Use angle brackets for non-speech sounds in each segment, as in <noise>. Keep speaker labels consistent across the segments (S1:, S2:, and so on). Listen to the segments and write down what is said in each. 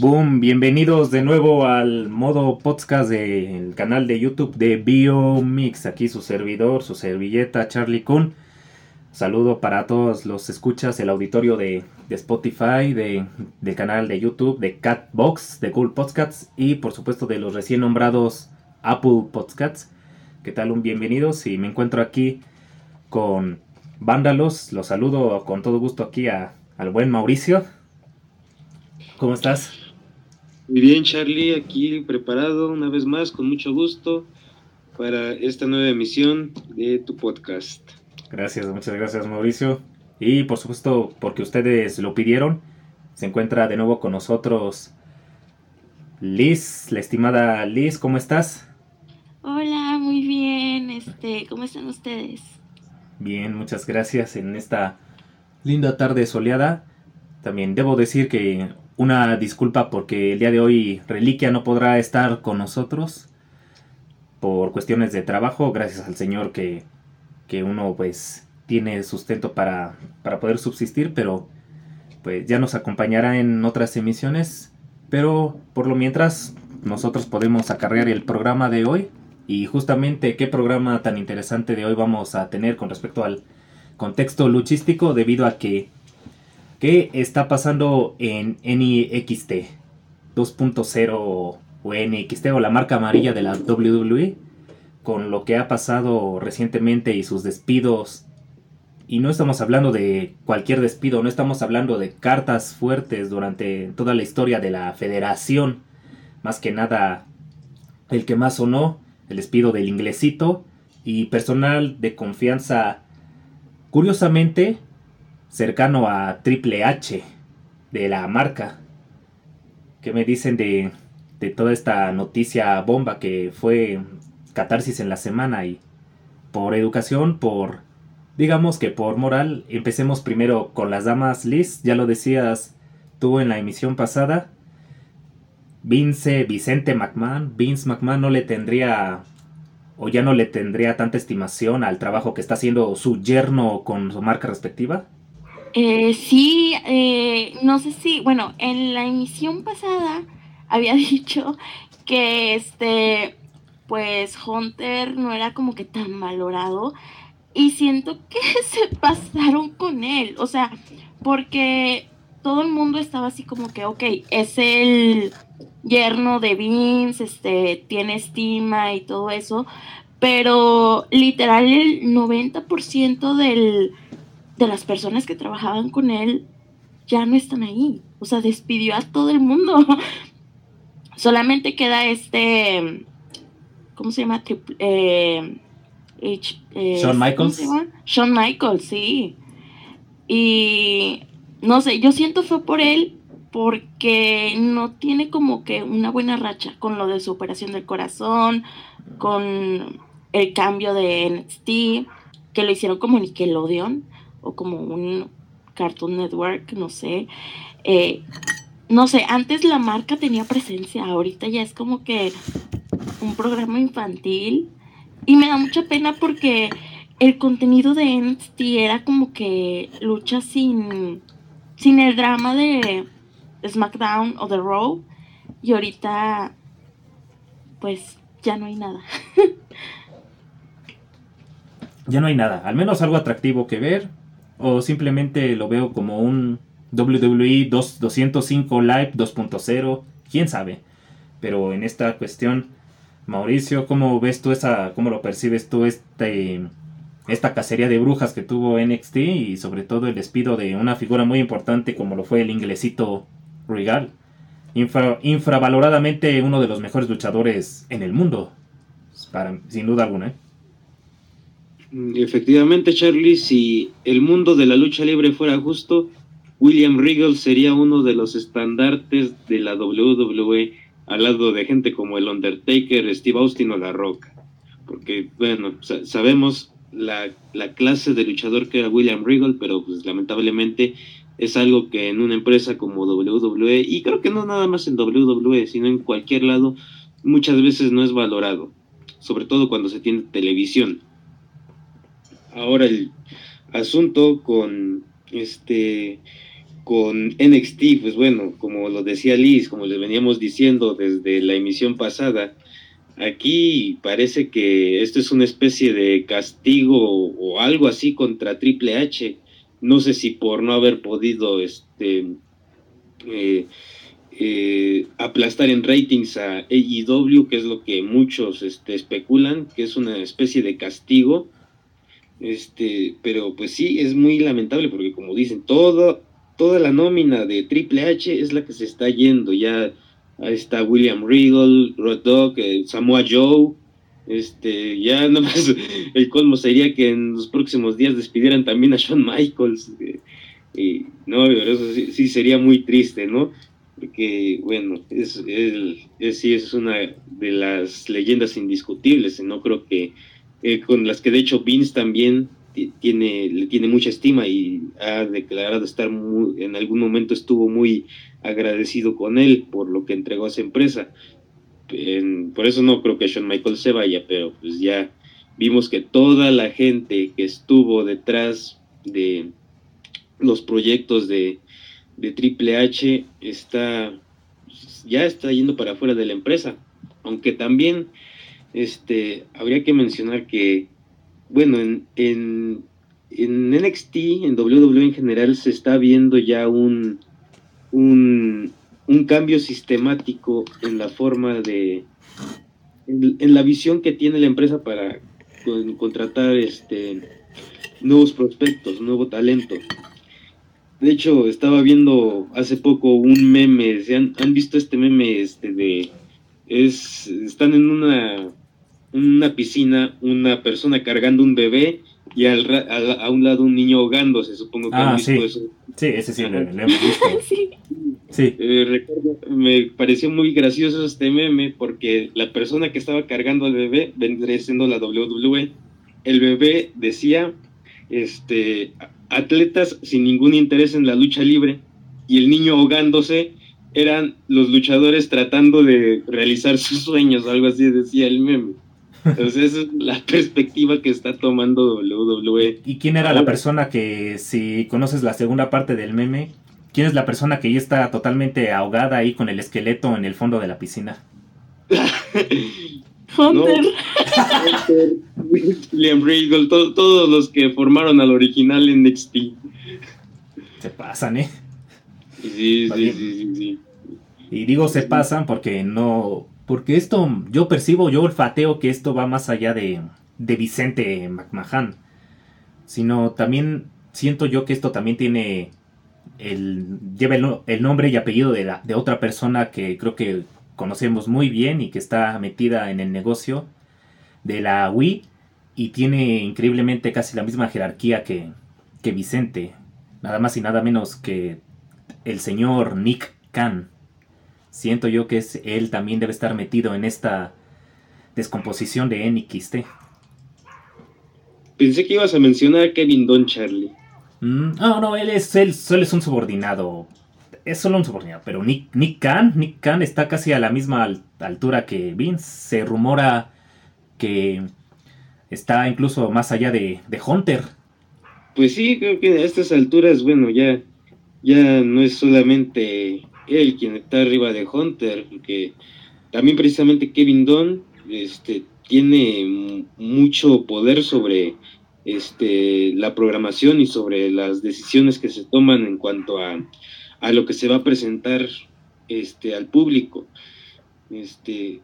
S1: Boom, bienvenidos de nuevo al modo podcast del canal de YouTube de Biomix. Aquí su servidor, su servilleta Charlie Kun. Saludo para todos los escuchas, el auditorio de, Spotify, de, del canal de YouTube, de Catbox, de Cool Podcasts y por supuesto de los recién nombrados Apple Podcasts. ¿Qué tal? Un bienvenidos y me encuentro aquí con Vándalos. Los saludo con todo gusto aquí a, al buen Mauricio. ¿Cómo estás?
S2: Muy bien, Charlie, aquí preparado una vez más, con mucho gusto, para esta nueva emisión de tu podcast.
S1: Gracias, muchas gracias, Mauricio. Y por supuesto, porque ustedes lo pidieron, se encuentra de nuevo con nosotros Liz, la estimada Liz, ¿cómo estás?
S3: Hola, muy bien. Este, ¿cómo están ustedes?
S1: Bien, muchas gracias en esta linda tarde soleada. También debo decir que una disculpa porque el día de hoy Reliquia no podrá estar con nosotros por cuestiones de trabajo, gracias al Señor que, que uno pues tiene sustento para, para poder subsistir, pero pues ya nos acompañará en otras emisiones, pero por lo mientras nosotros podemos acarrear el programa de hoy y justamente qué programa tan interesante de hoy vamos a tener con respecto al contexto luchístico debido a que ¿Qué está pasando en NXT 2.0 o NXT o la marca amarilla de la WWE? Con lo que ha pasado recientemente y sus despidos. Y no estamos hablando de cualquier despido, no estamos hablando de cartas fuertes durante toda la historia de la federación. Más que nada, el que más sonó, el despido del inglesito y personal de confianza. Curiosamente, cercano a Triple H de la marca. ¿Qué me dicen de, de toda esta noticia bomba que fue catarsis en la semana y por educación, por digamos que por moral, empecemos primero con las damas Liz, ya lo decías tú en la emisión pasada. Vince, Vicente McMahon, Vince McMahon no le tendría o ya no le tendría tanta estimación al trabajo que está haciendo su yerno con su marca respectiva.
S3: Eh, sí, eh, no sé si, bueno, en la emisión pasada <laughs> había dicho que este, pues Hunter no era como que tan valorado y siento que <laughs> se pasaron con él, o sea, porque todo el mundo estaba así como que, ok, es el yerno de Vince, este, tiene estima y todo eso, pero literal el 90% del de las personas que trabajaban con él ya no están ahí. O sea, despidió a todo el mundo. <laughs> Solamente queda este. ¿Cómo se llama? Eh,
S1: eh, Shawn Michaels.
S3: Shawn Michaels, sí. Y no sé, yo siento fue por él porque no tiene como que una buena racha con lo de su operación del corazón, con el cambio de NXT, que lo hicieron como Nickelodeon o como un Cartoon Network, no sé. Eh, no sé, antes la marca tenía presencia, ahorita ya es como que un programa infantil y me da mucha pena porque el contenido de NXT era como que lucha sin, sin el drama de SmackDown o The Raw y ahorita pues ya no hay nada. <laughs>
S1: ya no hay nada, al menos algo atractivo que ver o simplemente lo veo como un WWE 205 Live 2.0, quién sabe. Pero en esta cuestión, Mauricio, ¿cómo ves tú esa, cómo lo percibes tú este, esta cacería de brujas que tuvo NXT y sobre todo el despido de una figura muy importante como lo fue el inglesito Regal? infravaloradamente uno de los mejores luchadores en el mundo, sin duda alguna. ¿eh?
S2: Mm, efectivamente, Charlie, si el mundo de la lucha libre fuera justo, William Regal sería uno de los estandartes de la WWE al lado de gente como el Undertaker, Steve Austin o La Roca. Porque, bueno, sabemos la, clase de luchador que era William Regal, pero pues lamentablemente es algo que en una empresa como WWE, y creo que no nada más en WWE, sino en cualquier lado, muchas veces no es valorado, sobre todo cuando se tiene televisión Ahora el asunto con este con NXT, pues bueno, como lo decía Liz, como les veníamos diciendo desde la emisión pasada, aquí parece que esto es una especie de castigo o algo así contra Triple H. No sé si por no haber podido este eh, eh, aplastar en ratings a AEW, que es lo que muchos este, especulan, que es una especie de castigo. Este, pero pues sí, es muy lamentable porque como dicen, todo, toda la nómina de Triple H es la que se está yendo. Ya está William Regal, Rod Dog, eh, Samoa Joe. Este, ya <laughs> nomás el colmo sería que en los próximos días despidieran también a Shawn Michaels. Eh, y no, eso sí, sería muy triste, ¿no? Porque, bueno, es, es, sí es una de las leyendas indiscutibles. No creo que eh, con las que de hecho Vince también tiene, le tiene mucha estima y ha declarado estar en algún momento estuvo muy agradecido con él por lo que entregó a esa empresa. por eso no creo que Shawn Michaels se vaya, pero pues ya vimos que toda la gente que estuvo detrás de los proyectos de, de Triple H está ya está yendo para afuera de la empresa. Aunque también este habría que mencionar que bueno, en, en, en, NXT, en WWE en general, se está viendo ya un, un, cambio sistemático en la forma de, en, la visión que tiene la empresa para contratar este, nuevos prospectos, nuevo talento. De hecho, estaba viendo hace poco un meme, han, han visto este meme este de es están en una una piscina, una persona cargando un bebé y al, a, un lado un niño ahogándose, supongo que
S1: ah, sí. eso. Sí, ese sí, lo, hemos visto. <laughs>
S3: sí.
S1: sí.
S2: Eh, recuerdo, me pareció muy gracioso este meme porque la persona que estaba cargando al bebé vendría siendo la WWE. El bebé decía, este, atletas sin ningún interés en la lucha libre y el niño ahogándose eran los luchadores tratando de realizar sus sueños, algo así decía el meme. Entonces, esa es la <laughs> perspectiva que está tomando WWE.
S1: ¿Y quién era la persona que, si conoces la segunda parte del meme, quién es la persona que ya está totalmente ahogada ahí con el esqueleto en el fondo de la piscina? <laughs> <laughs>
S3: Hunter.
S2: William Regal, todos los que formaron al original en NXT.
S1: Se pasan, ¿eh?
S2: Sí, sí, sí, sí,
S1: Y digo se pasan porque no porque esto, yo percibo, yo olfateo que esto va más allá de, de Vicente McMahon. Sino también siento yo que esto también tiene el, lleva el, nombre y apellido de, la, de otra persona que creo que conocemos muy bien y que está metida en el negocio de la Wii y tiene increíblemente casi la misma jerarquía que, que Vicente. Nada más y nada menos que el señor Nick Khan siento yo que es, él también debe estar metido en esta descomposición de NXT.
S2: Pensé que ibas a mencionar a Kevin Don Charlie.
S1: Mm, no, no, él es, él solo es un subordinado. Es solo un subordinado. Pero Nick, Nick Khan, Nick Khan está casi a la misma altura que Vince. Se rumora que está incluso más allá de, de Hunter.
S2: Pues sí, creo que a estas alturas, bueno, ya, ya no es solamente él quien está arriba de Hunter, porque también precisamente Kevin Dunn este, tiene mucho poder sobre este, la programación y sobre las decisiones que se toman en cuanto a, a lo que se va a presentar este, al público. Este,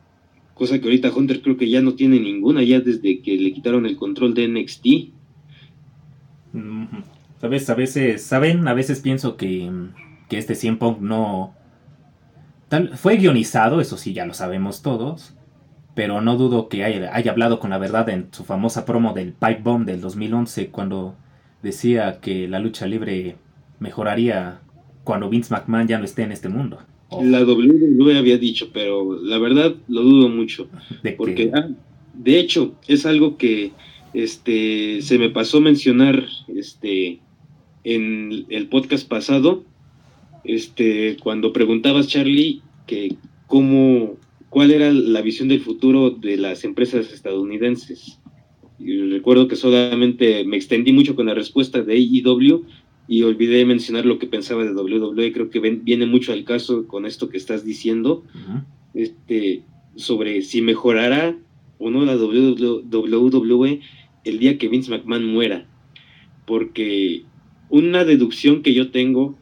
S2: cosa que ahorita Hunter creo que ya no tiene ninguna, ya desde que le quitaron el control de NXT.
S1: Sabes, a veces, ¿saben? A veces pienso que, que este 100 Punk no, fue guionizado, eso sí, ya lo sabemos todos. Pero no dudo que haya, hablado con la verdad en su famosa promo del Pipe Bomb del 2011, cuando decía que la lucha libre mejoraría cuando Vince McMahon ya no esté en este mundo.
S2: La WWE había dicho, pero la verdad lo dudo mucho. ¿De porque, ah, de hecho, es algo que este, se me pasó mencionar este, en el podcast pasado este, cuando preguntabas, Charlie, que cómo, cuál era la visión del futuro de las empresas estadounidenses. Y recuerdo que solamente me extendí mucho con la respuesta de AEW, y olvidé mencionar lo que pensaba de WWE, creo que viene mucho al caso con esto que estás diciendo, este, sobre si mejorará o no la WWE el día que Vince McMahon muera, porque una deducción que yo tengo,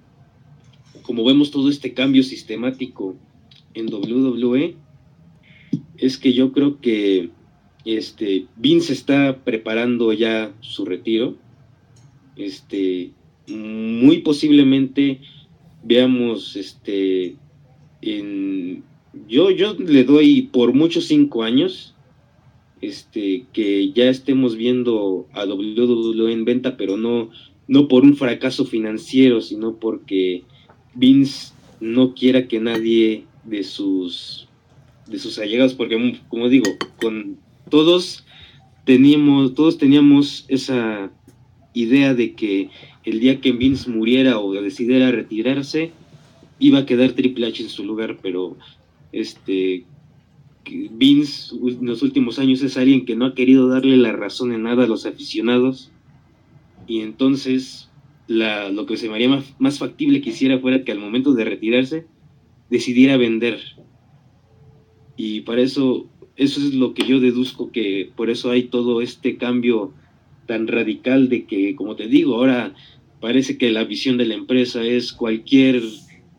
S2: como vemos todo este cambio sistemático en WWE, es que yo creo que este, Vince está preparando ya su retiro. Este, muy posiblemente veamos este en yo yo le doy por muchos cinco años este que ya estemos viendo a WWE en venta pero no no por un fracaso financiero sino porque Vince no quiera que nadie de sus de sus allegados porque como digo con todos teníamos todos teníamos esa idea de que el día que Vince muriera o decidiera retirarse, iba a quedar Triple H en su lugar, pero este Vince en los últimos años es alguien que no ha querido darle la razón en nada a los aficionados. Y entonces la, lo que se me haría más, más, factible que hiciera fuera que al momento de retirarse decidiera vender y para eso eso es lo que yo deduzco que por eso hay todo este cambio tan radical de que como te digo ahora parece que la visión de la empresa es cualquier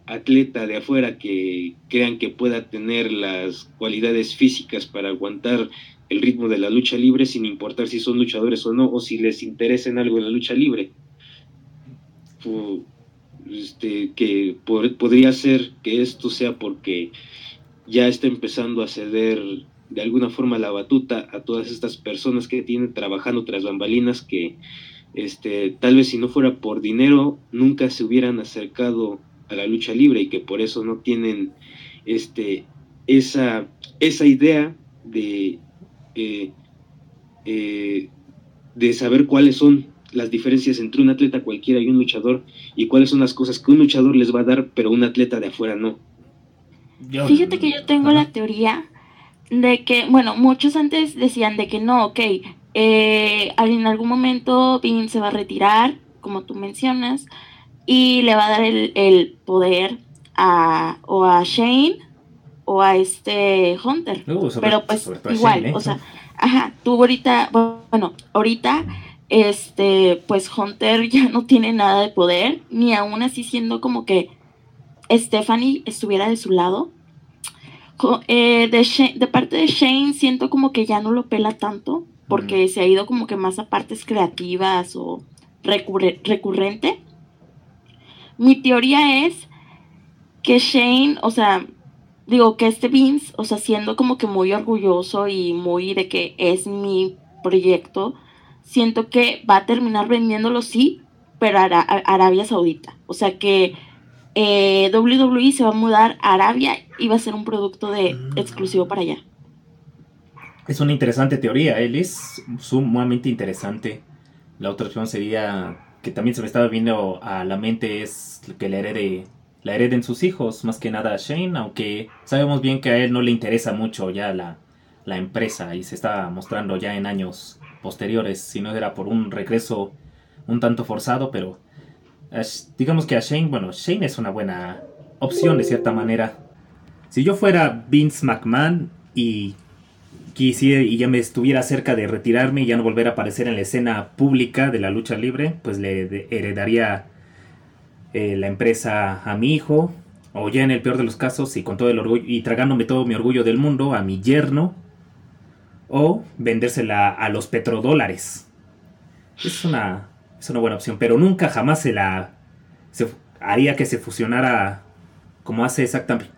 S2: atleta de afuera que crean que pueda tener las cualidades físicas para aguantar el ritmo de la lucha libre sin importar si son luchadores o no o si les interesa en algo en la lucha libre. Este, que podría ser que esto sea porque ya está empezando a ceder de alguna forma la batuta a todas estas personas que tienen trabajando tras bambalinas que este, tal vez si no fuera por dinero, nunca se hubieran acercado a la lucha libre y que por eso no tienen este, esa, esa idea de, eh, eh, de saber cuáles son las diferencias entre un atleta cualquiera y un luchador y cuáles son las cosas que un luchador les va a dar, pero un atleta de afuera no.
S3: Fíjate que yo tengo la teoría de que, bueno, muchos antes decían de que no, ok, eh, en algún momento Vince se va a retirar, como tú mencionas, y le va a dar el, poder a o a Shane o a este Hunter. Uh, Pero pues igual, ¿eh? o sea, ajá, tú ahorita, bueno, ahorita este, pues Hunter <laughs> ya no tiene nada de poder, ni aún así siendo como que Stephanie estuviera de su lado. Eh, de, de parte de Shane siento como que ya no lo pela tanto porque se ha ido como que más a partes creativas o recurrente. Mi teoría es que Shane, o sea, digo que este Vince, o sea, siendo como que muy orgulloso y muy de que es mi proyecto, siento que va a terminar vendiéndolo sí, pero a, Arabia Saudita. O sea que eh, WWE se va a mudar a Arabia y va a ser un producto de mm. exclusivo para allá.
S1: Es una interesante teoría, él es sumamente interesante. La otra opción sería que también se me estaba viendo a la mente es que la herede, la hereden sus hijos, más que nada a Shane, aunque sabemos bien que a él no le interesa mucho ya la, la empresa y se está mostrando ya en años posteriores, si no era por un regreso un tanto forzado, pero digamos que a Shane, bueno, Shane es una buena opción de cierta manera. Si yo fuera Vince McMahon y quisiera y ya me estuviera cerca de retirarme y ya no volver a aparecer en la escena pública de la lucha libre, pues le heredaría eh, la empresa a mi hijo, o ya en el peor de los casos, y con todo el orgullo, y tragándome todo mi orgullo del mundo, a mi yerno, o vendérsela a los petrodólares. Es una, es una buena opción, pero nunca jamás se la se, haría que se fusionara como hace exactamente,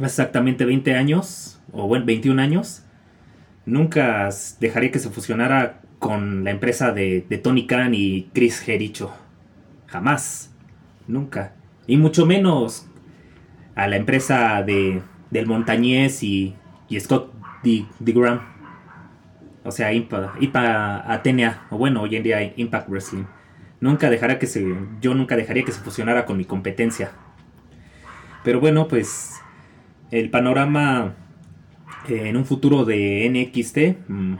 S1: exactamente 20 años, o bueno, 21 años, nunca dejaría que se fusionara con la empresa de, Tony Khan y Chris Jericho. Jamás. Nunca. Y mucho menos a la empresa de, del Montañés y, Scott D. Graham. O sea, Impact, Atenea, o bueno, hoy en día Impact Wrestling. Nunca dejará que se. Yo nunca dejaría que se fusionara con mi competencia. Pero bueno, pues. El panorama en un futuro de NXT, mm,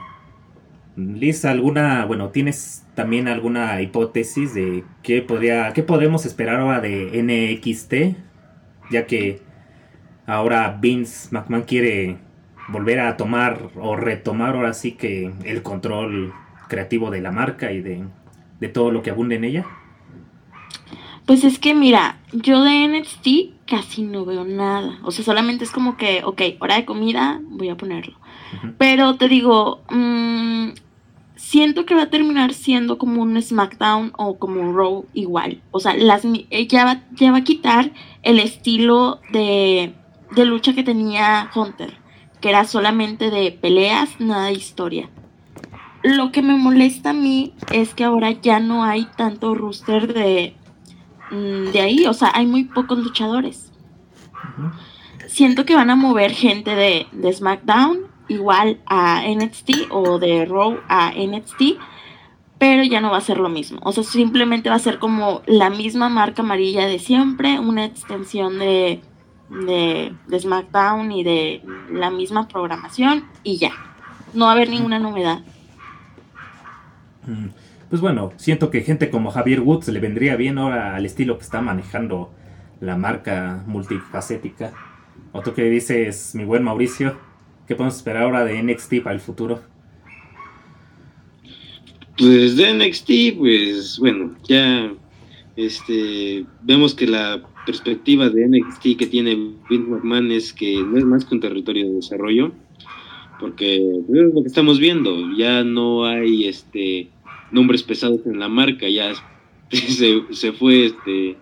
S1: Liz, alguna, bueno, ¿tienes también alguna hipótesis de qué podría, qué podemos esperar ahora de NXT? Ya que ahora Vince McMahon quiere volver a tomar o retomar ahora sí que el control creativo de la marca y de, de todo lo que abunde en ella.
S3: Pues es que mira, yo de NXT casi no veo nada. O sea, solamente es como que, ok, hora de comida, voy a ponerlo. Pero te digo, mmm, siento que va a terminar siendo como un SmackDown o como un Raw igual. O sea, las, eh, ya, va, ya va a quitar el estilo de, de lucha que tenía Hunter, que era solamente de peleas, nada de historia. Lo que me molesta a mí es que ahora ya no hay tanto rooster de, mm, de ahí, o sea, hay muy pocos luchadores. Siento que van a mover gente de, de SmackDown igual a NXT o de Raw a NXT, pero ya no va a ser lo mismo. O sea, simplemente va a ser como la misma marca amarilla de siempre, una extensión de, de, SmackDown y de la misma programación y ya. No va a haber ninguna novedad.
S1: Mm, pues bueno, siento que gente como Javier Woods le vendría bien ahora al estilo que está manejando la marca multifacética. Otro que dices, mi buen Mauricio, ¿Qué podemos esperar ahora de NXT para el futuro?
S2: Pues de NXT, pues bueno, ya este vemos que la perspectiva de NXT que tiene Vince McMahon es que no es más que un territorio de desarrollo, porque es lo que estamos viendo, ya no hay este nombres pesados en la marca, ya <laughs> se, se fue este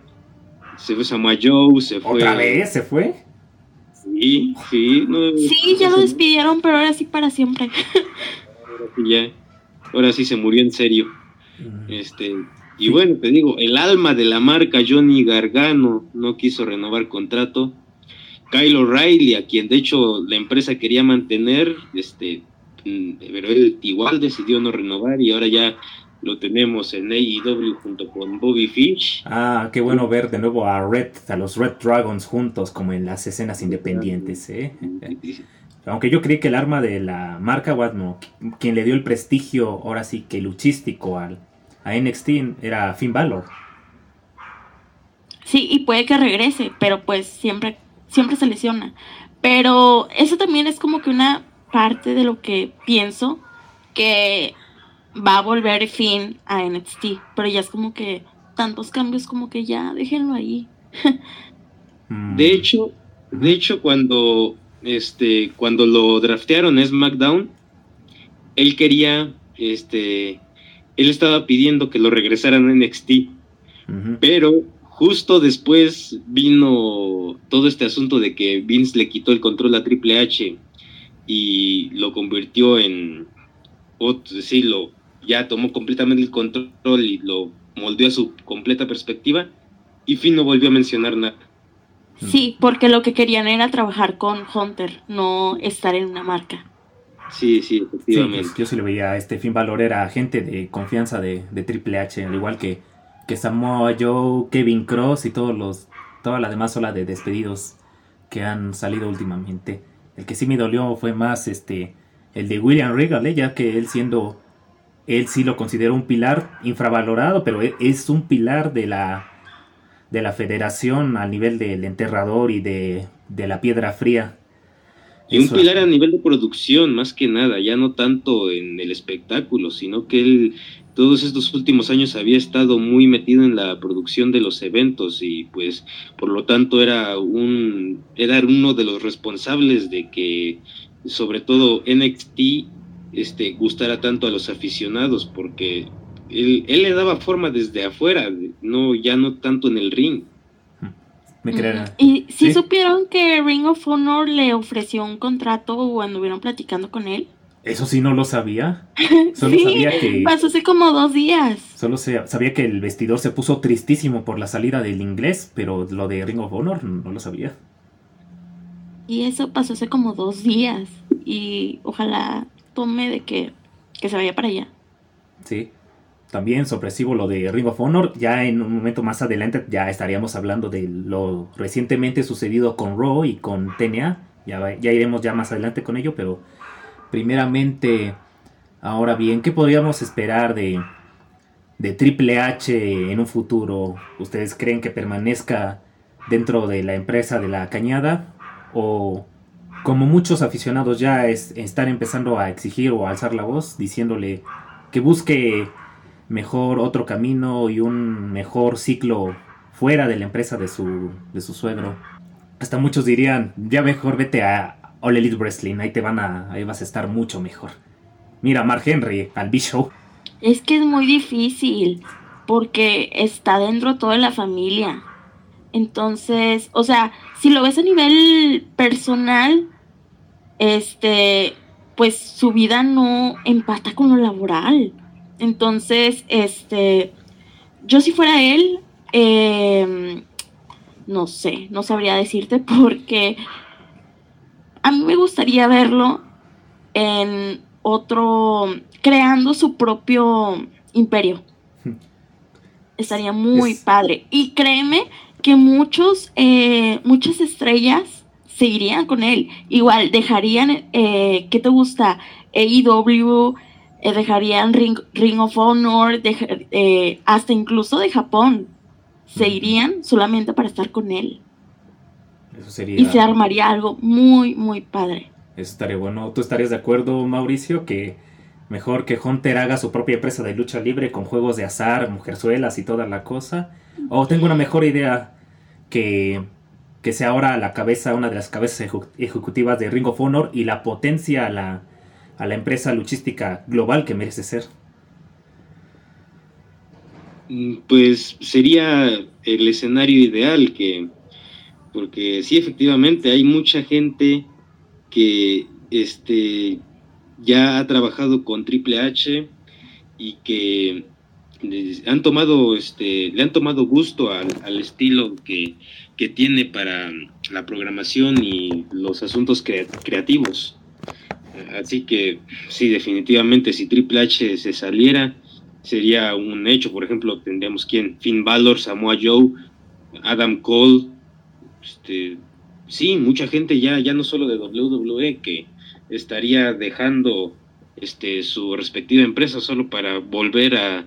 S2: se fue Samoa Joe, se fue
S1: ¿Otra vez se fue?
S2: Sí, sí.
S3: sí, ya lo despidieron, pero ahora sí para siempre.
S2: Ahora sí ya. Ahora sí se murió en serio. Este, y bueno, te digo, el alma de la marca Johnny Gargano no quiso renovar contrato. Kyle O'Reilly, a quien de hecho la empresa quería mantener, este, mm, pero él igual decidió no renovar y ahora ya lo tenemos en AEW junto con Bobby Fish.
S1: Ah, qué bueno ver de nuevo a Red, a los Red Dragons juntos como en las escenas independientes, ¿eh? <laughs> Aunque yo creí que el arma de la marca Watmo, quien le dio el prestigio, ahora sí que luchístico al, a NXT, era Finn Balor.
S3: Sí, y puede que regrese, pero pues siempre, siempre se lesiona. Pero eso también es como que una parte de lo que pienso, que va a volver fin a NXT, pero ya es como que tantos cambios como que ya déjenlo ahí.
S2: Mm. de hecho, de hecho cuando este cuando lo draftearon es SmackDown, él quería este él estaba pidiendo que lo regresaran a NXT. Pero justo después vino todo este asunto de que Vince le quitó el control a Triple H y lo convirtió en sí, lo ya tomó completamente el control y lo moldeó a su completa perspectiva y Finn no volvió a mencionar nada.
S3: Sí, porque lo que querían era trabajar con Hunter, no estar en una marca.
S2: Sí, sí, efectivamente.
S1: Pues, yo sí lo veía, este Finn Balor era agente de confianza de, Triple H, al igual que, que Samoa Joe, Kevin Cross y todos los, toda la demás ola de despedidos que han salido últimamente. El que sí me dolió fue más este el de William Regal, ¿eh? ya que él siendo él sí lo considera un pilar infravalorado, pero e, es un pilar de la, de la federación a nivel del enterrador y de, la piedra fría.
S2: Y un pilar a nivel de producción, más que nada, ya no tanto en el espectáculo, sino que él todos estos últimos años había estado muy metido en la producción de los eventos y pues por lo tanto era un era uno de los responsables de que sobre todo NXT este, gustara tanto a los aficionados, porque él, le daba forma desde afuera, no ya no tanto en el ring.
S1: Me creen.
S3: ¿Y si supieron que Ring of Honor le ofreció un contrato o anduvieron platicando con él?
S1: Eso sí no lo sabía. <laughs> Solo sabía que.
S3: Pasó hace como dos días.
S1: Solo sabía que el vestidor se puso tristísimo por la salida del inglés, pero lo de Ring of Honor no lo sabía.
S3: Y eso pasó hace como dos días. Y ojalá tome de que, se vaya para allá.
S1: Sí. También sorpresivo lo de Ring of Honor. Ya en un momento más adelante ya estaríamos hablando de lo recientemente sucedido con Raw y con TNA. Ya, ya iremos ya más adelante con ello, pero primeramente Ahora bien, ¿qué podríamos esperar de, de Triple H en un futuro? ¿Ustedes creen que permanezca dentro de la empresa de la cañada? ¿O como muchos aficionados ya es, están empezando a exigir o a alzar la voz diciéndole que busque mejor otro camino y un mejor ciclo fuera de la empresa de su, de su suegro. Hasta muchos dirían, ya mejor vete a All Elite Wrestling, ahí te van a, ahí vas a estar mucho mejor. Mira, Mark Henry, al B-Show.
S3: Es que es muy difícil, porque está dentro toda la familia. Entonces, o sea, si lo ves a nivel personal, este, pues su vida no empata con lo laboral. Entonces, este, yo si fuera él, eh, no sé, no sabría decirte <laughs> porque a mí me gustaría verlo en otro, creando su propio imperio. <laughs> Estaría muy padre. Y créeme que muchos, eh, muchas estrellas seguirían con él. Igual, dejarían, eh, ¿qué te gusta? AEW, eh, dejarían Ring, Ring, of Honor, eh, hasta incluso de Japón. Se irían solamente para estar con él.
S1: Eso sería...
S3: Y se armaría algo muy, muy padre.
S1: Eso estaría bueno. ¿Tú estarías de acuerdo, Mauricio, que mejor que Hunter haga su propia empresa de lucha libre con juegos de azar, mujerzuelas y toda la cosa? ¿O tengo una mejor idea que que sea ahora la cabeza, una de las cabezas ejecutivas de Ring of Honor y la potencia a la, a la empresa luchística global que merece ser?
S2: Mm, pues sería el escenario ideal que, porque sí, efectivamente, hay mucha gente que este, ya ha trabajado con Triple H y que han tomado, este, le han tomado gusto al, al estilo que, que tiene para la programación y los asuntos creativos. Así que sí, definitivamente si Triple H se saliera, sería un hecho. Por ejemplo, tendríamos quien, Finn Balor, Samoa Joe, Adam Cole. Este, sí, mucha gente ya, ya no solo de WWE, que estaría dejando este, su respectiva empresa solo para volver a,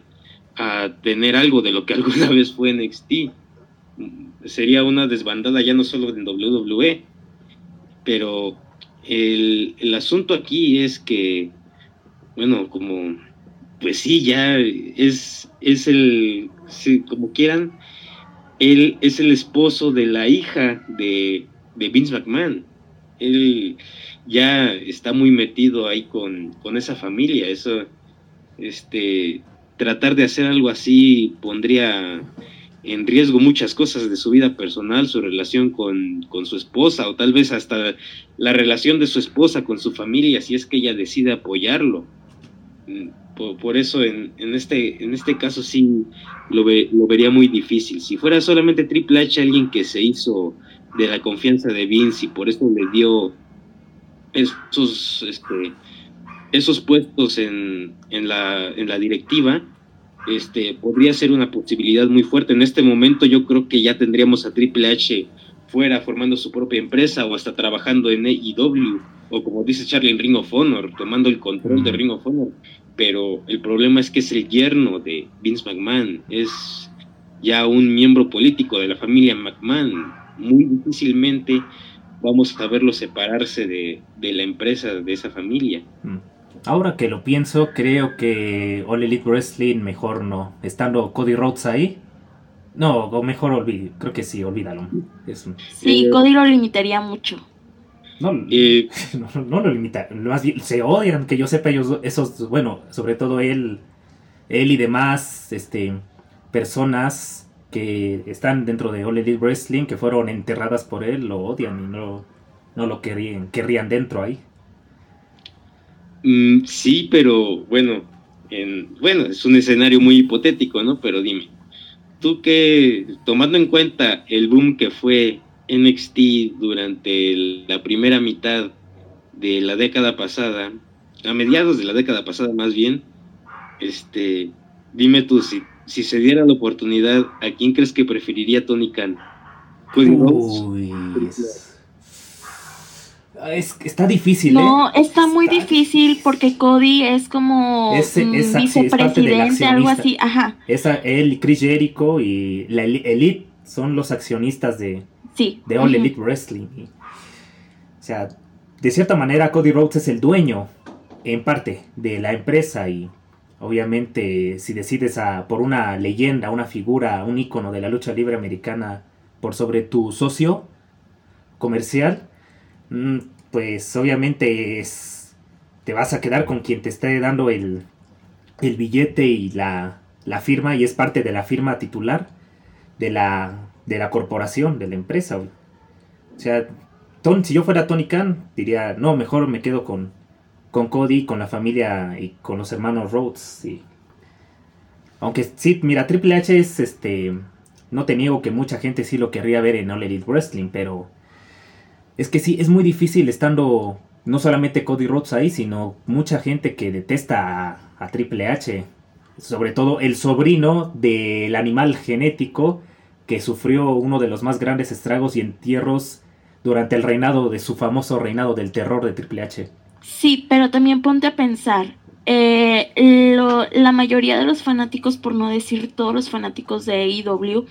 S2: a tener algo de lo que <laughs> alguna vez fue NXT sería una desbandada ya no solo en WWE, pero el, asunto aquí es que, bueno, como, pues sí, ya es, es el, como quieran, él es el esposo de la hija de, de Vince McMahon. Él ya está muy metido ahí con, con esa familia. Eso, este, tratar de hacer algo así pondría en riesgo muchas cosas de su vida personal, su relación con, su esposa o tal vez hasta la relación de su esposa con su familia si es que ella decide apoyarlo. Mm, por, eso en, en, este, en este caso sí lo, lo vería muy difícil. Si fuera solamente Triple H alguien que se hizo de la confianza de Vince y por eso le dio esos, este, esos puestos en, en, la, en la directiva, este, podría ser una posibilidad muy fuerte. En este momento yo creo que ya tendríamos a Triple H fuera formando su propia empresa o hasta trabajando en AEW o como dice Charlie en Ring of Honor, tomando el control de Ring of Honor. Pero el problema es que es el yerno de Vince McMahon, es ya un miembro político de la familia McMahon. Muy difícilmente vamos a verlo separarse de, de la empresa de esa familia. Mm.
S1: Ahora que lo pienso, creo que All Elite Wrestling mejor no. Estando Cody Rhodes ahí. No, o mejor olvídalo. Creo que sí, olvídalo.
S3: Sí, Cody lo limitaría mucho. <laughs>
S1: No, no, lo limita. Más bien, se odian, que yo sepa ellos, esos, bueno, sobre todo él, él y demás, este, personas que están dentro de All Elite Wrestling, que fueron enterradas por él, lo odian y no, no lo querían, querrían dentro ahí.
S2: Mm, sí, pero bueno, en, bueno, es un escenario muy hipotético, ¿no? Pero dime, tú que, tomando en cuenta el boom que fue NXT durante la primera mitad de la década pasada, a mediados de la década pasada más bien, este, dime tú, si, si se diera la oportunidad, ¿a quién crees que preferiría Tony Khan?
S1: Uy. Es, está difícil.
S3: No,
S1: ¿eh?
S3: está muy difícil porque Cody es como
S1: Es-
S3: vicepresidente, algo así. Ajá,
S1: Esa, él, Chris Jericho y la Eli- Elite son los accionistas de,
S3: sí.
S1: de All. Elite Wrestling. Y, o sea, de cierta manera Cody Rhodes es el dueño, en parte, de la empresa y obviamente si decides a, por una leyenda, una figura, un ícono de la lucha libre americana por sobre tu socio comercial, pues obviamente es, te vas a quedar con quien te esté dando el, el billete y la, la firma y es parte de la firma titular de la, de la corporación, de la empresa. O sea, Ton- si yo fuera Tony Khan, diría, no, mejor me quedo con, con Cody, con la familia y con los hermanos Rhodes. y- Aunque sí, mira, Triple H es este. No te niego que mucha gente sí lo querría ver en All Elite Wrestling, pero es que sí, es muy difícil estando no solamente Cody Rhodes ahí, sino mucha gente que detesta a, Triple H. Sobre todo el sobrino del animal genético que sufrió uno de los más grandes estragos y entierros durante el reinado de su famoso reinado del terror de Triple H.
S3: Sí, pero también ponte a pensar. eh, la mayoría de los fanáticos, por no decir todos los fanáticos de AEW,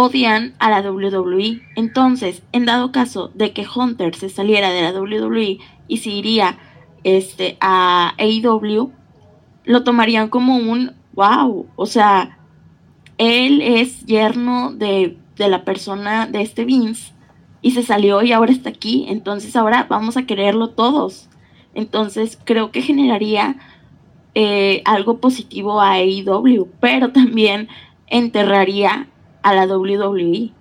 S3: odian a la WWE. Entonces, en dado caso de que Hunter se saliera de la WWE y se iría este, a AEW, lo tomarían como un wow. O sea, él es yerno de, de la persona de este Vince y se salió y ahora está aquí. Entonces ahora vamos a quererlo todos. Entonces creo que generaría eh, algo positivo a AEW, pero también enterraría a la WWE.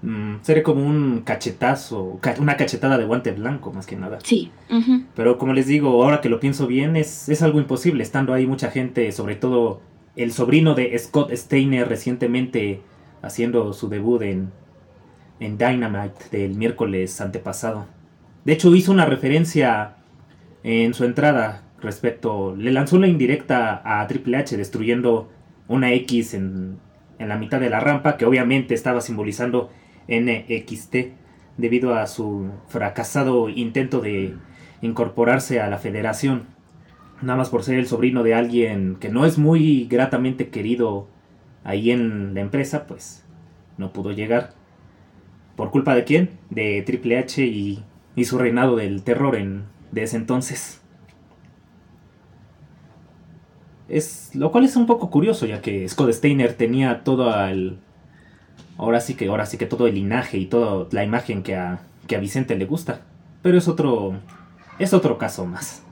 S1: Mm, sería como un cachetazo, ca- una cachetada de guante blanco más que nada.
S3: Sí.
S1: Pero como les digo, ahora que lo pienso bien, es, es algo imposible, estando ahí mucha gente, sobre todo el sobrino de Scott Steiner recientemente haciendo su debut en, en Dynamite del miércoles antepasado. De hecho, hizo una referencia en su entrada respecto, le lanzó una indirecta a Triple H destruyendo una X en, en la mitad de la rampa, que obviamente estaba simbolizando NXT debido a su fracasado intento de incorporarse a la federación. Nada más por ser el sobrino de alguien que no es muy gratamente querido ahí en la empresa, pues no pudo llegar. ¿Por culpa de quién? De Triple H y, y su reinado del terror en, de ese entonces. Es, lo cual es un poco curioso, ya que Scott Steiner tenía todo el. Ahora sí que, ahora sí que todo el linaje y toda la imagen que a, que a Vicente le gusta. Pero es otro. Es otro caso más.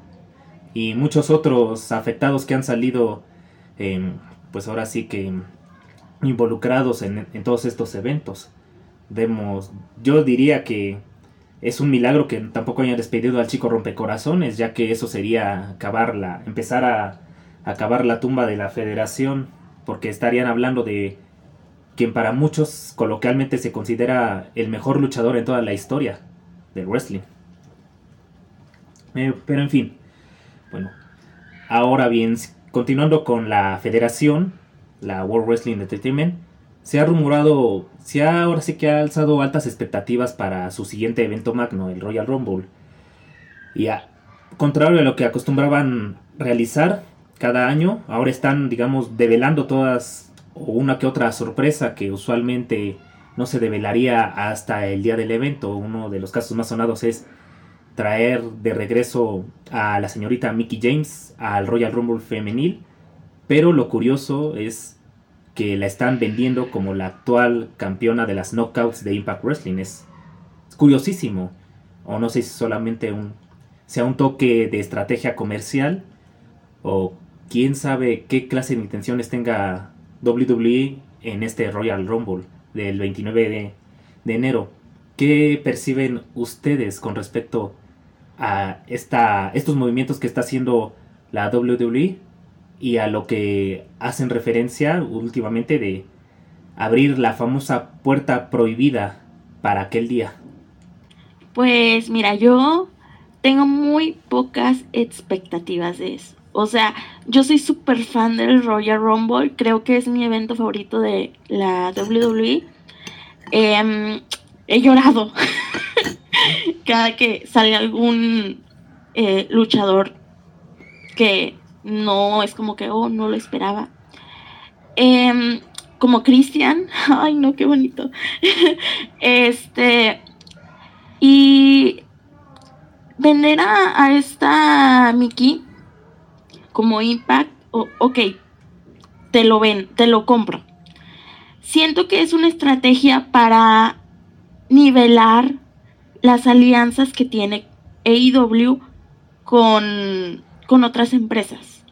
S1: Y muchos otros afectados que han salido. em, pues ahora sí que. involucrados en, en todos estos eventos. Vemos. Yo diría que. Es un milagro que tampoco hayan despedido al chico rompecorazones, ya que eso sería acabar la, empezar a acabar la tumba de la federación, porque estarían hablando de quien para muchos coloquialmente se considera el mejor luchador en toda la historia del wrestling. Eh, pero en fin, bueno, ahora bien, continuando con la federación, la World Wrestling Entertainment, se ha rumorado, se ha ahora sí que ha alzado altas expectativas para su siguiente evento magno, el Royal Rumble. Y a contrario a lo que acostumbraban realizar cada año, ahora están, digamos, develando todas o una que otra sorpresa que usualmente no se develaría hasta el día del evento. Uno de los casos más sonados es traer de regreso a la señorita Mickey James al Royal Rumble femenil, pero lo curioso es que la están vendiendo como la actual campeona de las knockouts de Impact Wrestling. Es, curiosísimo. O no sé si solamente un, sea un toque de estrategia comercial o quién sabe qué clase de intenciones tenga WWE en este Royal Rumble del 29 de, enero. ¿Qué perciben ustedes con respecto a esta, estos movimientos que está haciendo la WWE y a lo que hacen referencia últimamente de abrir la famosa puerta prohibida para aquel día?
S3: Pues mira, yo tengo muy pocas expectativas de eso. O sea, yo soy súper fan del Royal Rumble. Creo que es mi evento favorito de la WWE. Em, he llorado. <laughs> cada que sale algún eh, luchador que no es como que, oh, no lo esperaba. Em, como Cristian, <laughs> ay no, qué bonito. <laughs> este, y vender a, esta Mickey como Impact, ok, te lo ven, te lo compro. Siento que es una estrategia para nivelar las alianzas que tiene AEW con, con otras empresas.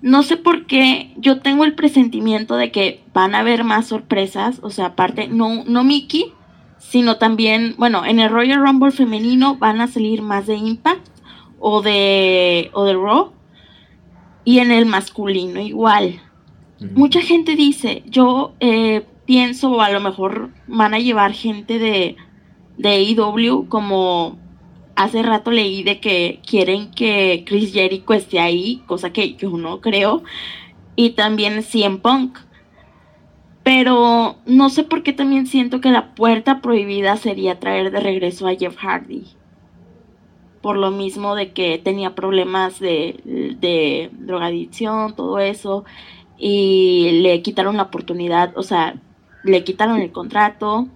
S3: No sé por qué yo tengo el presentimiento de que van a haber más sorpresas, o sea, aparte, no, no Mickey, sino también, bueno, en el Royal Rumble femenino van a salir más de Impact o de, o de Raw, y en el masculino igual. Mucha gente dice, yo eh, pienso, o a lo mejor van a llevar gente de, de AEW, como hace rato leí de que quieren que Chris Jericho esté ahí, cosa que yo no creo, y también CM Punk. Pero no sé por qué también siento que la puerta prohibida sería traer de regreso a Jeff Hardy. Por lo mismo de que tenía problemas de, de drogadicción, todo eso. Y le quitaron la oportunidad, o sea, le quitaron el contrato.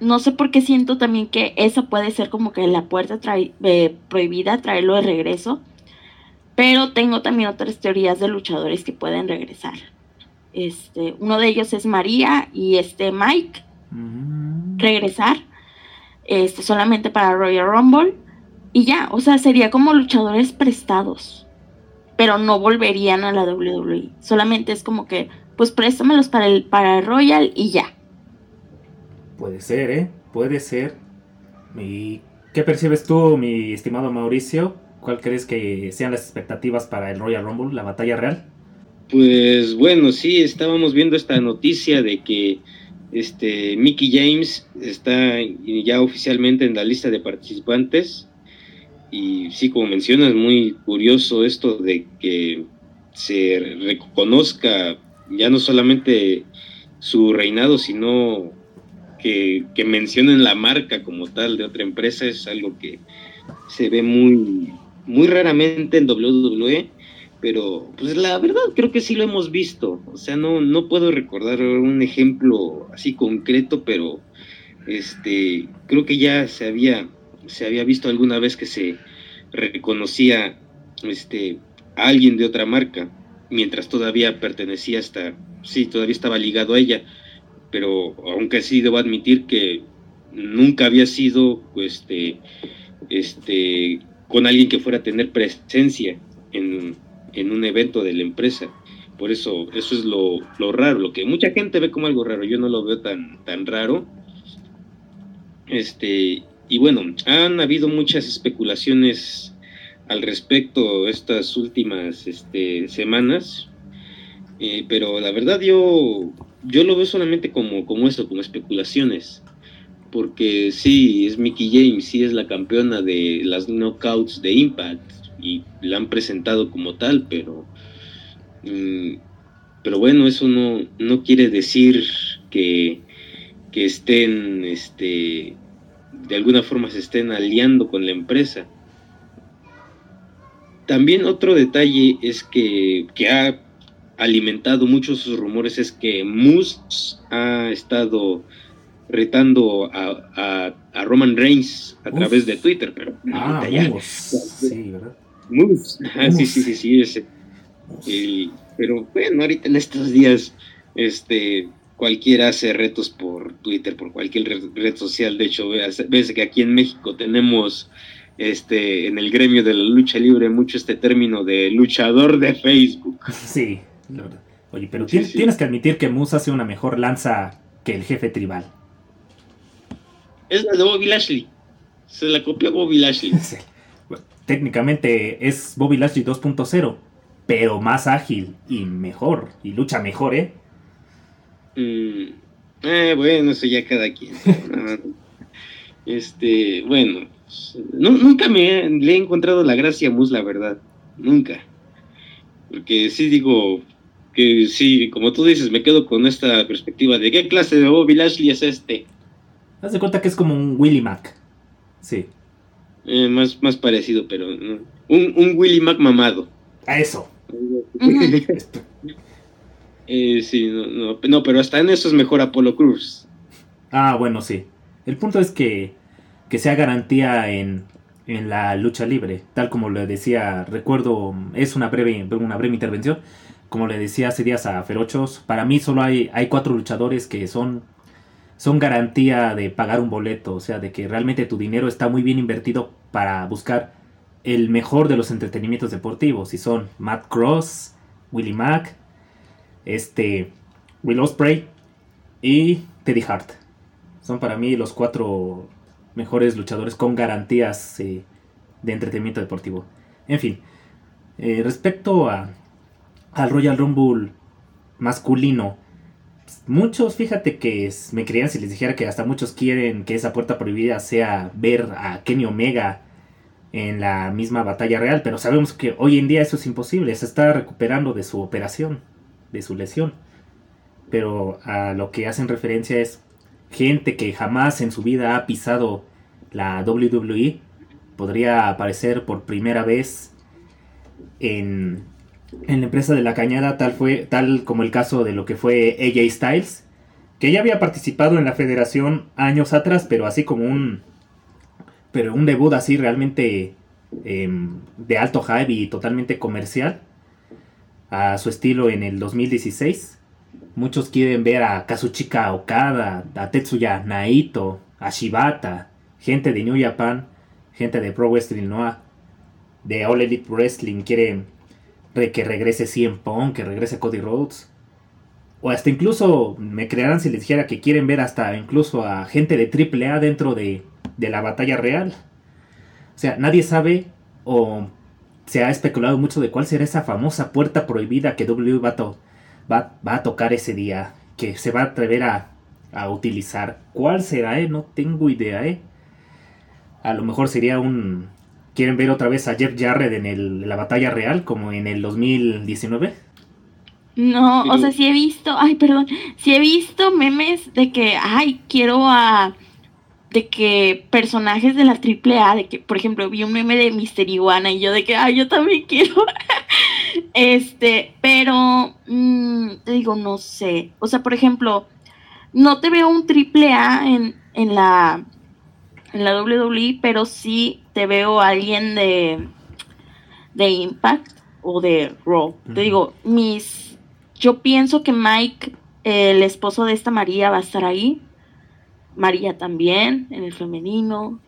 S3: No sé por qué siento también que eso puede ser como que la puerta eh, prohibida, traerlo de regreso. Pero tengo también otras teorías de luchadores que pueden regresar. Este, uno de ellos es María y este Mike. Mm. Regresar. Este, solamente para Royal Rumble. Y ya, o sea, sería como luchadores prestados. Pero no volverían a la WWE. Solamente es como que, pues préstamelos para el, para el Royal y ya.
S1: Puede ser, ¿eh? Puede ser. ¿Y qué percibes tú, mi estimado Mauricio? ¿Cuál crees que sean las expectativas para el Royal Rumble, la batalla real?
S2: Pues bueno, sí, estábamos viendo esta noticia de que este Mickey James está ya oficialmente en la lista de participantes. Y sí, como mencionas, muy curioso esto de que se reconozca ya no solamente su reinado, sino que, mencionen la marca como tal de otra empresa, es algo que se ve muy, muy raramente en WWE pero pues la verdad creo que sí lo hemos visto. O sea, no, no puedo recordar un ejemplo así concreto, pero este creo que ya se había, se había visto alguna vez que se reconocía este, a alguien de otra marca, mientras todavía pertenecía hasta, sí, todavía estaba ligado a ella, pero aunque sí debo admitir que nunca había sido este, este, con alguien que fuera a tener presencia en, en un evento de la empresa. Por eso, eso es lo, raro, lo que mucha gente ve como algo raro, yo no lo veo tan, tan raro. Este, y bueno, han habido muchas especulaciones al respecto estas últimas este, semanas, eh, pero la verdad yo, yo lo veo solamente como, como eso, como especulaciones, porque sí, es Mickey James, sí es la campeona de las knockouts de Impact, y la han presentado como tal, pero, mm, pero bueno, eso no, no quiere decir que, que estén, este, de alguna forma se estén aliando con la empresa. También otro detalle es que, que ha alimentado muchos sus rumores es que Moose ha estado retando a, a, Roman Reigns a través de Twitter, pero
S1: ah, sí, ¿verdad?
S2: Ah, sí, sí, sí, sí, ese. pero bueno, ahorita en estos días, este, cualquiera hace retos por Twitter, por cualquier red, social. De hecho, ves que aquí en México tenemos este en el gremio de la lucha libre mucho este término de luchador de Facebook. <laughs>
S1: Sí, Oye, pero tienes, que admitir que Moose hace una mejor lanza que el jefe tribal.
S2: Es la de Bobby Lashley. Se la copió Bobby Lashley. <laughs>
S1: técnicamente es Bobby Lashley 2.0, pero más ágil y mejor, y lucha mejor, ¿eh?
S2: Mm, eh bueno, eso ya cada quien. <laughs> este, bueno, nunca me le he encontrado la gracia a Mus, la verdad, nunca. Porque sí digo que sí, como tú dices, me quedo con esta perspectiva de qué clase de Bobby Lashley es este.
S1: Haz de cuenta que es como un Willy Mac. Sí.
S2: Eh, más, más parecido, pero no. Un, un Willy Mac mamado.
S1: A eso. <laughs>
S2: eh, sí, no, no, no, pero hasta en eso es mejor Apolo Cruz.
S1: Ah, bueno, sí. El punto es que, que sea garantía en, en la lucha libre, tal como le decía, recuerdo, es una breve, una breve intervención, como le decía hace días a Ferochos, para mí solo hay, hay cuatro luchadores que son, son garantía de pagar un boleto, o sea, de que realmente tu dinero está muy bien invertido para buscar el mejor de los entretenimientos deportivos, y son Matt Cross, Willie Mack, este, Will Ospreay y Teddy Hart. Son para mí los cuatro mejores luchadores con garantías eh, de entretenimiento deportivo. En fin, eh, respecto a, al Royal Rumble masculino, muchos, fíjate que me creían si les dijera que hasta muchos quieren que esa puerta prohibida sea ver a Kenny Omega en la misma batalla real, pero sabemos que hoy en día eso es imposible, se está recuperando de su operación, de su lesión. Pero a lo que hacen referencia es gente que jamás en su vida ha pisado la WWE podría aparecer por primera vez en, en la empresa de la cañada, tal, fue, tal como el caso de lo que fue AJ Styles, que ya había participado en la federación años atrás, pero así como un, pero un debut así realmente em, de alto hype y totalmente comercial a su estilo en el 2016. Muchos quieren ver a Kazuchika Okada, a Tetsuya Naito, a Shibata, gente de New Japan, gente de Pro Wrestling Noah, de All Elite Wrestling quieren que regrese CM Punk, que regrese Cody Rhodes. O hasta incluso me creerán si les dijera que quieren ver hasta incluso a gente de AAA dentro de, de la batalla real. O sea, nadie sabe o se ha especulado mucho de cuál será esa famosa puerta prohibida que W va, va, a tocar ese día, que se va a atrever a, a utilizar. ¿Cuál será, eh? No tengo idea, eh. A lo mejor sería un... ¿Quieren ver otra vez a Jeff Jarrett en, el, la batalla real como en el 2019?
S3: No, o sea, sí he visto, ay, perdón, sí he visto memes de que, ay, quiero a, de que personajes de la AAA, de que, por ejemplo, vi un meme de Mister Iguana y yo de que, ay, yo también quiero. <laughs> este, pero, mm, te digo, no sé. O sea, por ejemplo, no te veo un AAA en, en la en la WWE, pero sí te veo a alguien de, de Impact o de Raw. Te digo, mis. Yo pienso que Mike, el esposo de esta María, va a estar ahí. María también, en el femenino.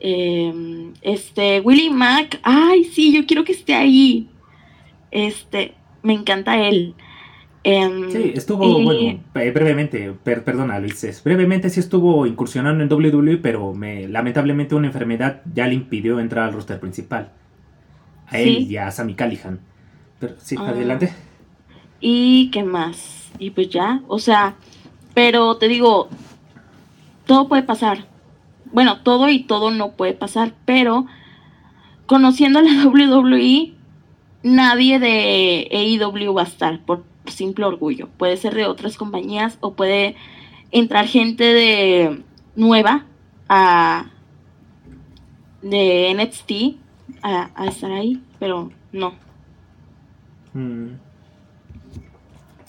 S3: Em, este, Willie Mac, ay, sí, yo quiero que esté ahí. Este, me encanta él.
S1: Em, sí, estuvo, bueno, brevemente, perdona Luis, brevemente sí estuvo incursionando en WWE, pero me, lamentablemente una enfermedad ya le impidió entrar al roster principal. A él y a Sammy Callihan. Pero sí, ah. adelante.
S3: ¿Y qué más? Y pues ya, o sea, pero te digo, todo puede pasar. Bueno, todo y todo no puede pasar, pero conociendo la <laughs> WWE, nadie de AEW va a estar, por simple orgullo. Puede ser de otras compañías o puede entrar gente de nueva a de NXT a, estar ahí, pero no.
S1: Mm.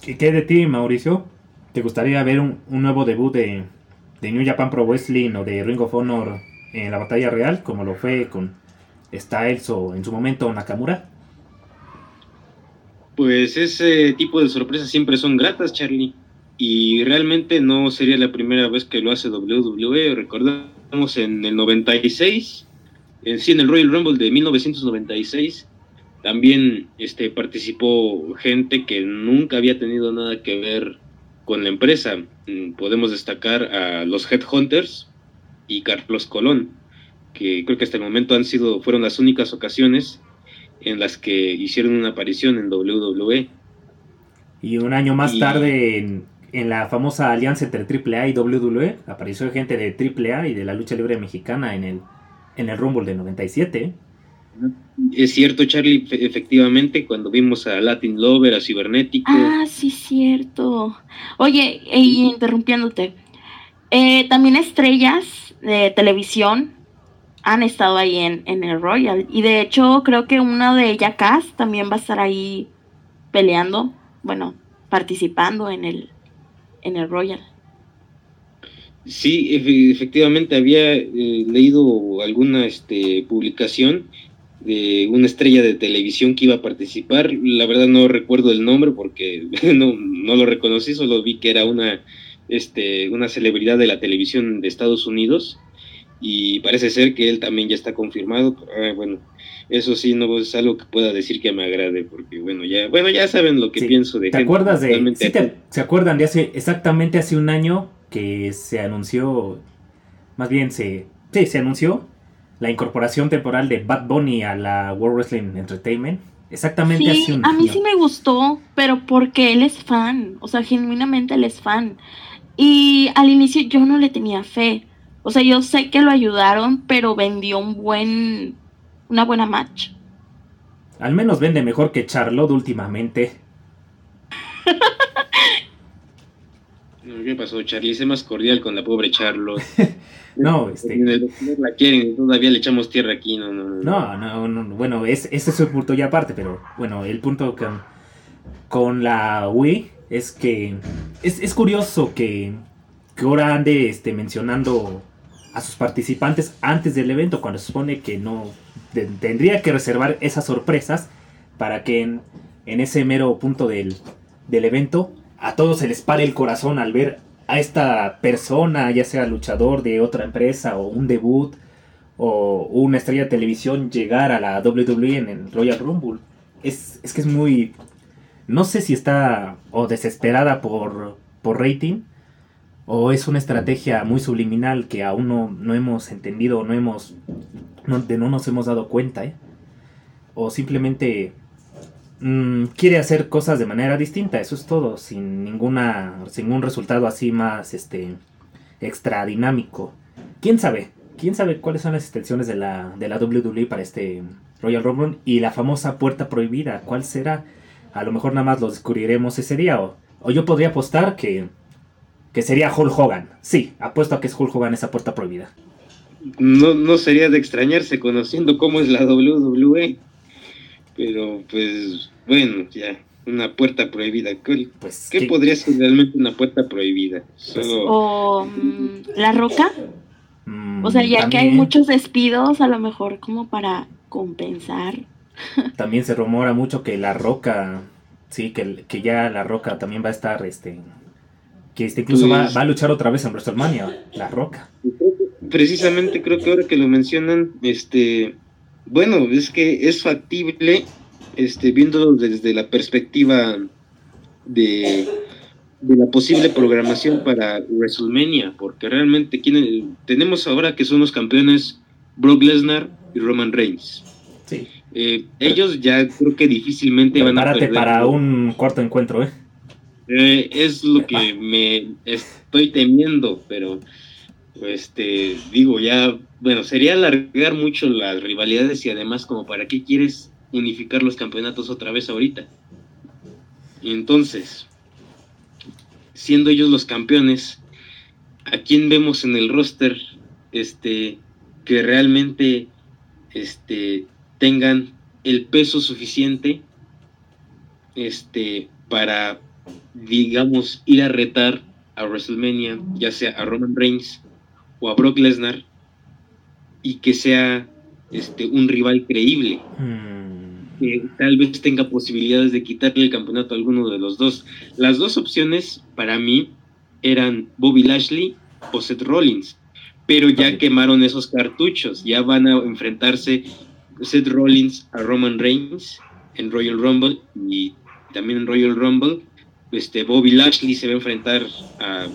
S1: ¿Y qué de ti, Mauricio? ¿Te gustaría ver un, nuevo debut de, de, New Japan Pro Wrestling o de Ring of Honor en la batalla real, como lo fue con Styles o en su momento Nakamura?
S2: Pues ese tipo de sorpresas siempre son gratas, Charlie. Y realmente no sería la primera vez que lo hace WWE. Recordamos en el 96, en sí en el Royal Rumble de 1996, también este, participó gente que nunca había tenido nada que ver con la empresa. Mm, podemos destacar a los Headhunters y Carlos Colón, que creo que hasta el momento han sido, fueron las únicas ocasiones en las que hicieron una aparición en WWE.
S1: Y un año más tarde, en, en, la famosa alianza entre AAA y WWE, apareció gente de AAA y de la lucha libre mexicana en el, en el Rumble de 97.
S2: Es cierto, Charlie, efectivamente, cuando vimos a Latin Lover, a Cibernético.
S3: Ah, sí, cierto. Oye, y interrumpiéndote, eh, también estrellas de televisión han estado ahí en, en el Royal. Y de hecho, creo que una de Jackass también va a estar ahí peleando, bueno, participando en el, en el Royal.
S2: Sí, efectivamente había eh, leído alguna este, publicación de una estrella de televisión que iba a participar. La verdad no recuerdo el nombre porque <laughs> no, no lo reconocí, solo vi que era una, este, una celebridad de la televisión de Estados Unidos y parece ser que él también ya está confirmado. Ah, bueno, eso sí no es algo que pueda decir que me agrade porque bueno, ya bueno, ya saben lo que pienso de
S1: ¿Te acuerdas de ¿Se acuerdan de hace exactamente hace un año que se anunció más bien se sí, se anunció la incorporación temporal de Bad Bunny a la World Wrestling Entertainment? Exactamente
S3: hace un. A mí sí me gustó, pero porque él es fan, o sea, genuinamente él es fan. Y al inicio yo no le tenía fe, o sea, yo sé que lo ayudaron, pero vendió un buen, una buena match.
S1: Al menos vende mejor que Charlotte últimamente. <laughs>
S2: ¿Qué pasó? Charlie es más cordial con la pobre Charlotte. <laughs>
S1: no, este.
S2: la quieren, todavía le echamos tierra aquí, no, no.
S1: No, no, no, bueno, es, ese es el punto ya aparte, pero bueno, el punto con, con la Wii es que es, es curioso que, que ahora ande este, mencionando a sus participantes antes del evento, cuando se supone que no tendría que reservar esas sorpresas para que en, ese mero punto del, del, evento a todos se les pare el corazón al ver a esta persona, ya sea luchador de otra empresa o un debut o una estrella de televisión llegar a la WWE en el Royal Rumble. Es, es que es muy... No sé si está o desesperada por, por rating o es una estrategia muy subliminal que aún no, hemos entendido, no hemos, no, no nos hemos dado cuenta, ¿eh? o simplemente mm, quiere hacer cosas de manera distinta, eso es todo, sin ninguna, sin ningún resultado así más, este, extra dinámico. ¿Quién sabe? ¿Quién sabe cuáles son las extensiones de la, de la WWE para este Royal Rumble y la famosa puerta prohibida? ¿Cuál será? A lo mejor nada más lo descubriremos ese día o, o yo podría apostar que que sería Hulk Hogan. Sí, apuesto a que es Hulk Hogan esa puerta prohibida.
S2: No, no sería de extrañarse conociendo cómo es la WWE. Pero pues bueno, ya, una puerta prohibida. ¿Qué, pues, podría ser realmente una puerta prohibida?
S3: Pues, o mm, la roca. Mm, o sea, ya que hay muchos despidos, a lo mejor como para compensar. <laughs>
S1: También se rumora mucho que la roca, sí, que, que ya la roca también va a estar este, que este incluso va, a luchar otra vez en WrestleMania, La Roca.
S2: Precisamente creo que ahora que lo mencionan, este, bueno, es que es factible, este, viendo desde la perspectiva de, de la posible programación para WrestleMania, porque realmente tenemos ahora que son los campeones Brock Lesnar y Roman Reigns.
S1: Sí.
S2: Eh, ellos ya creo que difícilmente van a
S1: perder. para un cuarto encuentro, ¿eh?
S2: Eh, es lo que me estoy temiendo, pero este digo ya, bueno, sería alargar mucho las rivalidades y además como para qué quieres unificar los campeonatos otra vez ahorita. Y entonces, siendo ellos los campeones, ¿a quién vemos en el roster este que realmente este tengan el peso suficiente este para digamos, ir a retar a WrestleMania, ya sea a Roman Reigns o a Brock Lesnar, y que sea este, un rival creíble. Hmm. Que tal vez tenga posibilidades de quitarle el campeonato a alguno de los dos. Las dos opciones para mí eran Bobby Lashley o Seth Rollins, pero ya quemaron esos cartuchos, ya van a enfrentarse Seth Rollins a Roman Reigns en Royal Rumble y también en Royal Rumble este Bobby Lashley se va a enfrentar a,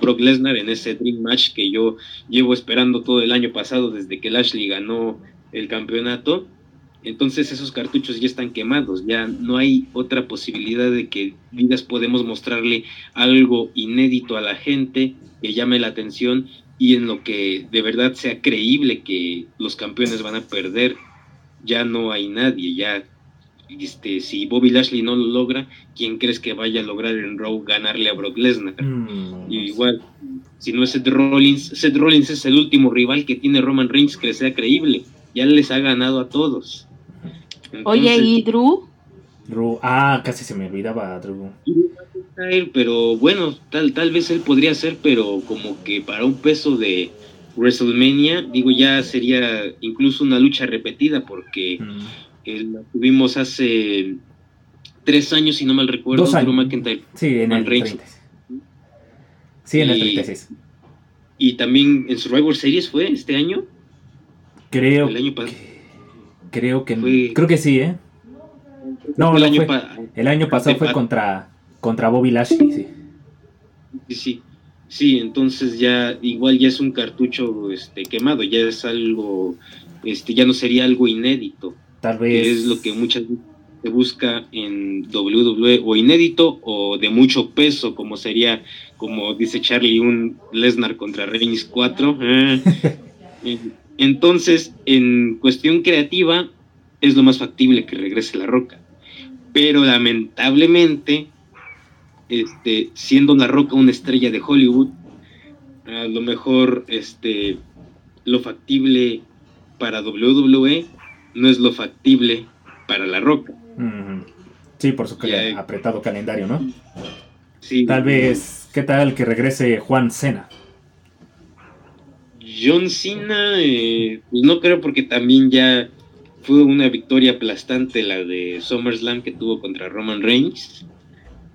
S2: Brock Lesnar en ese Dream Match que yo llevo esperando todo el año pasado desde que Lashley ganó el campeonato. Entonces esos cartuchos ya están quemados, ya no hay otra posibilidad de que digas podemos mostrarle algo inédito a la gente que llame la atención y en lo que de verdad sea creíble que los campeones van a perder, ya no hay nadie, ya este, si Bobby Lashley no lo logra, ¿quién crees que vaya a lograr en Raw ganarle a Brock Lesnar? Mm, igual, si no es Seth Rollins. Seth Rollins es el último rival que tiene Roman Reigns que sea creíble. Ya les ha ganado a todos.
S3: Oye, ¿y Drew?
S1: Drew, ah, casi se me olvidaba Drew.
S2: Pero bueno, tal, tal vez él podría ser, pero como que para un peso de WrestleMania, digo, ya sería incluso una lucha repetida, porque la tuvimos hace tres años, si no mal recuerdo,
S1: Dos años.
S2: McIntyre.
S1: Sí, en el 30. Sí, en el 36.
S2: Y también en Survivor Series fue este año.
S1: Creo
S2: el año pasado.
S1: Creo que fue, creo que sí, ¿eh? No, el, año el año pasado fue contra contra Bobby Lashley, sí.
S2: Sí, sí. Sí, entonces ya igual ya es un cartucho este quemado, ya es algo este ya no sería algo inédito.
S1: Tal vez
S2: es lo que muchas veces se busca en WWE o inédito o de mucho peso, como sería, como dice Charlie, un Lesnar contra Reigns 4. <laughs> Eh, entonces, en cuestión creativa, es lo más factible que regrese La Roca. Pero lamentablemente, este, siendo La Roca una estrella de Hollywood, a lo mejor este, lo factible para WWE no es lo factible para La Roca.
S1: Sí, por su apretado calendario, ¿no? Sí. Tal vez, ¿qué tal que regrese Juan Cena?
S2: John Cena, eh, pues no creo porque también ya fue una victoria aplastante la de SummerSlam que tuvo contra Roman Reigns.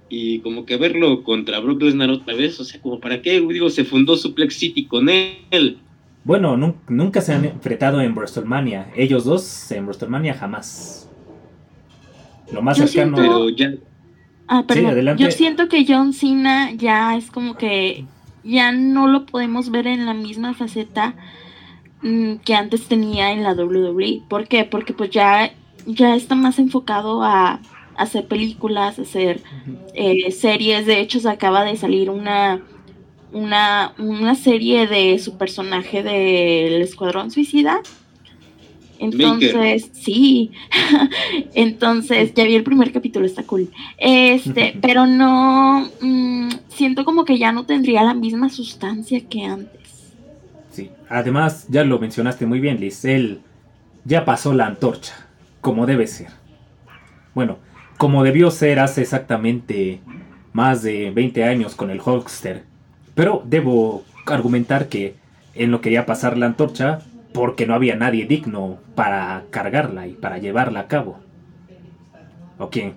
S2: Y como que verlo contra Brock Lesnar otra vez, o sea, como para qué, digo, se fundó Suplex City con él.
S1: Bueno, nunca se han enfrentado en WrestleMania. Ellos dos en WrestleMania jamás. Lo más cercano.
S3: Pero ya... Ah, perdón. Yo siento que John Cena ya es como que ya no lo podemos ver en la misma faceta mm, que antes tenía en la WWE. ¿Por qué? Porque pues ya, ya está más enfocado a, hacer películas, hacer eh, series. De hecho, se acaba de salir una, una, una serie de su personaje del Escuadrón Suicida. Entonces, sí. <laughs> Entonces, ya vi el primer capítulo, está cool. Este, <laughs> pero no mm, siento como que ya no tendría la misma sustancia que antes.
S1: Sí. Además, ya lo mencionaste muy bien, Liz, él ya pasó la antorcha, como debe ser. Bueno, como debió ser hace exactamente más de 20 años con el Hulkster. Pero debo argumentar que él no quería pasar la antorcha porque no había nadie digno para cargarla y para llevarla a cabo. ¿O quién?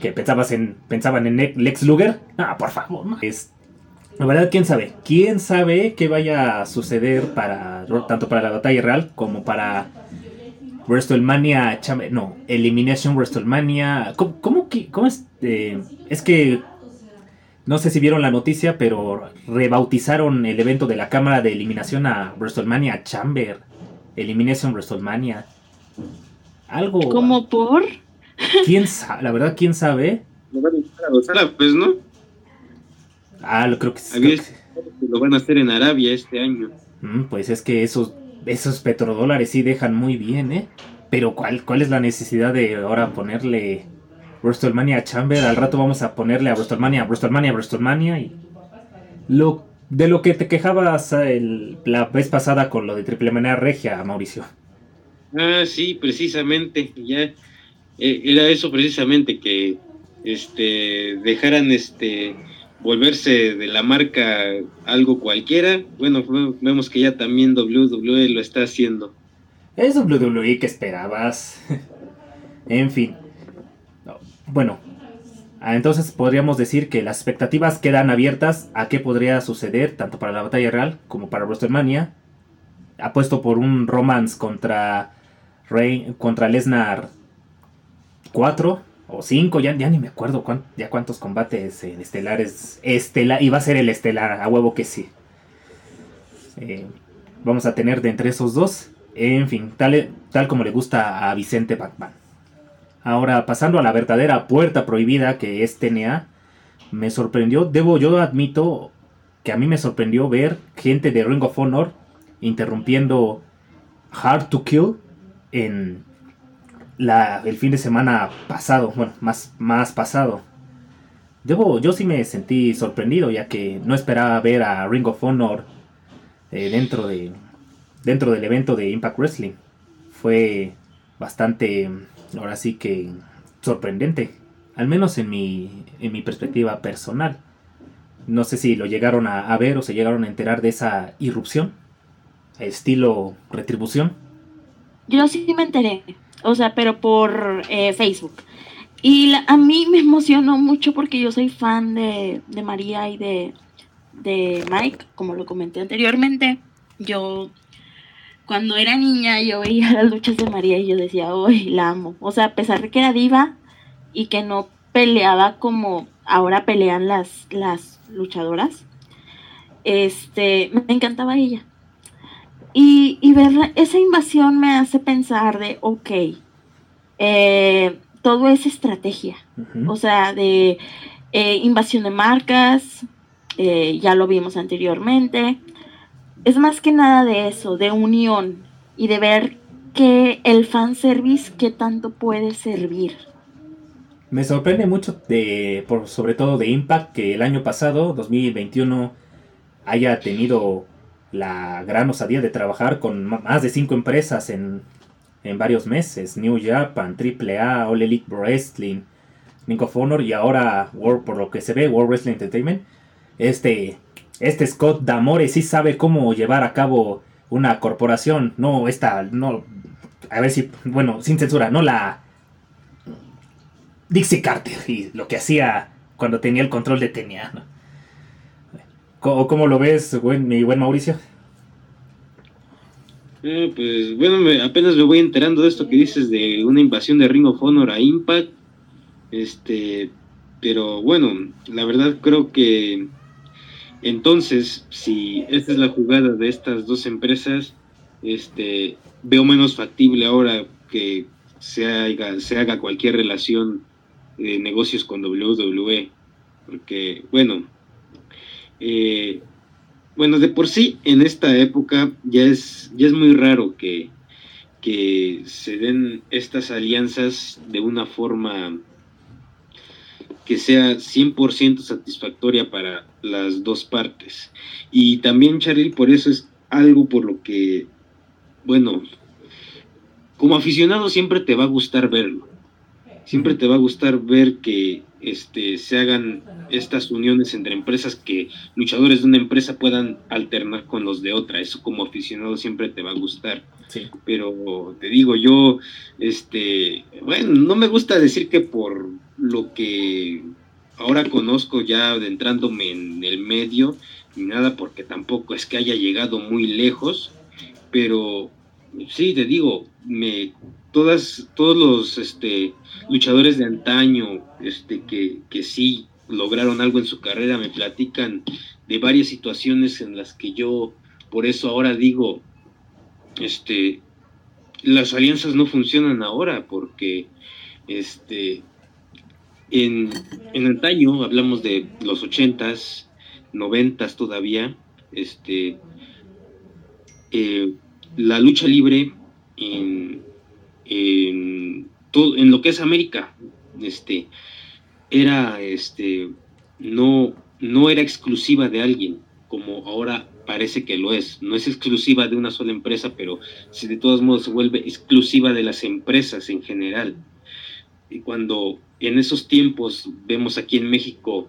S1: ¿Que pensabas en, pensaban en Lex Luger? Ah, por favor. Es, la verdad, quién sabe. ¿Quién sabe qué vaya a suceder para tanto para la batalla real como para WrestleMania, no, Elimination WrestleMania. ¿Cómo, cómo, cómo es? Eh, es que no sé si vieron la noticia, pero rebautizaron el evento de la cámara de eliminación a WrestleMania Chamber. Elimination WrestleMania. Algo.
S3: ¿Cómo por?
S1: ¿Quién sabe? La verdad, ¿quién sabe?
S2: Lo van a los árabes, ¿no?
S1: Ah, lo creo que
S2: sí. Lo van a hacer en Arabia este año.
S1: Mm, pues es que esos, esos petrodólares sí dejan muy bien, ¿eh? Pero ¿cuál, ¿cuál es la necesidad de ahora ponerle WrestleMania Chamber? Al rato vamos a ponerle a WrestleMania, WrestleMania, WrestleMania y... Lo de lo que te quejabas el, la vez pasada con lo de Triple Manera Regia, Mauricio.
S2: Ah, sí, precisamente. Ya eh, era eso precisamente que este dejaran este volverse de la marca algo cualquiera. Bueno, vemos que ya también WWE lo está haciendo.
S1: Es WWE que esperabas. <laughs> en fin. Bueno, Ah, entonces podríamos decir que las expectativas quedan abiertas a qué podría suceder tanto para la batalla real como para WrestleMania. Apuesto por un romance contra Rey, contra Lesnar 4 o 5, ya, ni me acuerdo ya cuántos combates estelares. Estela, va a ser el estelar, a huevo que sí. Eh, vamos a tener de entre esos dos. En fin, tal, tal como le gusta a Vicente Batman. Ahora, pasando a la verdadera puerta prohibida que es TNA, me sorprendió, debo yo admito que a mí me sorprendió ver gente de Ring of Honor interrumpiendo Hard to Kill en la, el fin de semana pasado, bueno, más, más pasado. Debo, yo sí me sentí sorprendido ya que no esperaba ver a Ring of Honor eh, dentro, de, dentro del evento de Impact Wrestling. Fue bastante, ahora sí que sorprendente, al menos en mi, en mi perspectiva personal. No sé si lo llegaron a, ver o se llegaron a enterar de esa irrupción, estilo retribución.
S3: Yo sí me enteré, o sea, pero por eh, Facebook. Y a mí me emocionó mucho porque yo soy fan de, María y de, de Mike, como lo comenté anteriormente. Yo, cuando era niña, yo veía <laughs> las luchas de María y yo decía, uy, la amo. O sea, a pesar de que era diva y que no peleaba como ahora pelean las, las luchadoras, este, me encantaba ella. Y, y ver esa invasión me hace pensar de, ok, eh, todo es estrategia. O sea, de eh, invasión de marcas, eh, ya lo vimos anteriormente. Es más que nada de eso, de unión y de ver que el fanservice que tanto puede servir.
S1: Me sorprende mucho, de, por, sobre todo de Impact, que el año pasado, 2021, haya tenido la gran osadía de trabajar con más de cinco empresas en en varios meses. New Japan, AAA, All Elite Wrestling, Ring of Honor y ahora World, por lo que se ve, World Wrestling Entertainment. Este, este Scott Damore sí sabe cómo llevar a cabo una corporación. No esta, no, a ver si, bueno, sin censura, no la Dixie Carter y lo que hacía cuando tenía el control de Tenia. ¿Cómo, lo ves, mi buen Mauricio?
S2: Eh, pues bueno, apenas me voy enterando de esto que dices de una invasión de Ring of Honor a Impact. Este, pero bueno, la verdad creo que entonces, si esta es la jugada de estas dos empresas, este, veo menos factible ahora que se haga, cualquier relación de negocios con WWE. Porque, bueno, eh, bueno, de por sí, en esta época ya es, ya es muy raro que, que se den estas alianzas de una forma que sea 100% satisfactoria para las dos partes. Y también, Charlie, por eso es algo por lo que, bueno, como aficionado siempre te va a gustar verlo. Siempre te va a gustar ver que este, se hagan estas uniones entre empresas que luchadores de una empresa puedan alternar con los de otra. Eso como aficionado siempre te va a gustar. Pero te digo, yo, este, bueno, no me gusta decir que por lo que ahora conozco ya adentrándome en el medio, ni nada, porque tampoco es que haya llegado muy lejos, pero sí, te digo, me todas, todos los este, luchadores de antaño este, que, que sí lograron algo en su carrera me platican de varias situaciones en las que yo, por eso ahora digo, este, las alianzas no funcionan ahora porque este, en, en antaño, hablamos de los ochentas, noventas todavía, este, eh, la lucha libre en, en, todo, en lo que es América, este, era, este, no, no era exclusiva de alguien, como ahora parece que lo es. No es exclusiva de una sola empresa, pero si de todos modos se vuelve exclusiva de las empresas en general. Y cuando en esos tiempos vemos aquí en México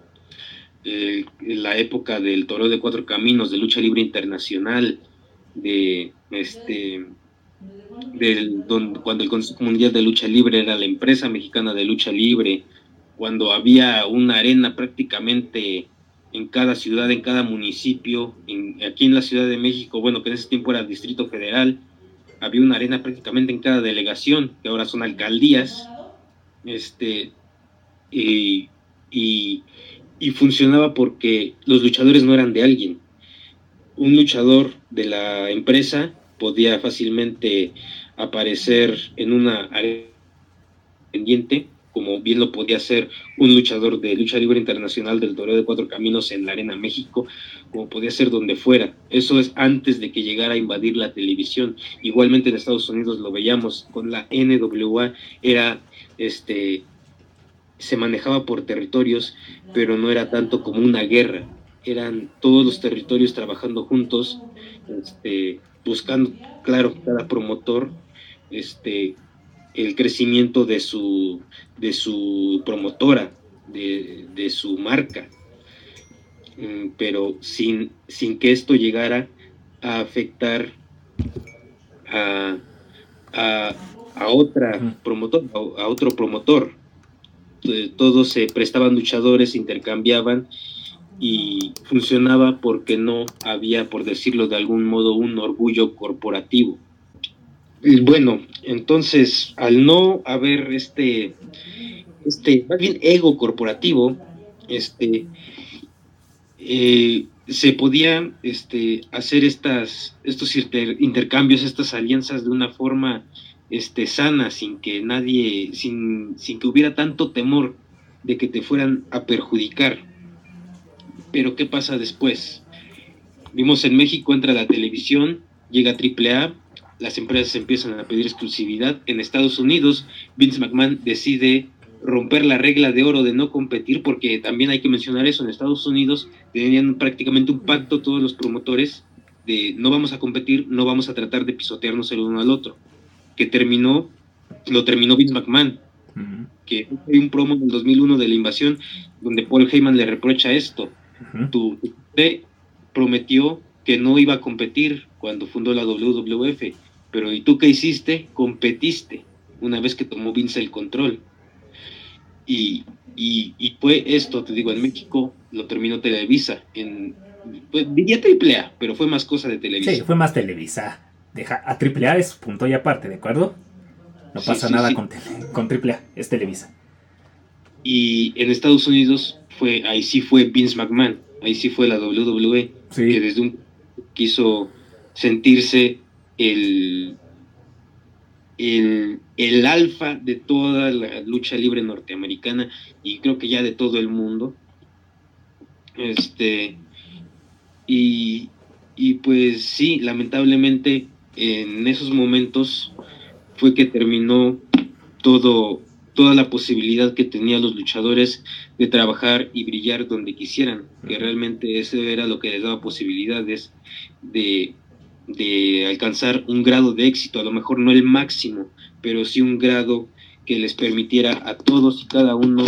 S2: eh, la época del Toro de Cuatro Caminos, de lucha libre internacional, de este del, cuando el Consejo Mundial de Lucha Libre era la empresa mexicana de lucha libre, cuando había una arena prácticamente en cada ciudad, en cada municipio, aquí en la Ciudad de México, bueno, que en ese tiempo era Distrito Federal, había una arena prácticamente en cada delegación, que ahora son alcaldías, este, y, y funcionaba porque los luchadores no eran de alguien. Un luchador de la empresa podía fácilmente aparecer en una área pendiente, como bien lo podía hacer un luchador de lucha libre internacional del Toreo de Cuatro Caminos en la Arena México, como podía ser donde fuera. Eso es antes de que llegara a invadir la televisión. Igualmente en Estados Unidos lo veíamos con la NWA, era este se manejaba por territorios, pero no era tanto como una guerra. Eran todos los territorios trabajando juntos, este, buscando, claro, cada promotor, este, el crecimiento de su, de su promotora, de, de su marca, mm, pero sin, sin que esto llegara a afectar a, a, a otra promotor, a, otro promotor. Todos se prestaban luchadores, intercambiaban y funcionaba porque no había, por decirlo de algún modo, un orgullo corporativo. Y bueno, entonces, al no haber este, este, más bien ego corporativo, este, eh, se podían este, hacer estas, estos intercambios, estas alianzas de una forma este, sana, sin que nadie, sin, sin que hubiera tanto temor de que te fueran a perjudicar. Pero ¿qué pasa después? Vimos en México entra la televisión, llega AAA, las empresas empiezan a pedir exclusividad. En Estados Unidos, Vince McMahon decide romper la regla de oro de no competir, porque también hay que mencionar eso, en Estados Unidos tenían prácticamente un pacto todos los promotores de no vamos a competir, no vamos a tratar de pisotearnos el uno al otro, que terminó, lo terminó Vince McMahon, que hay un promo en el 2001 de la invasión donde Paul Heyman le reprocha esto, tu, prometió que no iba a competir cuando fundó la WWF, pero ¿y tú qué hiciste? Competiste una vez que tomó Vince el control y, y, fue esto, te digo, en México lo terminó Televisa. En, pues, diría AAA, pero fue más cosa de Televisa.
S1: Sí, fue más Televisa. Deja, a AAA es punto y aparte, ¿de acuerdo? No pasa nada Con, con AAA, es Televisa.
S2: Y en Estados Unidos fue, ahí sí fue Vince McMahon, ahí sí fue la WWE, que desde un quiso sentirse el, el, alfa de toda la lucha libre norteamericana y creo que ya de todo el mundo. Este, y, y pues sí, lamentablemente en esos momentos fue que terminó todo, toda la posibilidad que tenían los luchadores de trabajar y brillar donde quisieran, que realmente eso era lo que les daba posibilidades de de alcanzar un grado de éxito, a lo mejor no el máximo, pero sí un grado que les permitiera a todos y cada uno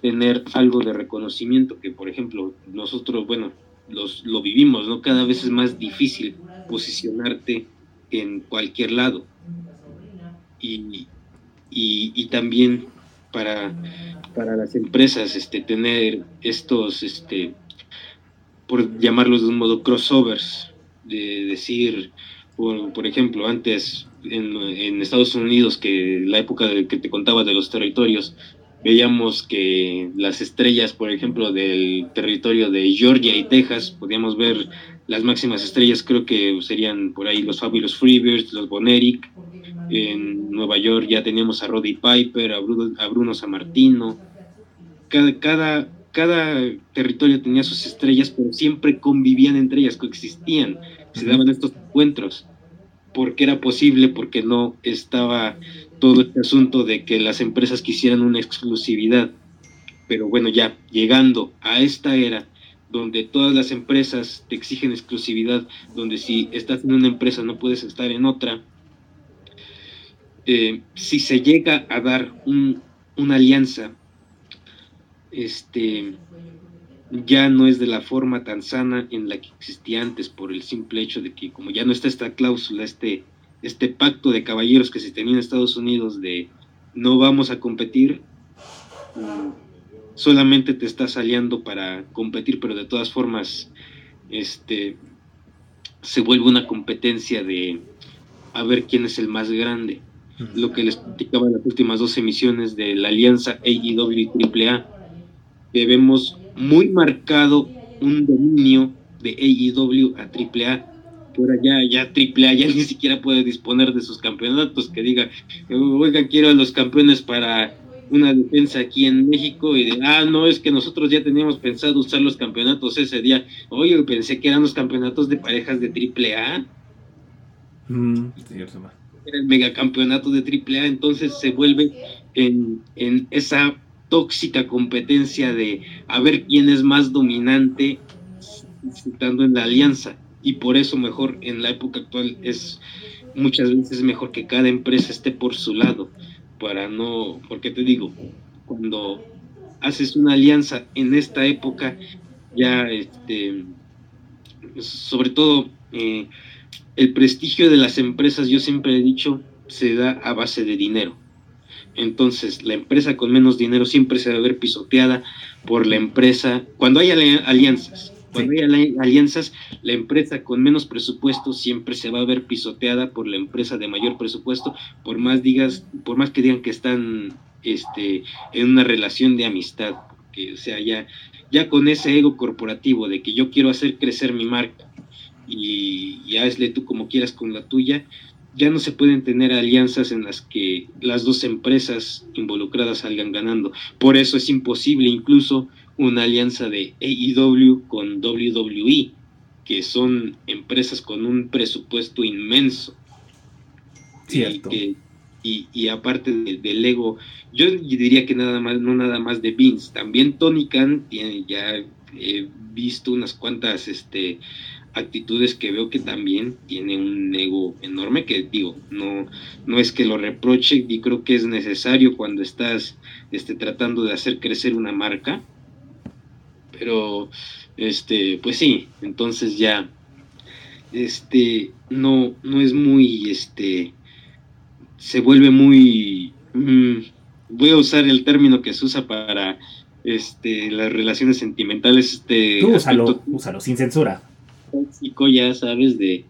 S2: tener algo de reconocimiento, que por ejemplo nosotros, bueno, los, lo vivimos, ¿no? Cada vez es más difícil posicionarte en cualquier lado. Y, y, también para, para las empresas este, tener estos, este, por llamarlos de un modo, crossovers, de decir, por, ejemplo, antes en, Estados Unidos, que la época de, que te contaba de los territorios, veíamos que las estrellas, por ejemplo, del territorio de Georgia y Texas, podíamos ver las máximas estrellas, creo que serían por ahí los Fabulous Freebirds, los Boneric. En Nueva York ya teníamos a Roddy Piper, a Bruno, a Bruno Sammartino. Cada, cada, cada territorio tenía sus estrellas, pero siempre convivían entre ellas, coexistían, se daban estos encuentros. porque era posible? Porque no estaba todo este asunto de que las empresas quisieran una exclusividad. Pero bueno, ya llegando a esta era donde todas las empresas te exigen exclusividad, donde si estás en una empresa no puedes estar en otra, eh, si se llega a dar una alianza este ya no es de la forma tan sana en la que existía antes por el simple hecho de que como ya no está esta cláusula, este, este pacto de caballeros que se tenía en Estados Unidos de no vamos a competir, mm, solamente te estás aliando para competir, pero de todas formas este, se vuelve una competencia de a ver quién es el más grande. Lo que les platicaba en las últimas dos emisiones de la alianza AEW y AAA que vemos muy marcado un dominio de AEW a AAA. Por allá, ya AAA ya ni siquiera puede disponer de sus campeonatos, que diga, oiga, quiero a los campeones para una defensa aquí en México y de, ah, no, es que nosotros ya teníamos pensado usar los campeonatos ese día. Oye, pensé que eran los campeonatos de parejas de AAA. Mm, Era el megacampeonato de AAA, entonces se vuelve en, en esa tóxica competencia de a ver quién es más dominante estando en la alianza y por eso mejor en la época actual es muchas veces mejor que cada empresa esté por su lado para no porque te digo cuando haces una alianza en esta época ya este sobre todo eh, el prestigio de las empresas yo siempre he dicho se da a base de dinero entonces, la empresa con menos dinero siempre se va a ver pisoteada por la empresa. Cuando hay alianzas, cuando hay alianzas, la empresa con menos presupuesto siempre se va a ver pisoteada por la empresa de mayor presupuesto, por más digas, por más que digan que están este en una relación de amistad, que o sea, ya ya con ese ego corporativo de que yo quiero hacer crecer mi marca y, y hazle tú como quieras con la tuya, ya no se pueden tener alianzas en las que las dos empresas involucradas salgan ganando. Por eso es imposible incluso una alianza de AEW con WWE, que son empresas con un presupuesto inmenso.
S1: Cierto.
S2: Y, y, aparte del ego, yo diría que nada más, no nada más de Vince, también Tony Khan tiene ya he visto unas cuantas este actitudes que veo que también tiene un ego enorme que digo no no es que lo reproche y creo que es necesario cuando estás este tratando de hacer crecer una marca pero este pues sí entonces ya este no no es muy este se vuelve muy mm, voy a usar el término que se usa para este las relaciones sentimentales este
S1: Tú úsalo, úsalo sin censura
S2: tóxico, ya sabes, de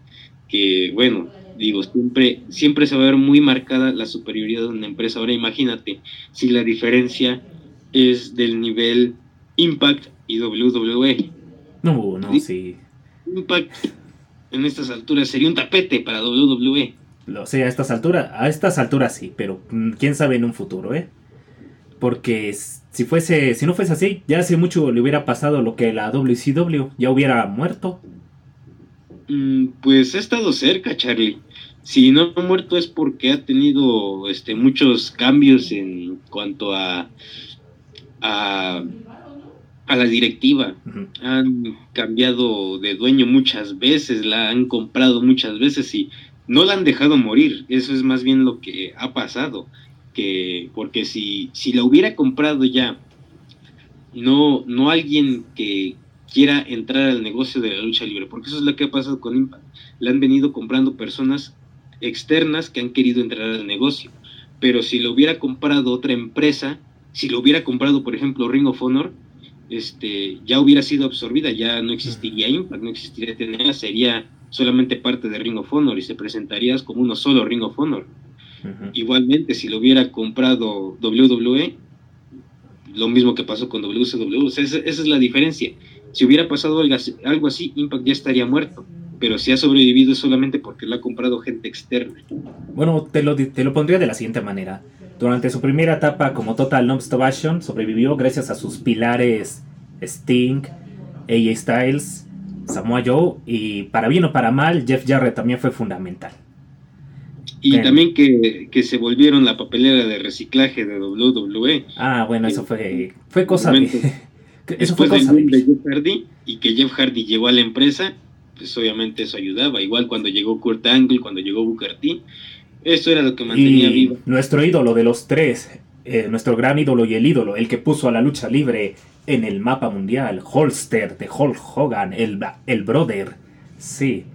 S2: que, bueno, digo, siempre, siempre se va a ver muy marcada la superioridad de una empresa. Ahora imagínate si la diferencia es del nivel Impact y WWE.
S1: No, no, sí.
S2: Impact en estas alturas sería un tapete para WWE.
S1: Lo sé, a estas alturas, a estas alturas sí, pero mm, quién sabe en un futuro, ¿eh? Porque si fuese, si no fuese así, ya hace mucho le hubiera pasado lo que la WCW, ya hubiera muerto.
S2: Mm, pues ha estado cerca, Charlie. Si no ha muerto es porque ha tenido este, muchos cambios en cuanto a, a, la directiva. Han cambiado de dueño muchas veces, la han comprado muchas veces y no la han dejado morir. Eso es más bien lo que ha pasado. Que, porque si, si la hubiera comprado ya, no, no alguien que, quiera entrar al negocio de la lucha libre, porque eso es lo que ha pasado con Impact. Le han venido comprando personas externas que han querido entrar al negocio, pero si lo hubiera comprado otra empresa, si lo hubiera comprado, por ejemplo, Ring of Honor, este, ya hubiera sido absorbida, ya no existiría Impact, no existiría TNA, sería solamente parte de Ring of Honor y se presentarías como uno solo Ring of Honor. Igualmente, si lo hubiera comprado WWE, lo mismo que pasó con WCW, esa, esa es la diferencia. Si hubiera pasado algo así, Impact ya estaría muerto. Pero si ha sobrevivido es solamente porque lo ha comprado gente externa.
S1: Bueno, te lo, te lo pondría de la siguiente manera. Durante su primera etapa como Total Nonstop sobrevivió gracias a sus pilares Sting, AJ Styles, Samoa Joe y para bien o para mal, Jeff Jarrett también fue fundamental.
S2: Y también que, se volvieron la papelera de reciclaje de WWE.
S1: Ah, bueno, eso fue, fue cosa de... <laughs>
S2: Eso fue cosa de, Jeff Hardy y que Jeff Hardy llegó a la empresa, pues obviamente eso ayudaba. Igual cuando llegó Kurt Angle, cuando llegó Booker T, eso era lo que mantenía vivo.
S1: Nuestro ídolo de los tres, eh, nuestro gran ídolo y el ídolo, el que puso a la lucha libre en el mapa mundial, Holster de Hulk Hogan, el, el brother, sí.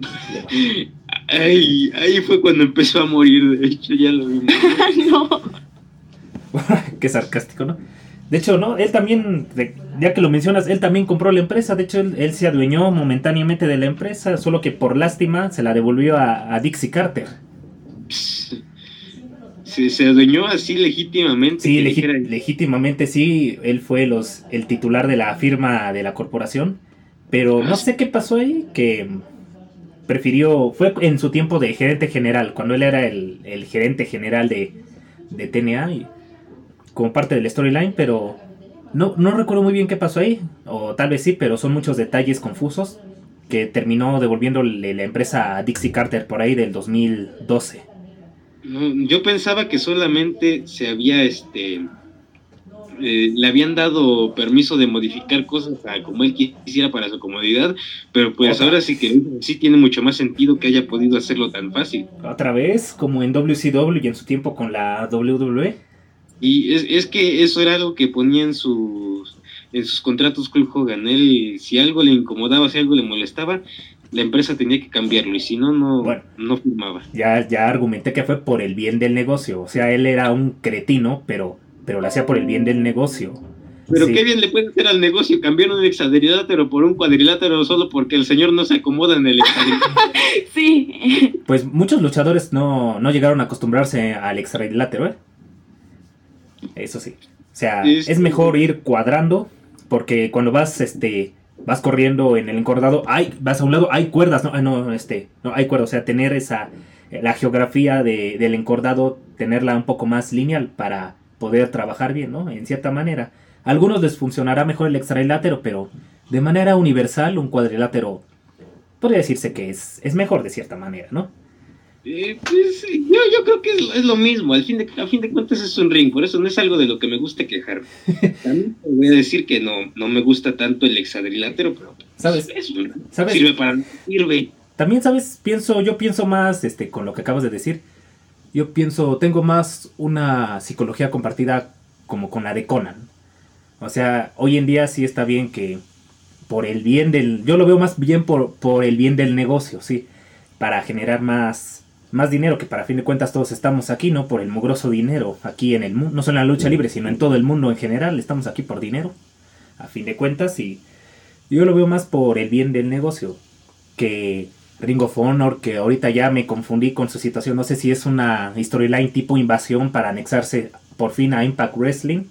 S1: <laughs>
S2: Ahí, ahí fue cuando empezó a morir, de hecho ya lo vimos. <laughs> no. <laughs>
S1: Qué sarcástico, ¿no? De hecho, ¿no? Él también, ya que lo mencionas, él también compró la empresa. De hecho, él, se adueñó momentáneamente de la empresa, solo que por lástima se la devolvió a, Dixie Carter.
S2: Se, se, adueñó así legítimamente.
S1: Sí, legítimamente sí. Él fue los, el titular de la firma de la corporación. Pero no ah. sé qué pasó ahí, que prefirió, fue en su tiempo de gerente general, cuando él era el, el gerente general de, de TNA. Y como parte del storyline, pero no, no recuerdo muy bien qué pasó ahí, o tal vez sí, pero son muchos detalles confusos que terminó devolviéndole la empresa a Dixie Carter por ahí del 2012.
S2: Yo pensaba que solamente se había este eh, le habían dado permiso de modificar cosas como él quisiera para su comodidad, pero pues ahora sí que sí tiene mucho más sentido que haya podido hacerlo tan fácil.
S1: Otra vez, como en WCW y en su tiempo con la WWE.
S2: Y es, es que eso era algo que ponía en sus, en sus contratos Hulk Hogan. Él, si algo le incomodaba, si algo le molestaba, la empresa tenía que cambiarlo y si no, no, no firmaba.
S1: Ya, ya argumenté que fue por el bien del negocio. O sea, él era un cretino, pero, pero lo hacía por el bien del negocio.
S2: Pero qué bien le puede hacer al negocio cambiar un hexadrilátero por un cuadrilátero solo porque el señor no se acomoda en el hexadrilátero. <laughs>
S3: sí.
S1: Pues muchos luchadores no, no llegaron a acostumbrarse al hexadrilátero, ¿eh? Eso sí. O sea, es mejor ir cuadrando porque cuando vas este vas corriendo en el encordado, hay, vas a un lado, hay cuerdas, no, ah, no, este, no hay cuerdas, o sea, tener esa, la geografía de, del encordado, tenerla un poco más lineal para poder trabajar bien, ¿no? En cierta manera. A algunos les funcionará mejor el extradrilátero, pero de manera universal un cuadrilátero podría decirse que es, es mejor de cierta manera, ¿no?
S2: Eh, pues yo, yo, creo que es, lo mismo, al fin de, a fin de cuentas es un ring, por eso no es algo de lo que me gusta quejarme. <laughs> También voy a decir que no, no me gusta tanto el hexadrilátero, pero
S1: ¿Sabes?
S2: sirve para sirve.
S1: También sabes, pienso, yo pienso más este con lo que acabas de decir. Yo pienso, tengo más una psicología compartida como con la de Conan. O sea, hoy en día sí está bien que por el bien del, yo lo veo más bien por, por el bien del negocio, sí, para generar más más dinero, que para fin de cuentas todos estamos aquí, ¿no? Por el mugroso dinero, aquí en el mundo, no solo en la lucha libre, sino en todo el mundo en general, estamos aquí por dinero, a fin de cuentas, y yo lo veo más por el bien del negocio, que Ring of Honor, que ahorita ya me confundí con su situación, no sé si es una storyline tipo invasión para anexarse por fin a Impact Wrestling,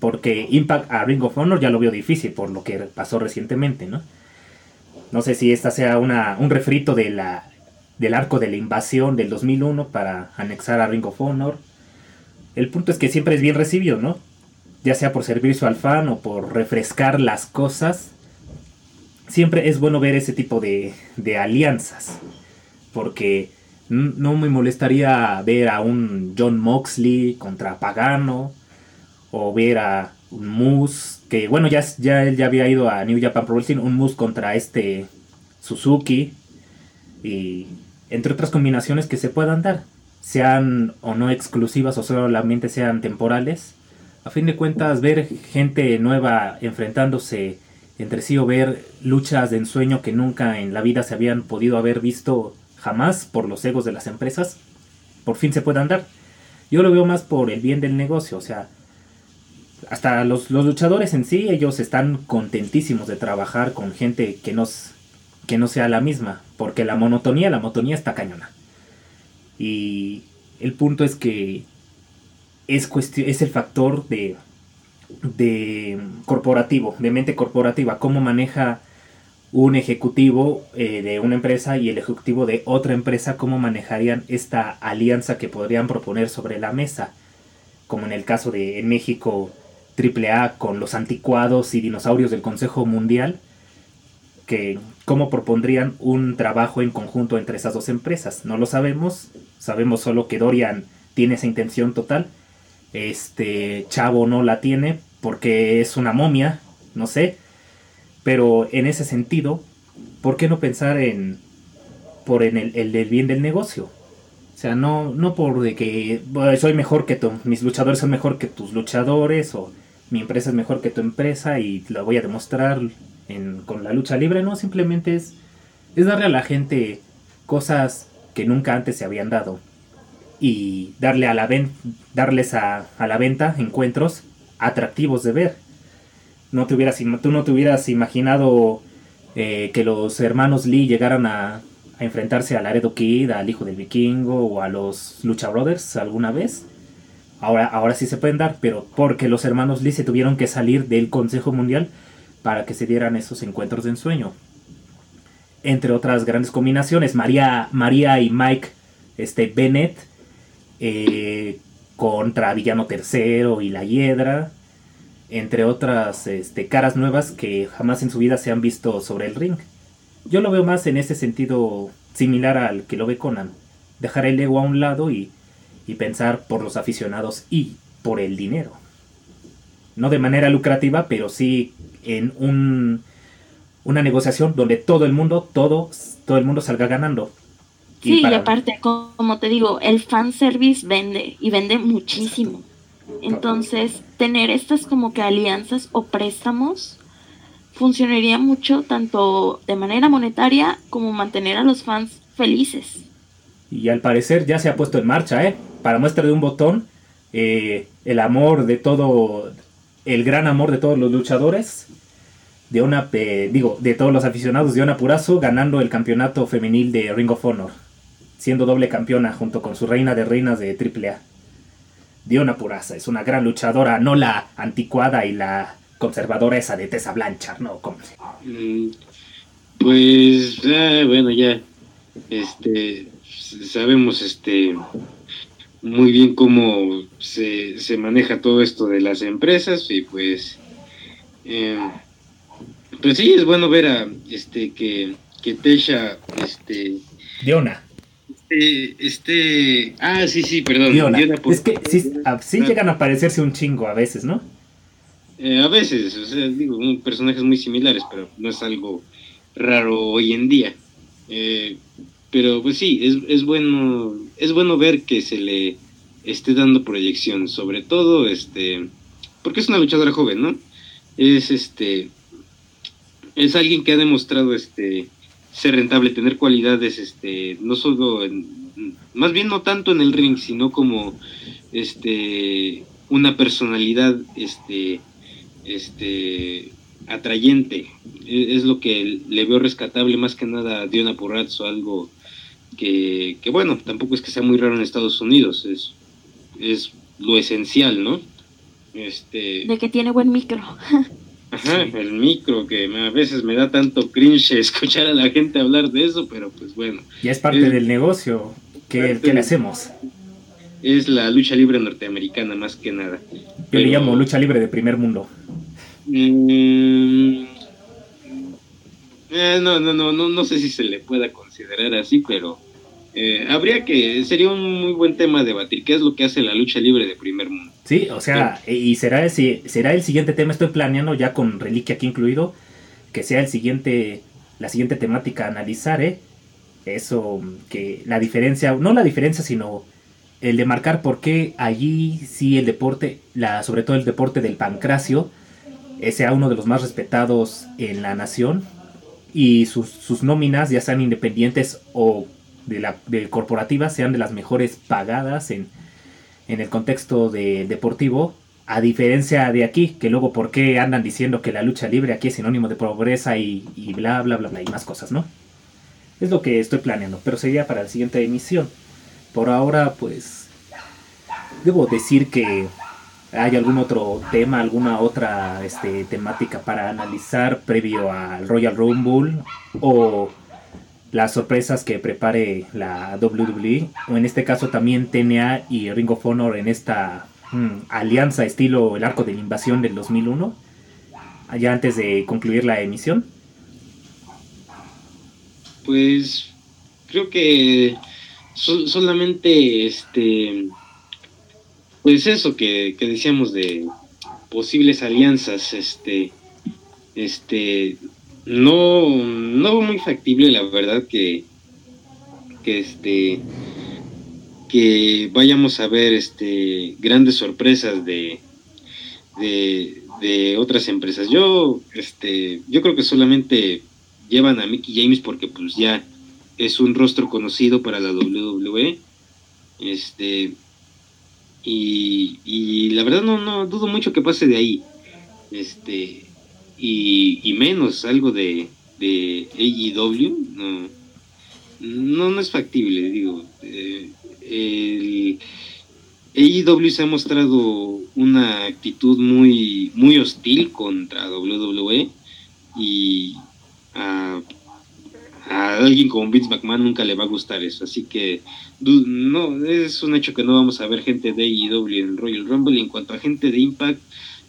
S1: porque Impact a Ring of Honor ya lo veo difícil por lo que pasó recientemente, ¿no? No sé si esta sea una, un refrito de la del arco de la invasión del 2001 para anexar a Ring of Honor. El punto es que siempre es bien recibido, ¿no? Ya sea por servicio al fan o por refrescar las cosas. Siempre es bueno ver ese tipo de, de alianzas. Porque no me molestaría ver a un John Moxley contra Pagano. O ver a un Moose. Que bueno, ya, ya él ya había ido a New Japan Pro Wrestling. Un Moose contra este Suzuki y entre otras combinaciones que se puedan dar, sean o no exclusivas o solamente sean temporales. A fin de cuentas, ver gente nueva enfrentándose entre sí o ver luchas de ensueño que nunca en la vida se habían podido haber visto jamás por los egos de las empresas, por fin se puedan dar. Yo lo veo más por el bien del negocio, o sea, hasta los, luchadores en sí, ellos están contentísimos de trabajar con gente que nos que no sea la misma, porque la monotonía, la monotonía está cañona. Y el punto es que es, es el factor de, de corporativo, de mente corporativa, cómo maneja un ejecutivo eh, de una empresa y el ejecutivo de otra empresa, cómo manejarían esta alianza que podrían proponer sobre la mesa, como en el caso de en México AAA con los anticuados y dinosaurios del Consejo Mundial, que cómo propondrían un trabajo en conjunto entre esas dos empresas. No lo sabemos, sabemos solo que Dorian tiene esa intención total. Este Chavo no la tiene porque es una momia, no sé. Pero en ese sentido, ¿por qué no pensar en por en el, el bien del negocio? O sea, no, no por de que soy mejor que tú, mis luchadores son mejor que tus luchadores o mi empresa es mejor que tu empresa y lo voy a demostrar con la lucha libre, no, simplemente es, es darle a la gente cosas que nunca antes se habían dado y darle a la darles a, la venta encuentros atractivos de ver. No te hubieras, tú no te hubieras imaginado eh, que los hermanos Lee llegaran a, a enfrentarse a Laredo Kid, al hijo del vikingo o a los Lucha Brothers alguna vez. Ahora, ahora sí se pueden dar, pero porque los hermanos Lee se tuvieron que salir del Consejo Mundial para que se dieran esos encuentros de ensueño. Entre otras grandes combinaciones, María, María y Mike este, Bennett eh, contra Villano III y La Hiedra, entre otras este, caras nuevas que jamás en su vida se han visto sobre el ring. Yo lo veo más en ese sentido similar al que lo ve Conan. Dejar el ego a un lado y, y pensar por los aficionados y por el dinero. No de manera lucrativa, pero sí en un, una negociación donde todo el mundo, todo, todo el mundo salga ganando.
S3: Sí, y, aparte, como te digo, el fanservice vende y vende muchísimo. Entonces, tener estas como que alianzas o préstamos funcionaría mucho tanto de manera monetaria como mantener a los fans felices.
S1: Y al parecer ya se ha puesto en marcha, ¿eh? Para muestra de un botón, eh, el amor de todo, el gran amor de todos los luchadores, de una, digo, de todos los aficionados de una Purazo ganando el campeonato femenil de Ring of Honor, siendo doble campeona junto con su reina de reinas de AAA. Diona Puraza es una gran luchadora, no la anticuada y la conservadora esa de Tessa Blanchard, ¿no? ¿Cómo
S2: mm, Pues, eh, bueno, ya, este, sabemos, este, muy bien cómo se, se maneja todo esto de las empresas y pues, eh, pues sí, es bueno ver a, este, que, que Tesha, este...
S1: Diona.
S2: Este, este, ah, sí, sí, perdón.
S1: es que sí, llegan a parecerse un chingo a veces, ¿no?
S2: Eh, a veces, o sea, digo, personajes muy similares, pero no es algo raro hoy en día. Eh, pero pues sí, es, es bueno, es bueno ver que se le esté dando proyección, sobre todo, este, porque es una luchadora joven, ¿no? Es este, es alguien que ha demostrado, este, ser rentable, tener cualidades, este, no solo más bien no tanto en el ring, sino como, este, una personalidad, este, este, atrayente. E, es, lo que le veo rescatable más que nada a Diona Porrazzo, algo que, que, bueno, tampoco es que sea muy raro en Estados Unidos, es, es lo esencial, ¿no? Este...
S3: De que tiene buen micro. <laughs>
S2: Ajá, el micro, que a veces me da tanto cringe <laughs> escuchar a la gente hablar de eso, pero pues bueno.
S1: Ya es parte del negocio. ¿Qué, le hacemos?
S2: Es la lucha libre norteamericana, más que nada.
S1: Yo le llamo lucha libre de primer mundo.
S2: Mm, eh, no, no, no, no, no sé si se le pueda considerar así, pero eh, habría que, sería un muy buen tema debatir, qué es lo que hace la lucha libre de primer mundo.
S1: Sí, o sea, y será, ese, será el siguiente tema, estoy planeando ya con Reliquia aquí incluido, que sea el siguiente, la siguiente temática a analizar, ¿eh? Eso, que la diferencia, no la diferencia, sino el de marcar por qué allí sí el deporte, la, sobre todo el deporte del pancracio, sea uno de los más respetados en la nación y sus, sus nóminas, ya sean independientes o de, la, de corporativas sean de las mejores pagadas en, en el contexto de, deportivo, a diferencia de aquí, que luego por qué andan diciendo que la lucha libre aquí es sinónimo de pobreza y, y bla, bla, bla, bla, y más cosas, ¿no? Es lo que estoy planeando, pero sería para la siguiente emisión. Por ahora, pues, debo decir que hay algún otro tema, alguna otra este, temática para analizar previo al Royal Rumble o las sorpresas que prepare la WWE, o en este caso también TNA y Ring of Honor en esta mm, alianza estilo el arco de la invasión del 2001, allá antes de concluir la emisión.
S2: Pues creo que solamente este pues eso que, que decíamos de posibles alianzas este este no, no muy factible, la verdad, que, que este que vayamos a ver este grandes sorpresas de, de, otras empresas. Yo, este, yo creo que solamente llevan a Mickey James porque pues ya es un rostro conocido para la WWE. Este, y, y la verdad no, no dudo mucho que pase de ahí. Este, y, menos algo de, de AEW, no, no, no es factible, digo. Eh, el AEW se ha mostrado una actitud muy, muy hostil contra WWE y a, a alguien como Vince McMahon nunca le va a gustar eso, así que no es un hecho que no vamos a ver gente de AEW en Royal Rumble y en cuanto a gente de Impact,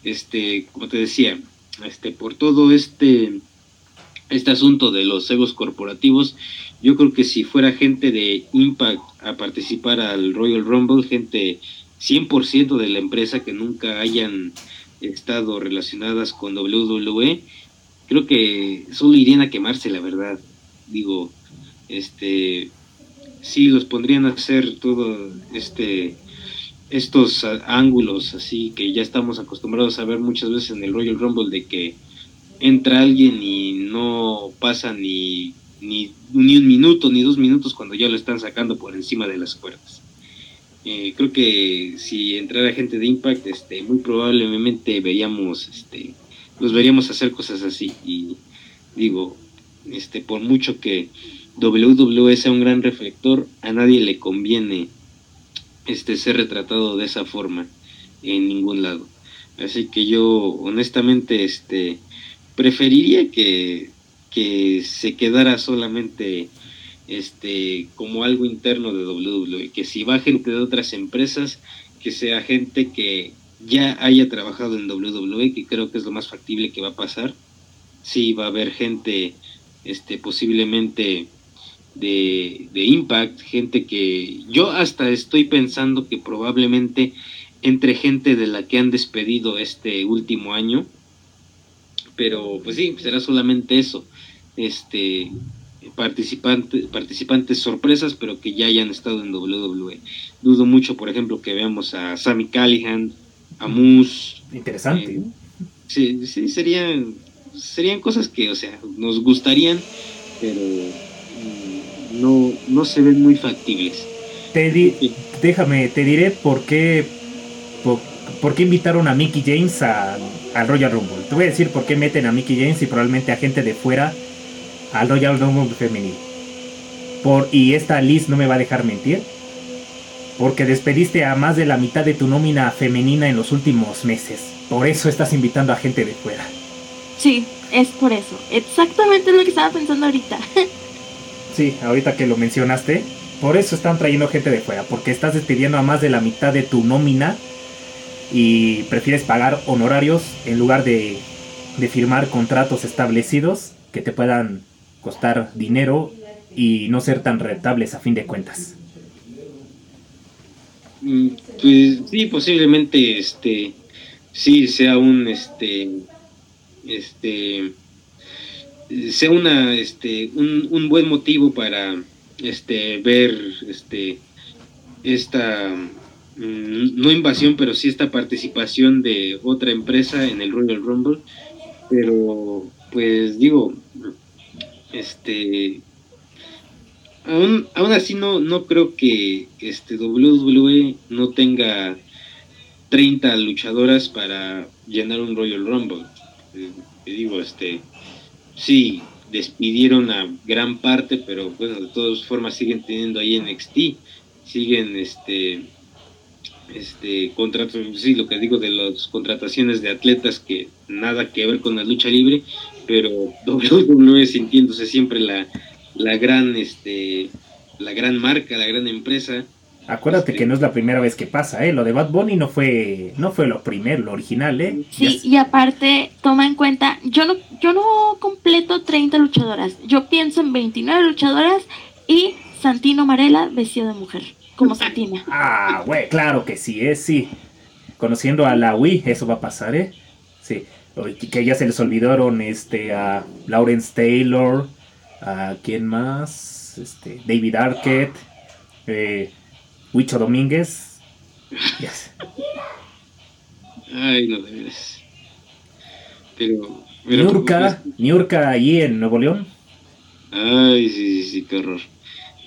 S2: este, como te decía, este, por todo este, este asunto de los egos corporativos, yo creo que si fuera gente de Impact a participar al Royal Rumble, gente 100% de la empresa que nunca hayan estado relacionadas con WWE, creo que solo irían a quemarse, la verdad. Digo, este, sí los pondrían a hacer todo este estos ángulos así que ya estamos acostumbrados a ver muchas veces en el Royal Rumble de que entra alguien y no pasa ni, ni, ni un minuto ni dos minutos cuando ya lo están sacando por encima de las cuerdas. Eh, creo que si entrara gente de Impact, este, muy probablemente veríamos, este, los veríamos hacer cosas así. Y digo, este, por mucho que WWE sea un gran reflector, a nadie le conviene este, ser retratado de esa forma en ningún lado. Así que yo honestamente este, preferiría que, que se quedara solamente este, como algo interno de WWE, que si va gente de otras empresas, que sea gente que ya haya trabajado en WWE, que creo que es lo más factible que va a pasar. Sí, va a haber gente, este, posiblemente de, de Impact, gente que yo hasta estoy pensando que probablemente entre gente de la que han despedido este último año, pero pues sí, será solamente eso. Este, participantes, participantes sorpresas, pero que ya hayan estado en WWE. Dudo mucho, por ejemplo, que veamos a Sammy Callihan, a Moose.
S1: Interesante.
S2: Eh, sí, sí, serían, serían cosas que, o sea, nos gustarían, pero no, no se ven muy factibles.
S1: Te déjame, te diré por qué, por, qué invitaron a Mickey James al Royal Rumble. Te voy a decir por qué meten a Mickey James y probablemente a gente de fuera al Royal Rumble femenil. Por, y esta Liz no me va a dejar mentir. Porque despediste a más de la mitad de tu nómina femenina en los últimos meses. Por eso estás invitando a gente de fuera.
S3: Sí, es por eso. Exactamente lo que estaba pensando ahorita. <laughs>
S1: sí, ahorita que lo mencionaste. Por eso están trayendo gente de fuera. Porque estás despidiendo a más de la mitad de tu nómina. Y prefieres pagar honorarios en lugar de, de firmar contratos establecidos que te puedan costar dinero y no ser tan rentables a fin de cuentas.
S2: Mm, pues sí, posiblemente este sí sea un este este sea una este un, un buen motivo para este ver este esta mm, no invasión pero sí esta participación de otra empresa en el Royal Rumble pero pues digo este aún, aún así no, no creo que este WWE no tenga 30 luchadoras para llenar un Royal Rumble. Eh, digo, este sí, despidieron a gran parte, pero bueno, de todas formas siguen teniendo ahí NXT, siguen este este contrato, sí, lo que digo de las contrataciones de atletas que nada que ver con la lucha libre, pero <laughs> WWE sintiéndose siempre la, la gran este la gran marca, la gran empresa.
S1: Acuérdate que no es la primera vez que pasa, ¿eh? Lo de Bad Bunny no fue no fue lo primero, lo original, ¿eh?
S3: Sí, y aparte, toma en cuenta, yo no yo no completo 30 luchadoras. Yo pienso en 29 luchadoras y Santino Marella vestido de mujer, como Santina. <laughs>
S1: ah, güey, claro que sí, es ¿eh? sí. Conociendo a la Wii, eso va a pasar, ¿eh? Sí que ya se les olvidaron este a Lawrence Taylor, a quién más, este David Arquette, eh, Huicho Domínguez.
S2: Ay, no debes. Pero,
S1: pero Niurka, Niurka ahí en Nuevo León.
S2: Ay, sí, sí, sí, qué horror.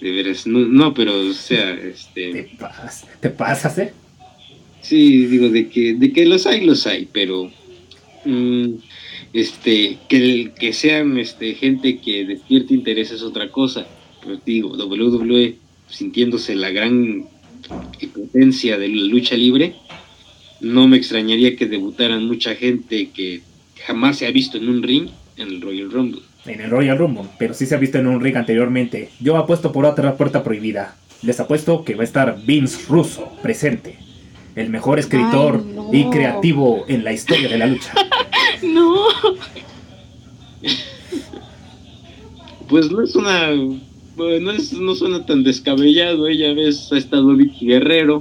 S2: De veras, no, no pero o sea, este.
S1: Te, pasas, te pasas, ¿eh?
S2: Sí, digo, de que, de que los hay, los hay, pero Mm, este, que, que sean este, gente que despierte interés es otra cosa. Pero digo, WWE sintiéndose la gran potencia de la lucha libre, no me extrañaría que debutaran mucha gente que jamás se ha visto en un ring en el Royal Rumble.
S1: En el Royal Rumble, pero sí se ha visto en un ring anteriormente. Yo apuesto por otra puerta prohibida. Les apuesto que va a estar Vince Russo presente el mejor escritor y creativo en la historia de la lucha. <laughs>
S3: no.
S2: Pues no es una. No, es, no suena tan descabellado. Ella ¿eh? ves, ha estado Vicky Guerrero.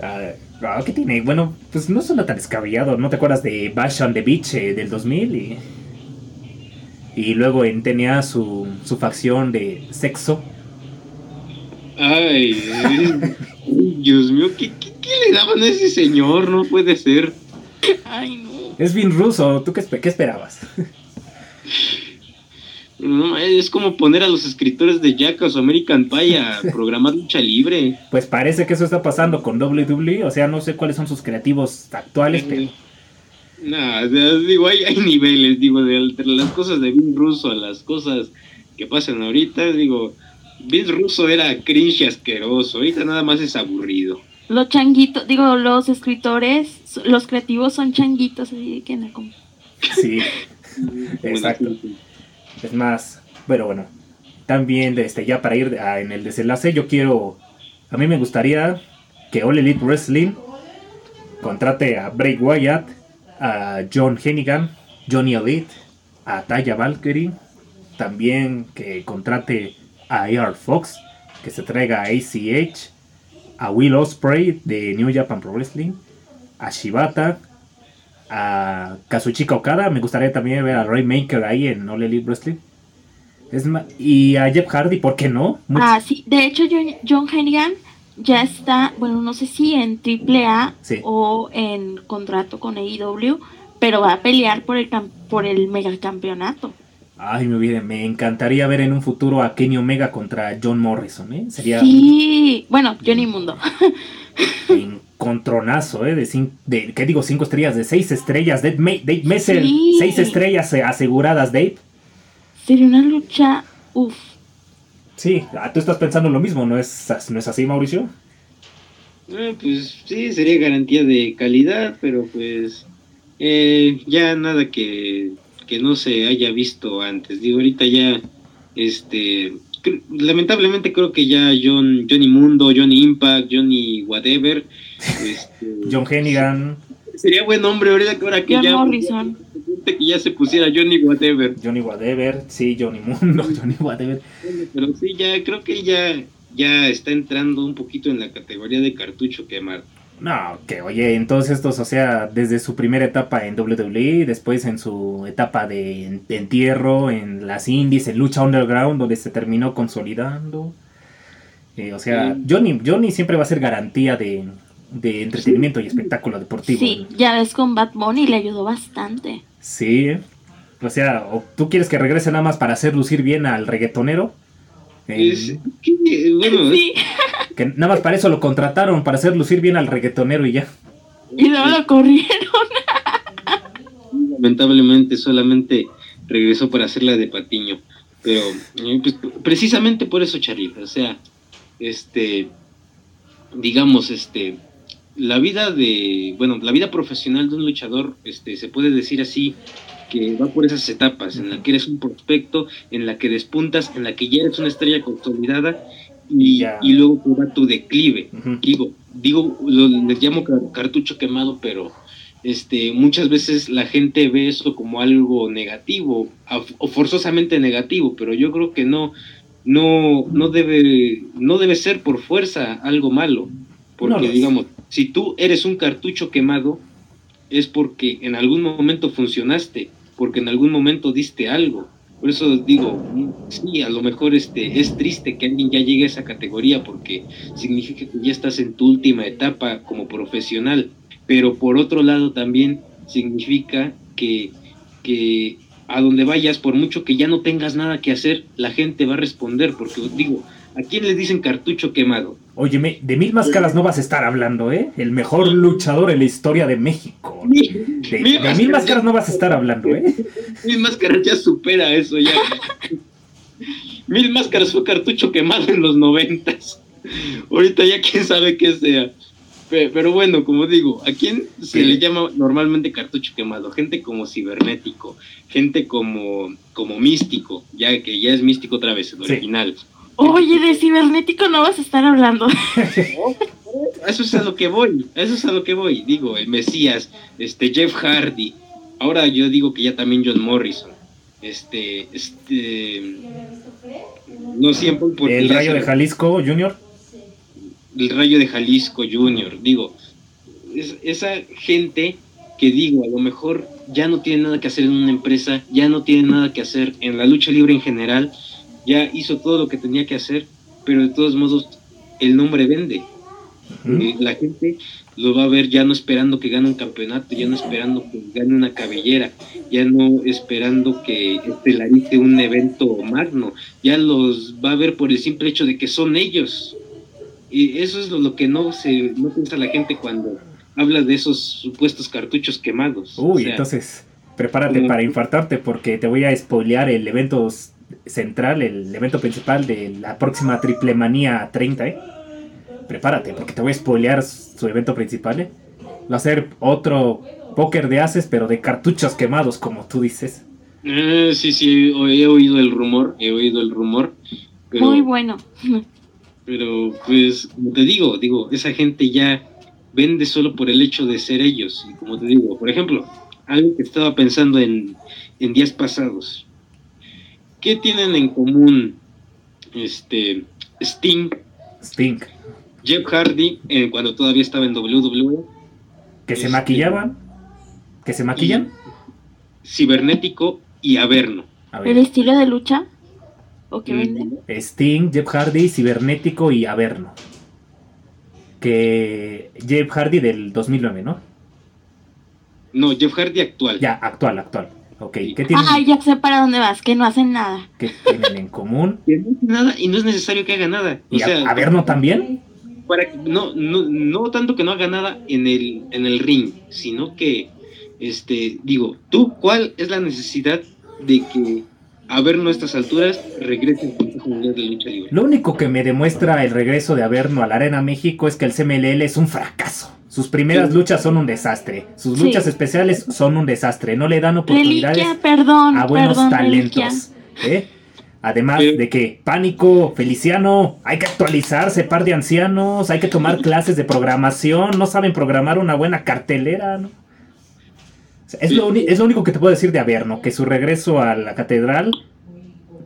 S1: Ah, ah, ¿Qué tiene? Bueno, pues no suena tan descabellado. ¿No te acuerdas de Bash on the Beach eh, del 2000? Y, y luego en, tenía su, su facción de sexo.
S2: Ay, eh, <laughs> Dios mío, ¿qué, qué, qué le daban a ese señor? No puede ser.
S3: Ay, no.
S1: Es bien ruso. ¿Tú qué, qué esperabas? <laughs>
S2: No, es como poner a los escritores de Jackass o American Pie a <laughs> programar lucha libre.
S1: Pues parece que eso está pasando con WWE. O sea, no sé cuáles son sus creativos actuales, pero...
S2: Nah, de- digo, hay, hay niveles, digo, de, entre las cosas de Vince Russo a las cosas que pasan ahorita, digo, Vince Russo era cringe y asqueroso, ahorita nada más es aburrido.
S3: Los changuitos, digo, los escritores, los creativos son changuitos, así de que no como.
S1: Sí, <laughs> exacto. Es más, pero bueno, también este, ya para ir en el desenlace, yo quiero, a mí me gustaría que All Elite Wrestling contrate a Bray Wyatt, a John Hennigan, Johnny Elite, a Taya Valkyrie, también que contrate a AR Fox, que se traiga a ACH, a Will Ospreay de New Japan Pro Wrestling, a Shibata, a Kazuchika Okada. Me gustaría también ver a Raymaker ahí en All Elite Wrestling. Es y a Jeff Hardy, ¿por qué no?
S3: Ah, sí, de hecho John, John Hennigan ya está, bueno, no sé si en AAA
S1: Sí.
S3: o en contrato con AEW, pero va a pelear por el por el megacampeonato.
S1: Ay, me, hubiera- me encantaría ver en un futuro a Kenny Omega contra John Morrison, ¿eh? Sería
S3: Sí, bueno, Johnny Mundo.
S1: un <laughs> contronazo, ¿eh? De, cin- de ¿qué digo? Cinco estrellas, de seis estrellas. Dave, Dave Messer,
S3: Sí.
S1: seis estrellas aseguradas, Dave.
S3: Sería una lucha, uff.
S1: Sí, ah, tú estás pensando lo mismo, ¿no es, ¿no es así, Mauricio?
S2: Pues sí, sería garantía de calidad, pero pues eh, ya nada que, que no se haya visto antes. Digo, ahorita ya, este, lamentablemente creo que ya John, Johnny Mundo, Johnny Impact, Johnny Whatever, <laughs> este,
S1: John Hennigan,
S2: sería buen nombre ahorita que ahora que
S3: John
S2: ya,
S3: Morrison.
S2: que ya se pusiera Johnny Whatever.
S1: Johnny Whatever, sí, Johnny Mundo, <laughs> Johnny Whatever.
S2: Pero sí, ya creo que ya, ya está entrando un poquito en la categoría de cartucho quemar.
S1: No, que oye, en todos estos, o sea, desde su primera etapa en WWE, después en su etapa de, en- de entierro, en las indies, en lucha underground, donde se terminó consolidando. Eh, o sea,
S2: Sí.
S1: Johnny, Johnny siempre va a ser garantía de, de entretenimiento y espectáculo deportivo.
S3: Sí, ya ves con Bad Bunny le ayudó bastante.
S1: Sí, ¿eh? o sea, tú quieres que regrese nada más para hacer lucir bien al reggaetonero.
S2: Es- que, bueno,
S3: Sí, <laughs>
S1: que nada más para eso lo contrataron, para hacer lucir bien al reggaetonero y ya.
S3: y luego lo corrieron.
S2: lamentablemente solamente regresó para hacer la de Patiño. Pero eh, pues, precisamente por eso, Charlie, o sea, este, digamos, este, la vida de, bueno, la vida profesional de un luchador, este, se puede decir así, que va por esas etapas, en la que eres un prospecto, en la que despuntas, en la que ya eres una estrella consolidada y,
S1: Ya.
S2: y luego te va tu declive. Digo, digo, lo, les llamo car- cartucho quemado, pero este, muchas veces la gente ve eso como algo negativo o forzosamente negativo, pero yo creo que no, no, no debe, no debe ser por fuerza algo malo, porque
S1: No
S2: digamos, si tú eres un cartucho quemado es porque en algún momento funcionaste, porque en algún momento diste algo. Por eso digo, sí, a lo mejor este, es triste que alguien ya llegue a esa categoría porque significa que ya estás en tu última etapa como profesional, pero por otro lado también significa que, que a donde vayas, por mucho que ya no tengas nada que hacer, la gente va a responder, porque digo, ¿a quién le dicen cartucho quemado?
S1: Óyeme, de mil máscaras no vas a estar hablando, ¿eh? El mejor luchador en la historia de México. De, de mil máscaras no vas a estar hablando, ¿eh? <laughs>
S2: Mil máscaras ya supera eso ya. <laughs> Mil máscaras fue cartucho quemado en los noventas. Ahorita ya quién sabe qué sea. Pe- Pero bueno, como digo, ¿a quién se
S1: Sí.
S2: le llama normalmente cartucho quemado? Gente como cibernético, gente como, como místico, ya que ya es místico otra vez, el
S1: Sí.
S2: original.
S3: Oye, de cibernético no vas a estar hablando. <laughs>
S2: Eso es a lo que voy, eso es a lo que voy. Digo, el Mesías, este Jeff Hardy. Ahora yo digo que ya también John Morrison. Este, este. No siempre porque
S1: El Rayo de Jalisco, Junior.
S2: el Rayo de Jalisco Junior, digo, esa gente que digo, a lo mejor ya no tiene nada que hacer en una empresa, ya no tiene nada que hacer en la lucha libre en general, ya hizo todo lo que tenía que hacer, pero de todos modos el nombre vende. Eh, la gente lo va a ver ya no esperando que gane un campeonato, ya no esperando que gane una cabellera, ya no esperando que estelarice un evento magno, ya los va a ver por el simple hecho de que son ellos. Y eso es lo, que no se no piensa la gente cuando habla de esos supuestos cartuchos quemados.
S1: Uy, entonces prepárate para infartarte porque te voy a spoilear el evento central, el evento principal de la próxima Triple Manía 30, ¿eh? Prepárate porque te voy a spoilear su evento principal, ¿eh? Va a ser otro póker de haces, pero de cartuchos quemados, como tú dices.
S2: Eh, sí, sí, he, oído el rumor, he oído el rumor.
S3: Muy bueno.
S2: Pero, pues, como te digo, digo, esa gente ya vende solo por el hecho de ser ellos. Y como te digo, por ejemplo, algo que estaba pensando en, en días pasados. ¿Qué tienen en común este Sting?
S1: Sting.
S2: Jeff Hardy eh, cuando todavía estaba en WWE.
S1: ¿Que se este, maquillaban? ¿Que se maquillan?
S2: cibernético y Averno.
S3: ¿El estilo de lucha? ¿O qué mm. venden?
S1: Sting, Jeff Hardy, cibernético y Averno. Que Jeff Hardy del 2009, ¿no?
S2: No, Jeff Hardy actual.
S1: Ya, actual, actual. Ok,
S3: ¿qué tienen? Ah, ya sé para dónde vas, que no hacen nada.
S1: ¿Qué tienen en común? <laughs>
S2: Que no hacen nada y no es necesario que haga nada.
S1: ¿Y sea, Averno también?
S2: Para, no, no, no tanto que no haga nada en el, en el ring, sino que, este, digo, tú, ¿cuál es la necesidad de que Averno a estas alturas regrese al Consejo Mundial de Lucha Libre?
S1: Lo único que me demuestra el regreso de Averno a la Arena México es que el CMLL es un fracaso. Sus primeras luchas son un desastre. Sus luchas especiales son un desastre. No le dan oportunidades a buenos talentos. ¿eh? Además de que pánico, Feliciano, hay que actualizarse, par de ancianos, hay que tomar clases de programación, no saben programar una buena cartelera. es, lo es, lo único que te puedo decir de Averno, que su regreso a la catedral,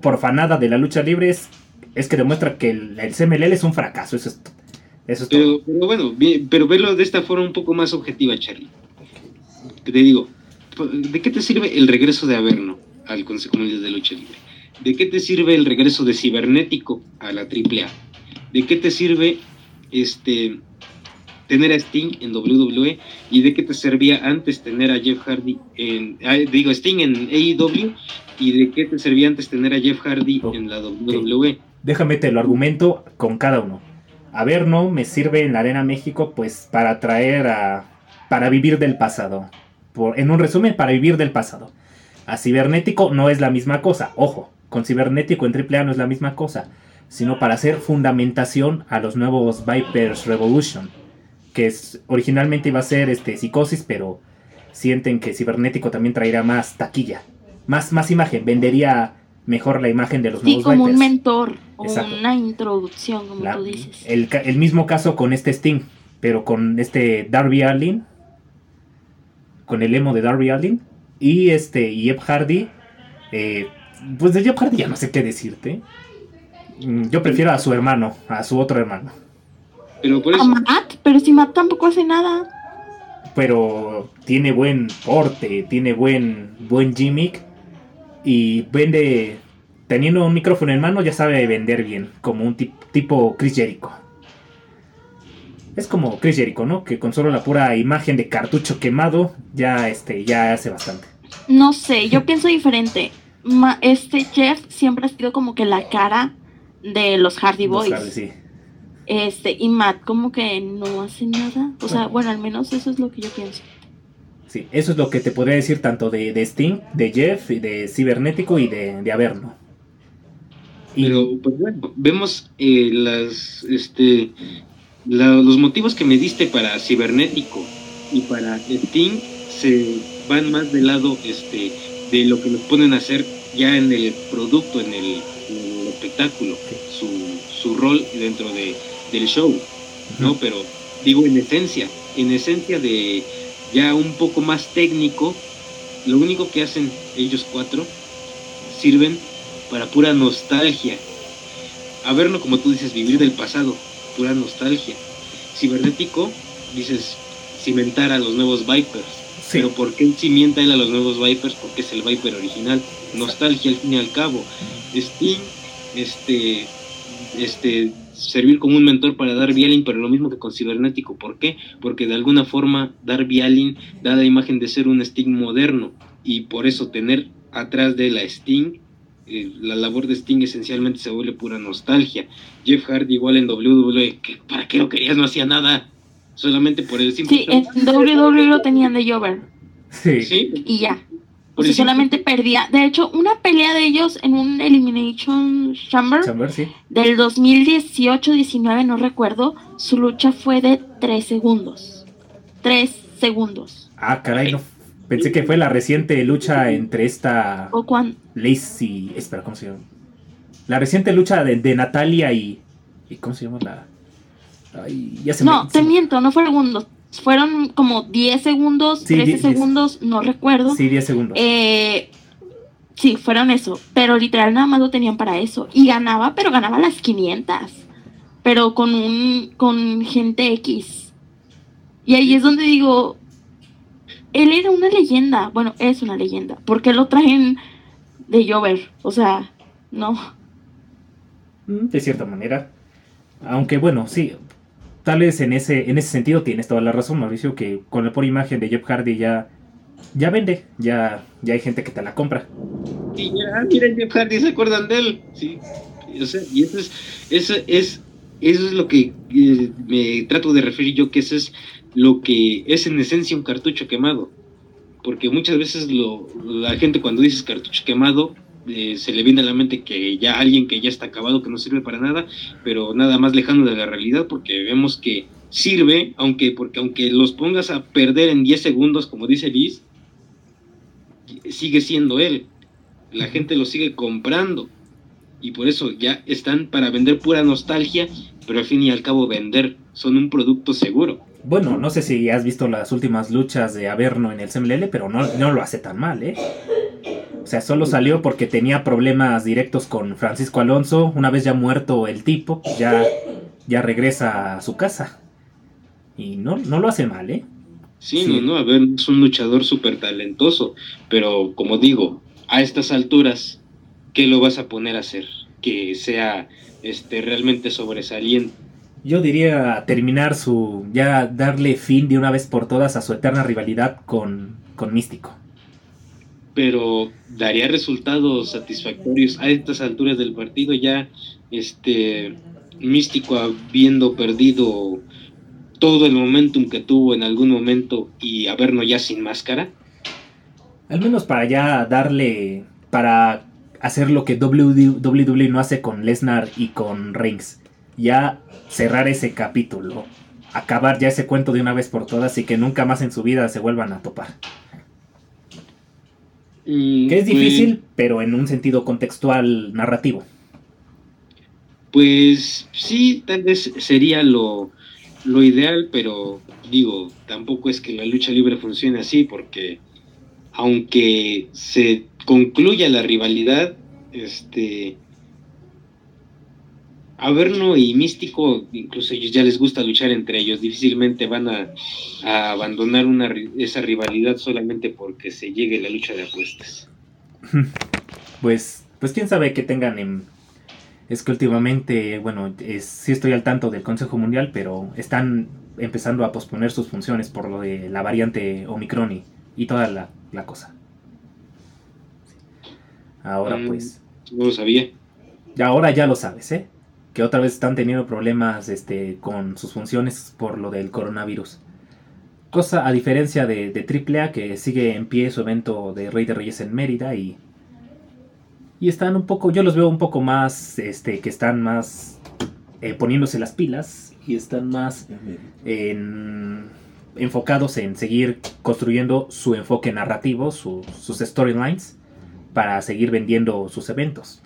S1: por fanada de la lucha libre, es, que demuestra que el, el CMLL es un fracaso. Eso es
S2: pero, bueno, pero verlo de esta forma un poco más objetiva, Charlie. Te digo, ¿de qué te sirve el regreso de Averno al Consejo Mundial de Lucha Libre? ¿De qué te sirve el regreso de Cibernético a la AAA? ¿De qué te sirve este tener a Sting en WWE y de qué te servía antes tener a Jeff Hardy en ah, digo Sting en AEW y de qué te servía antes tener a Jeff Hardy en la WWE?
S1: Déjame te lo argumento con cada uno no me sirve en la Arena México pues para traer a... para vivir del pasado. Por, en un resumen, para vivir del pasado. A Cibernético no es la misma cosa, ojo, con Cibernético en AAA no es la misma cosa, sino para hacer fundamentación a los nuevos Vipers Revolution, que es, originalmente iba a ser este, Psicosis, pero sienten que Cibernético también traerá más taquilla, más, más imagen, vendería mejor la imagen de los
S3: sí, como un mentor o una introducción, como tú dices.
S1: El, el, mismo caso con este Sting, pero con este Darby Allin, con el emo de Darby Allin, y este y Jeff Hardy. Eh, pues de Jeff Hardy ya no sé qué decirte. Mm, yo prefiero a su hermano, a su otro hermano.
S2: Pero por eso...
S3: A Matt, pero si Matt tampoco hace nada.
S1: Pero tiene buen porte, tiene buen, buen gimmick y vende, teniendo un micrófono en mano, ya sabe vender bien, como un tipo Chris Jericho. Es como Chris Jericho, ¿no? Que con solo la pura imagen de cartucho quemado ya, este, ya hace bastante.
S3: No sé, yo pienso diferente. este Jeff siempre ha sido como que la cara de los Hardy Boys. Este, y Matt como que no hace nada. O sea, bueno, al menos eso es lo que yo pienso.
S1: Sí, eso es lo que te podría decir tanto de, de Sting, de Jeff, de Cibernético y de, de Averno.
S2: Pero, pues bueno, vemos eh, las, este, los motivos que me diste para Cibernético y para Sting se van más del lado este, de lo que nos ponen a hacer ya en el producto, en el, espectáculo, su, su, rol dentro de, del show, ¿no? Pero digo en esencia, en esencia de ya un poco más técnico, lo único que hacen ellos cuatro sirven para pura nostalgia. A verlo, como tú dices, vivir del pasado. pura nostalgia. Cibernético, dices, cimentar a los nuevos Vipers. Pero ¿por qué cimienta él a los nuevos Vipers? Porque es el Viper original. Nostalgia al fin y al cabo. Sting, este, este, servir como un mentor para Darby Allin, pero lo mismo que con Cibernético. ¿Por qué? Porque de alguna forma Darby Allin da la imagen de ser un Sting moderno y por eso tener atrás de la Sting, eh, la labor de Sting esencialmente se vuelve pura nostalgia. Jeff Hardy igual en WWE, ¿para qué lo querías? No hacía nada, solamente por el simple...
S3: Sí, en WWE lo tenían de Jover.
S2: Sí.
S3: Y ya. O solamente perdía. De hecho, una pelea de ellos en un Elimination Chamber, del 2018-19, no recuerdo, su lucha fue de 3 segundos. 3 segundos.
S1: Ah, caray, no Pensé que fue la reciente lucha entre esta.
S3: ¿O cuán?
S1: Lacey. Espera, ¿cómo se llama? La reciente lucha de, Natalia y. ¿Y cómo se llama la.?
S3: Ay, ya se no, te miento, no fue segundos. Fueron como 10 segundos, 13 segundos, no recuerdo.
S1: Sí, 10 segundos.
S3: Eh, sí, fueron eso. Pero literal nada más lo tenían para eso. Y ganaba, pero ganaba las 500. Pero con un. con gente X. Y ahí es donde digo, él era una leyenda. Bueno, es una leyenda. ¿Por qué lo traen de Jover? O sea, no.
S1: Mm, de cierta manera. Aunque bueno, sí. Tal vez en ese, en ese sentido tienes toda la razón, Mauricio, que con la por imagen de Jeff Hardy ya, ya vende. Ya, ya hay gente que te la compra.
S2: Y ya, miren Jeff Hardy, se acuerdan de él. Sí. O sea, y eso es, eso es, eso es lo que eh, me trato de referir yo, que eso es lo que es en esencia un cartucho quemado. Porque muchas veces lo, la gente cuando dices cartucho quemado eh, se le viene a la mente que ya alguien que ya está acabado, que no sirve para nada, pero nada más lejano de la realidad porque vemos que sirve, aunque, porque aunque los pongas a perder en 10 segundos, como dice Liz, sigue siendo él. La gente lo sigue comprando y por eso ya están para vender pura nostalgia, pero al fin y al cabo vender, son un producto seguro.
S1: Bueno, no sé si has visto las últimas luchas de Averno en el CMLL, pero no, no lo hace tan mal, ¿eh? O sea, solo salió porque tenía problemas directos con Francisco Alonso. Una vez ya muerto el tipo, ya, ya regresa a su casa. Y no, no lo hace mal, ¿eh?
S2: Sí, no, no, a ver, es un luchador súper talentoso. Pero como digo, a estas alturas, ¿qué lo vas a poner a hacer? Que sea este, realmente sobresaliente
S1: yo diría terminar su. ya darle fin de una vez por todas a su eterna rivalidad con, con Místico.
S2: Pero daría resultados satisfactorios a estas alturas del partido, ya este Místico habiendo perdido todo el momentum que tuvo en algún momento y habernos ya sin máscara.
S1: Al menos para ya darle. para hacer lo que WWE no hace con Lesnar y con Reigns ya cerrar ese capítulo, acabar ya ese cuento de una vez por todas y que nunca más en su vida se vuelvan a topar. que es difícil, pero en un sentido contextual narrativo.
S2: Pues sí, tal vez sería lo, lo ideal, pero digo, tampoco es que la lucha libre funcione así, porque aunque se concluya la rivalidad, este Averno y Místico, incluso ellos ya les gusta luchar entre ellos, difícilmente van a, abandonar una, esa rivalidad solamente porque se llegue la lucha de apuestas. <laughs>
S1: Pues, pues quién sabe que tengan en... Es que últimamente, bueno, es, sí estoy al tanto del Consejo Mundial, pero están empezando a posponer sus funciones por lo de la variante Omicron y, toda la, cosa. Ahora mm, pues...
S2: No lo sabía.
S1: Ahora ya lo sabes, ¿eh? Que otra vez están teniendo problemas este, con sus funciones por lo del coronavirus. Cosa a diferencia de, de AAA que sigue en pie su evento de Rey de Reyes en Mérida y, y están un poco, yo los veo un poco más, este, que están más eh, poniéndose las pilas y están más enfocados en seguir construyendo su enfoque narrativo, sus storylines, para seguir vendiendo sus eventos.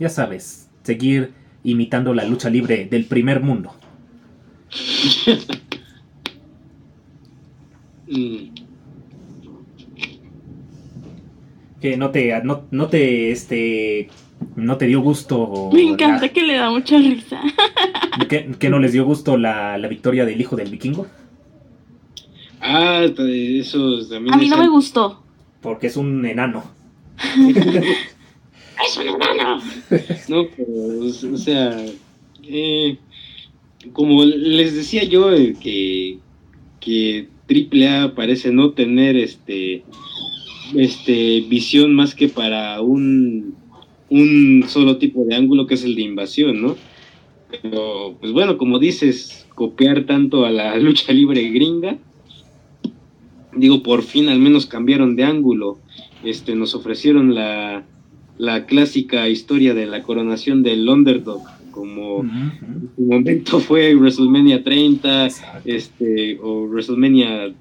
S1: Ya sabes, seguir imitando la lucha libre del primer mundo. Que no te, no, te, este, ¿No te dio gusto?
S3: Me encanta que le da mucha risa. <laughs>
S1: ¿Que, que no les dio gusto la, la, victoria del hijo del vikingo?
S2: Ah, eso también.
S3: A mí no me gustó.
S1: Porque es un enano. <laughs>
S3: es un enano.
S2: No, pero, o sea, eh, como les decía yo, eh, que, que AAA parece no tener este, este visión más que para un, un solo tipo de ángulo que es el de invasión, ¿no? Pero, pues bueno, como dices, copiar tanto a la <laughs> lucha libre gringa, digo, por fin al menos cambiaron de ángulo, este, nos ofrecieron la, la clásica historia de la coronación del underdog, como en su momento <laughs> fue WrestleMania 30, este, o WrestleMania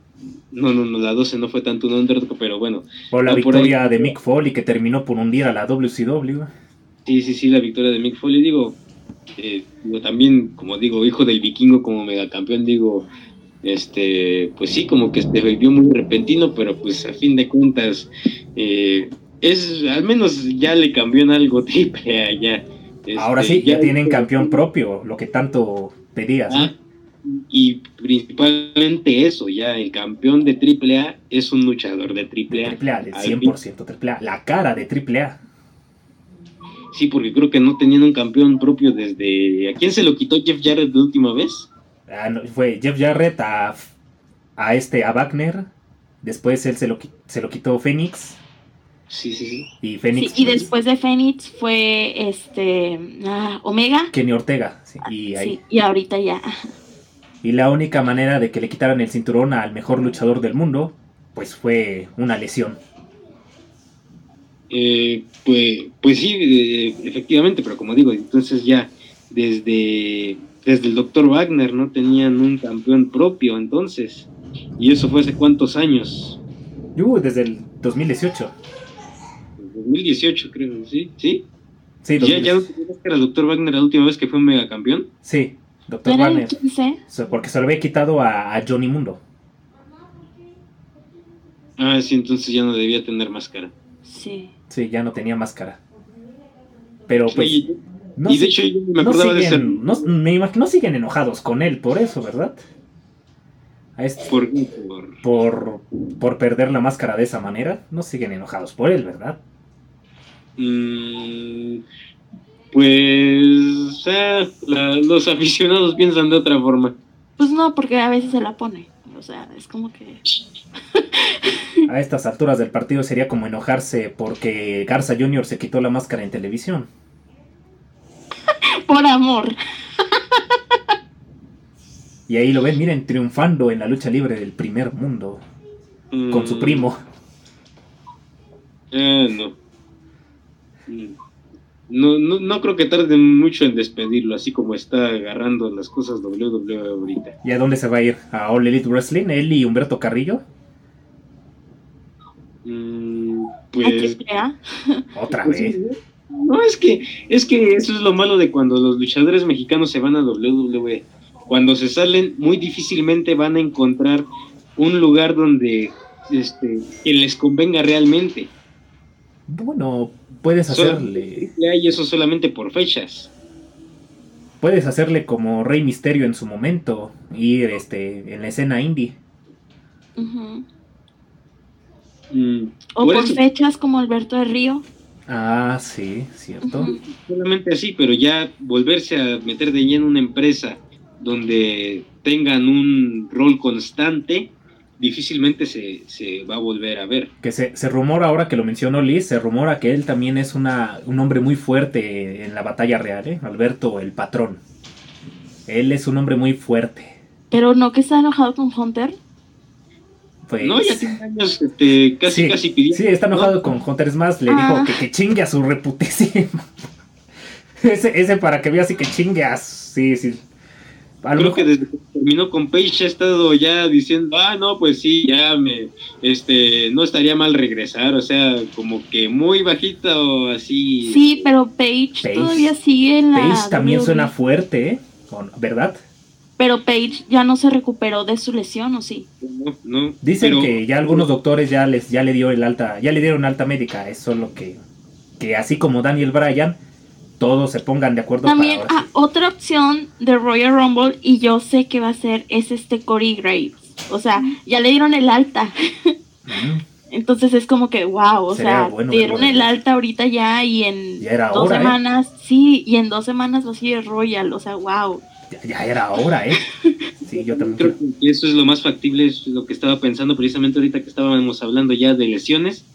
S2: no, no, no, la 12 no fue tanto un underdog, pero bueno.
S1: O la victoria de Mick Foley que terminó por hundir a la WCW.
S2: Sí, sí, sí, la victoria de Mick Foley, digo, eh, también, como digo, hijo del vikingo como megacampeón, digo, este, pues sí, como que se volvió muy repentino, pero pues a fin de cuentas, eh, es, al menos ya le cambió en algo <laughs> triple allá.
S1: Este, Ahora sí, ya, tienen campeón propio, lo que tanto pedías.
S2: Ah, y principalmente eso, ya el campeón de AAA es un luchador de AAA.
S1: AAA, del 100% AAA, la cara de AAA.
S2: Sí, porque creo que no tenían un campeón propio desde... ¿A quién se lo quitó Jeff Jarrett la última vez?
S1: Ah, fue Jeff Jarrett a, a este, a Wagner. Después él se lo, se lo quitó Phoenix.
S2: Sí, sí, sí.
S1: Y Fénix.
S3: y después de Fénix fue este ah, Omega.
S1: Kenny Ortega. y,
S3: ahí. y ahorita ya.
S1: Y la única manera de que le quitaran el cinturón al mejor luchador del mundo, pues fue una lesión.
S2: Eh, pues, pues sí, eh, efectivamente, pero como digo, entonces ya desde, desde el Dr. Wagner no tenían un campeón propio entonces. Y eso fue hace cuántos años.
S1: Uh, desde el 2018.
S2: 2018, creo, ¿sí? ¿Sí?
S1: Sí,
S2: ¿Ya, ya no que era el Dr. Wagner la última vez que fue un megacampeón?
S1: Sí, Dr. Wagner. Porque se lo había quitado a, Johnny Mundo.
S2: Ah, sí, entonces ya no debía tener máscara.
S3: Sí.
S1: Sí, ya no tenía máscara. Pero pues.
S2: y de hecho yo me acordaba de ser.
S1: me imagino siguen enojados con él por eso, ¿verdad?
S2: Este, ¿Por,
S1: por, por perder la máscara de esa manera. No siguen enojados por él, ¿verdad?
S2: Mm, pues los aficionados piensan de otra forma.
S3: Pues no, porque a veces se la pone. O sea, es como que...
S1: a estas alturas del partido sería como enojarse porque Garza Jr. se quitó la máscara en televisión.
S3: Por amor.
S1: y ahí lo ven, miren, triunfando en la lucha libre del primer mundo. Con su mm. primo.
S2: Eh, no. No, no, no, creo que tarde mucho en despedirlo, así como está agarrando las cosas WWE ahorita.
S1: ¿Y a dónde se va a ir? ¿A All Elite Wrestling? ¿Él y Humberto Carrillo?
S2: Mm, pues. <laughs>
S1: Otra pues vez.
S2: No, es que, es que eso es lo malo de cuando los luchadores mexicanos se van a WWE. Cuando se salen, muy difícilmente van a encontrar un lugar donde este, que les convenga realmente.
S1: Bueno, puedes hacerle.
S2: Y eso solamente por fechas.
S1: Puedes hacerle como Rey Misterio en su momento, ir este, en la escena indie.
S2: Mm,
S3: o por, fechas como Alberto de Río.
S1: Ah, sí, cierto.
S2: Solamente así, pero ya volverse a meter de lleno una empresa donde tengan un rol constante, difícilmente se, se, va a volver a ver.
S1: Que se, se, rumora, ahora que lo mencionó Liz, se rumora que él también es una, un hombre muy fuerte en la batalla real, ¿eh? Alberto el patrón. Él es un hombre muy fuerte.
S3: Pero no que está enojado con Hunter.
S2: Pues... No, ya tiene años este, casi, casi pidiendo.
S1: Sí, está enojado con Hunter. Es más, le dijo ah. que, que, chingue a su reputísimo. <laughs> ese, ese para que vea así que chingue a... Sí, sí.
S2: Creo que desde que terminó con Page ha estado ya diciendo, ah, no, pues sí, ya me, este, no estaría mal regresar, o sea, como que muy bajita o así.
S3: Sí, pero Page, todavía sigue en la...
S1: Page también suena fuerte, ¿eh? ¿Verdad?
S3: Pero Page ya no se recuperó de su lesión, ¿o sí?
S2: No, no.
S1: Dicen que ya algunos doctores ya les, ya le dio el alta, ya le dieron alta médica, eso es lo que, que así como Daniel Bryan, todos se pongan de acuerdo.
S3: También ah, otra opción de Royal Rumble y yo sé que va a ser es este Corey Graves. O sea, ya le dieron el alta. Entonces es como que, wow, o sea, dieron el alta ahorita ya y en dos ¿eh? semanas, sí, y en dos semanas va a ser Royal, o sea, wow.
S1: Ya, era hora, ¿eh? <laughs> Sí, yo también.
S2: Creo que eso es lo más factible, es lo que estaba pensando precisamente ahorita que estábamos hablando ya de lesiones.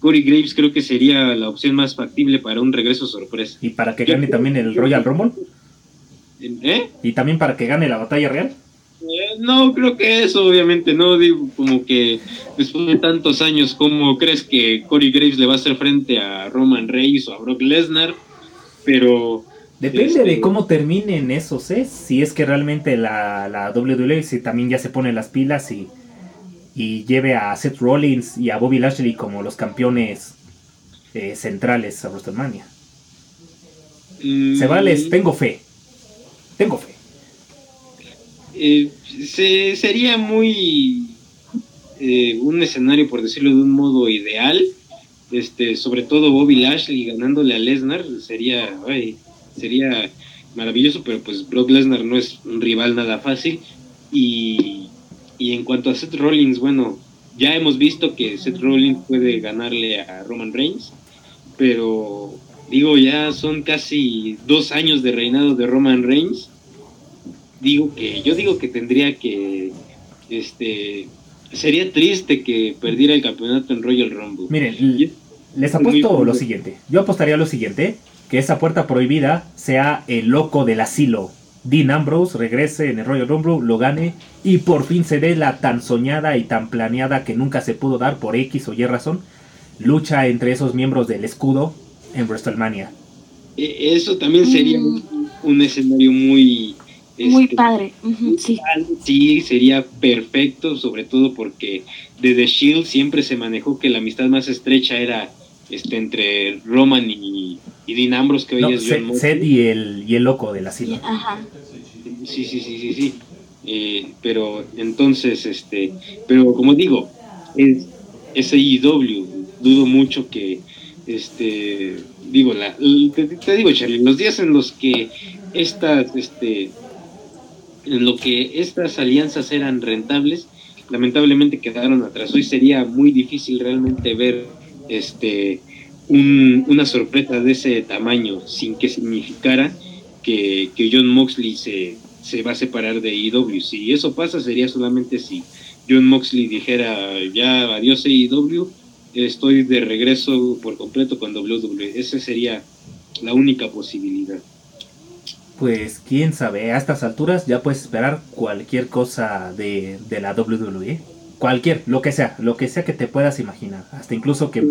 S2: Corey Graves creo que sería la opción más factible para un regreso sorpresa.
S1: ¿Y para que gane también el Royal Rumble?
S2: ¿Eh?
S1: ¿Y también para que gane la batalla real?
S2: Eh, no, creo que eso obviamente no, digo, como que después de tantos años, ¿cómo crees que Corey Graves le va a hacer frente a Roman Reigns o a Brock Lesnar? Pero...
S1: Depende de este, cómo terminen esos, ¿eh? Si es que realmente la, la WWE si también ya se pone las pilas y, y lleve a Seth Rollins y a Bobby Lashley como los campeones eh, centrales a WrestleMania. Se vale, mm. tengo fe. Tengo fe.
S2: Eh, se, sería muy eh, un escenario, por decirlo de un modo ideal. Este, sobre todo Bobby Lashley ganándole a Lesnar sería, sería maravilloso, pero pues Brock Lesnar no es un rival nada fácil. Y, y en cuanto a Seth Rollins, bueno, ya hemos visto que Seth Rollins puede ganarle a Roman Reigns, pero digo, ya son casi dos años de reinado de Roman Reigns digo que, yo digo que tendría que, este, sería triste que perdiera el campeonato en Royal Rumble.
S1: Miren, les apuesto lo siguiente, yo apostaría lo siguiente, que esa puerta prohibida sea el loco del asilo. Dean Ambrose regrese en el Royal Rumble, lo gane y por fin se dé la tan soñada y tan planeada que nunca se pudo dar por X o Y razón, lucha entre esos miembros del escudo en WrestleMania.
S2: E, eso también sería mm. un escenario muy
S3: muy este, padre, sí.
S2: Sí, sería perfecto, sobre todo porque desde Shield siempre se manejó que la amistad más estrecha era este entre Roman y, y Dean Ambrose, que hoy es
S1: Seth, y el, y el loco de la silla.
S3: Ajá.
S2: Sí, sí, sí, sí, sí. Eh, pero entonces, este, pero como digo, es, ese IW, dudo mucho que, este, digo, la, te, te digo, Charlie, los días en los que estas, este, en lo que estas alianzas eran rentables, lamentablemente quedaron atrás. Hoy sería muy difícil realmente ver este una sorpresa de ese tamaño sin que significara que, John Moxley se, se, va a separar de EW. Si eso pasa sería solamente si John Moxley dijera ya adiós EW, estoy de regreso por completo con WWE. Esa sería la única posibilidad
S1: pues quién sabe, a estas alturas ya puedes esperar cualquier cosa de, la WWE. Cualquier, lo que sea, lo que sea que te puedas imaginar. Hasta incluso que,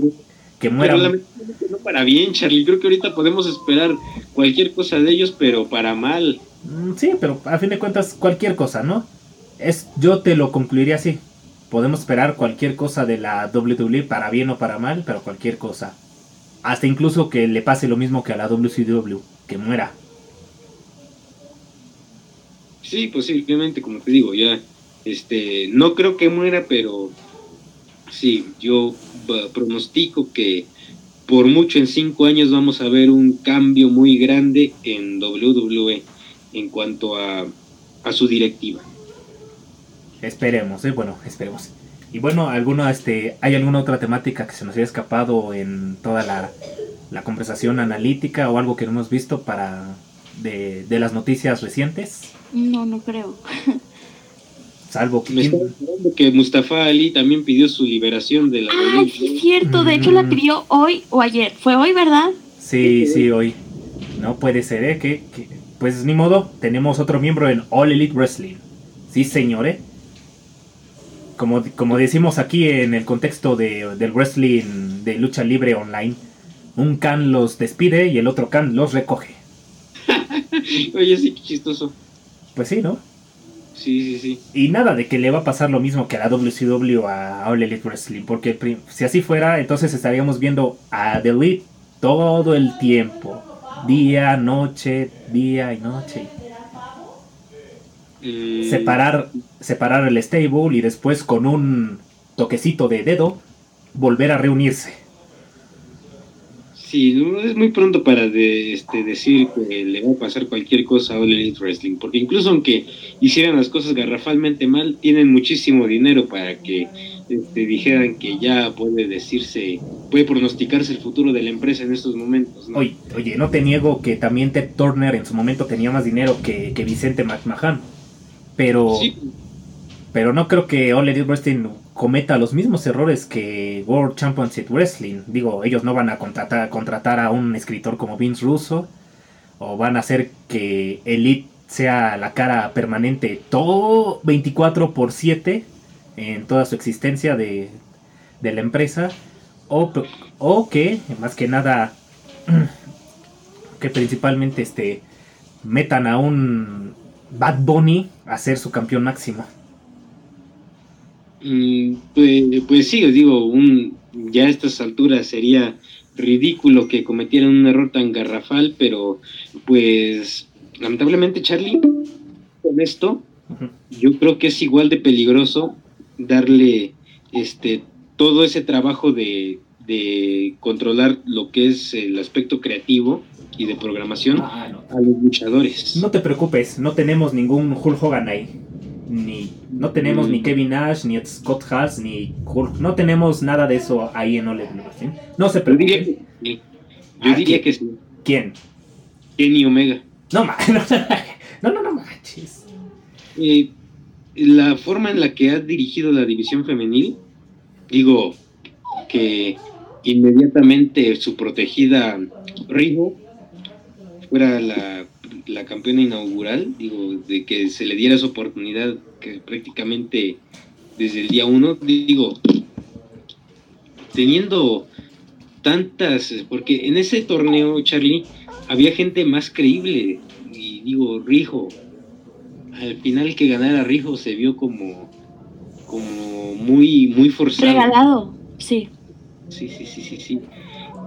S1: que muera.
S2: Pero no para bien, Charlie. Creo que ahorita podemos esperar cualquier cosa de ellos, pero para mal.
S1: Mm, sí, pero a fin de cuentas, cualquier cosa, ¿no? Es, yo te lo concluiría así. Podemos esperar cualquier cosa de la WWE para bien o para mal, pero cualquier cosa. Hasta incluso que le pase lo mismo que a la WCW, que muera.
S2: Sí, posiblemente, como te digo, ya, este, no creo que muera, pero sí, yo pronostico que por mucho en cinco años vamos a ver un cambio muy grande en WWE en cuanto a, a su directiva.
S1: Esperemos, ¿eh? bueno, esperemos. Y bueno, alguno, este, ¿hay alguna otra temática que se nos haya escapado en toda la, la conversación analítica o algo que no hemos visto para de, de las noticias recientes?
S3: No, no creo. <laughs>
S1: Salvo
S2: que... que Mustafa Ali también pidió su liberación de la...
S3: Ah, sí, es cierto. De hecho, la mm. pidió hoy o ayer. Fue hoy, ¿verdad?
S1: Sí, sí, hoy. No puede ser, ¿eh? Que, pues ni modo. Tenemos otro miembro en All Elite Wrestling. Sí, señores. ¿eh? Como, como decimos aquí en el contexto de, del wrestling de lucha libre online, un can los despide y el otro can los recoge. <laughs>
S2: Oye, sí, qué chistoso.
S1: Pues sí, ¿no?
S2: Sí, sí, sí.
S1: Y nada de que le va a pasar lo mismo que a la WCW a All Elite Wrestling, porque si así fuera, entonces estaríamos viendo a The Elite todo el tiempo, día, noche, día y noche. Eh, separar, separar el stable y después con un toquecito de dedo volver a reunirse.
S2: Sí, no, es muy pronto para de, este, decir que le va a pasar cualquier cosa a All Elite Wrestling, porque incluso aunque hicieran las cosas garrafalmente mal, tienen muchísimo dinero para que este, dijeran que ya puede decirse, puede pronosticarse el futuro de la empresa en estos momentos.
S1: Oye, oye, no te niego que también Ted Turner en su momento tenía más dinero que, que Vicente McMahon, pero, pero no creo que All Elite Wrestling cometa los mismos errores que World Championship Wrestling. Digo, ellos no van a contratar, contratar a un escritor como Vince Russo o van a hacer que Elite sea la cara permanente todo 24 por 7 en toda su existencia de, de la empresa o, o, que más que nada <clears throat> que principalmente este metan a un Bad Bunny a ser su campeón máximo.
S2: Mm, pues, pues, sí, os digo, un, ya a estas alturas sería ridículo que cometieran un error tan garrafal, pero pues lamentablemente Charlie, con esto, yo creo que es igual de peligroso darle este todo ese trabajo de, de controlar lo que es el aspecto creativo y de programación ah, a los luchadores.
S1: No te preocupes, no tenemos ningún Hulk Hogan ahí ni no tenemos ni. Kevin Nash, ni Scott Hall ni Hulk. No tenemos nada de eso ahí en Ole No se preocupen.
S2: Yo diría que, sí.
S1: ¿Quién?
S2: Kenny Omega. <laughs>
S1: No, no, no, no, manches.
S2: Eh, la forma en la que ha dirigido la división femenil, digo que inmediatamente su protegida Rigo fuera la la campeona inaugural, digo, de que se le diera esa oportunidad que prácticamente desde el día uno, digo, teniendo tantas, porque en ese torneo, Charlie, había gente más creíble, y digo, Rijo, al final que ganara Rijo se vio como, como muy, muy forzado.
S3: Regalado, sí.
S2: Sí, sí, sí, sí, sí.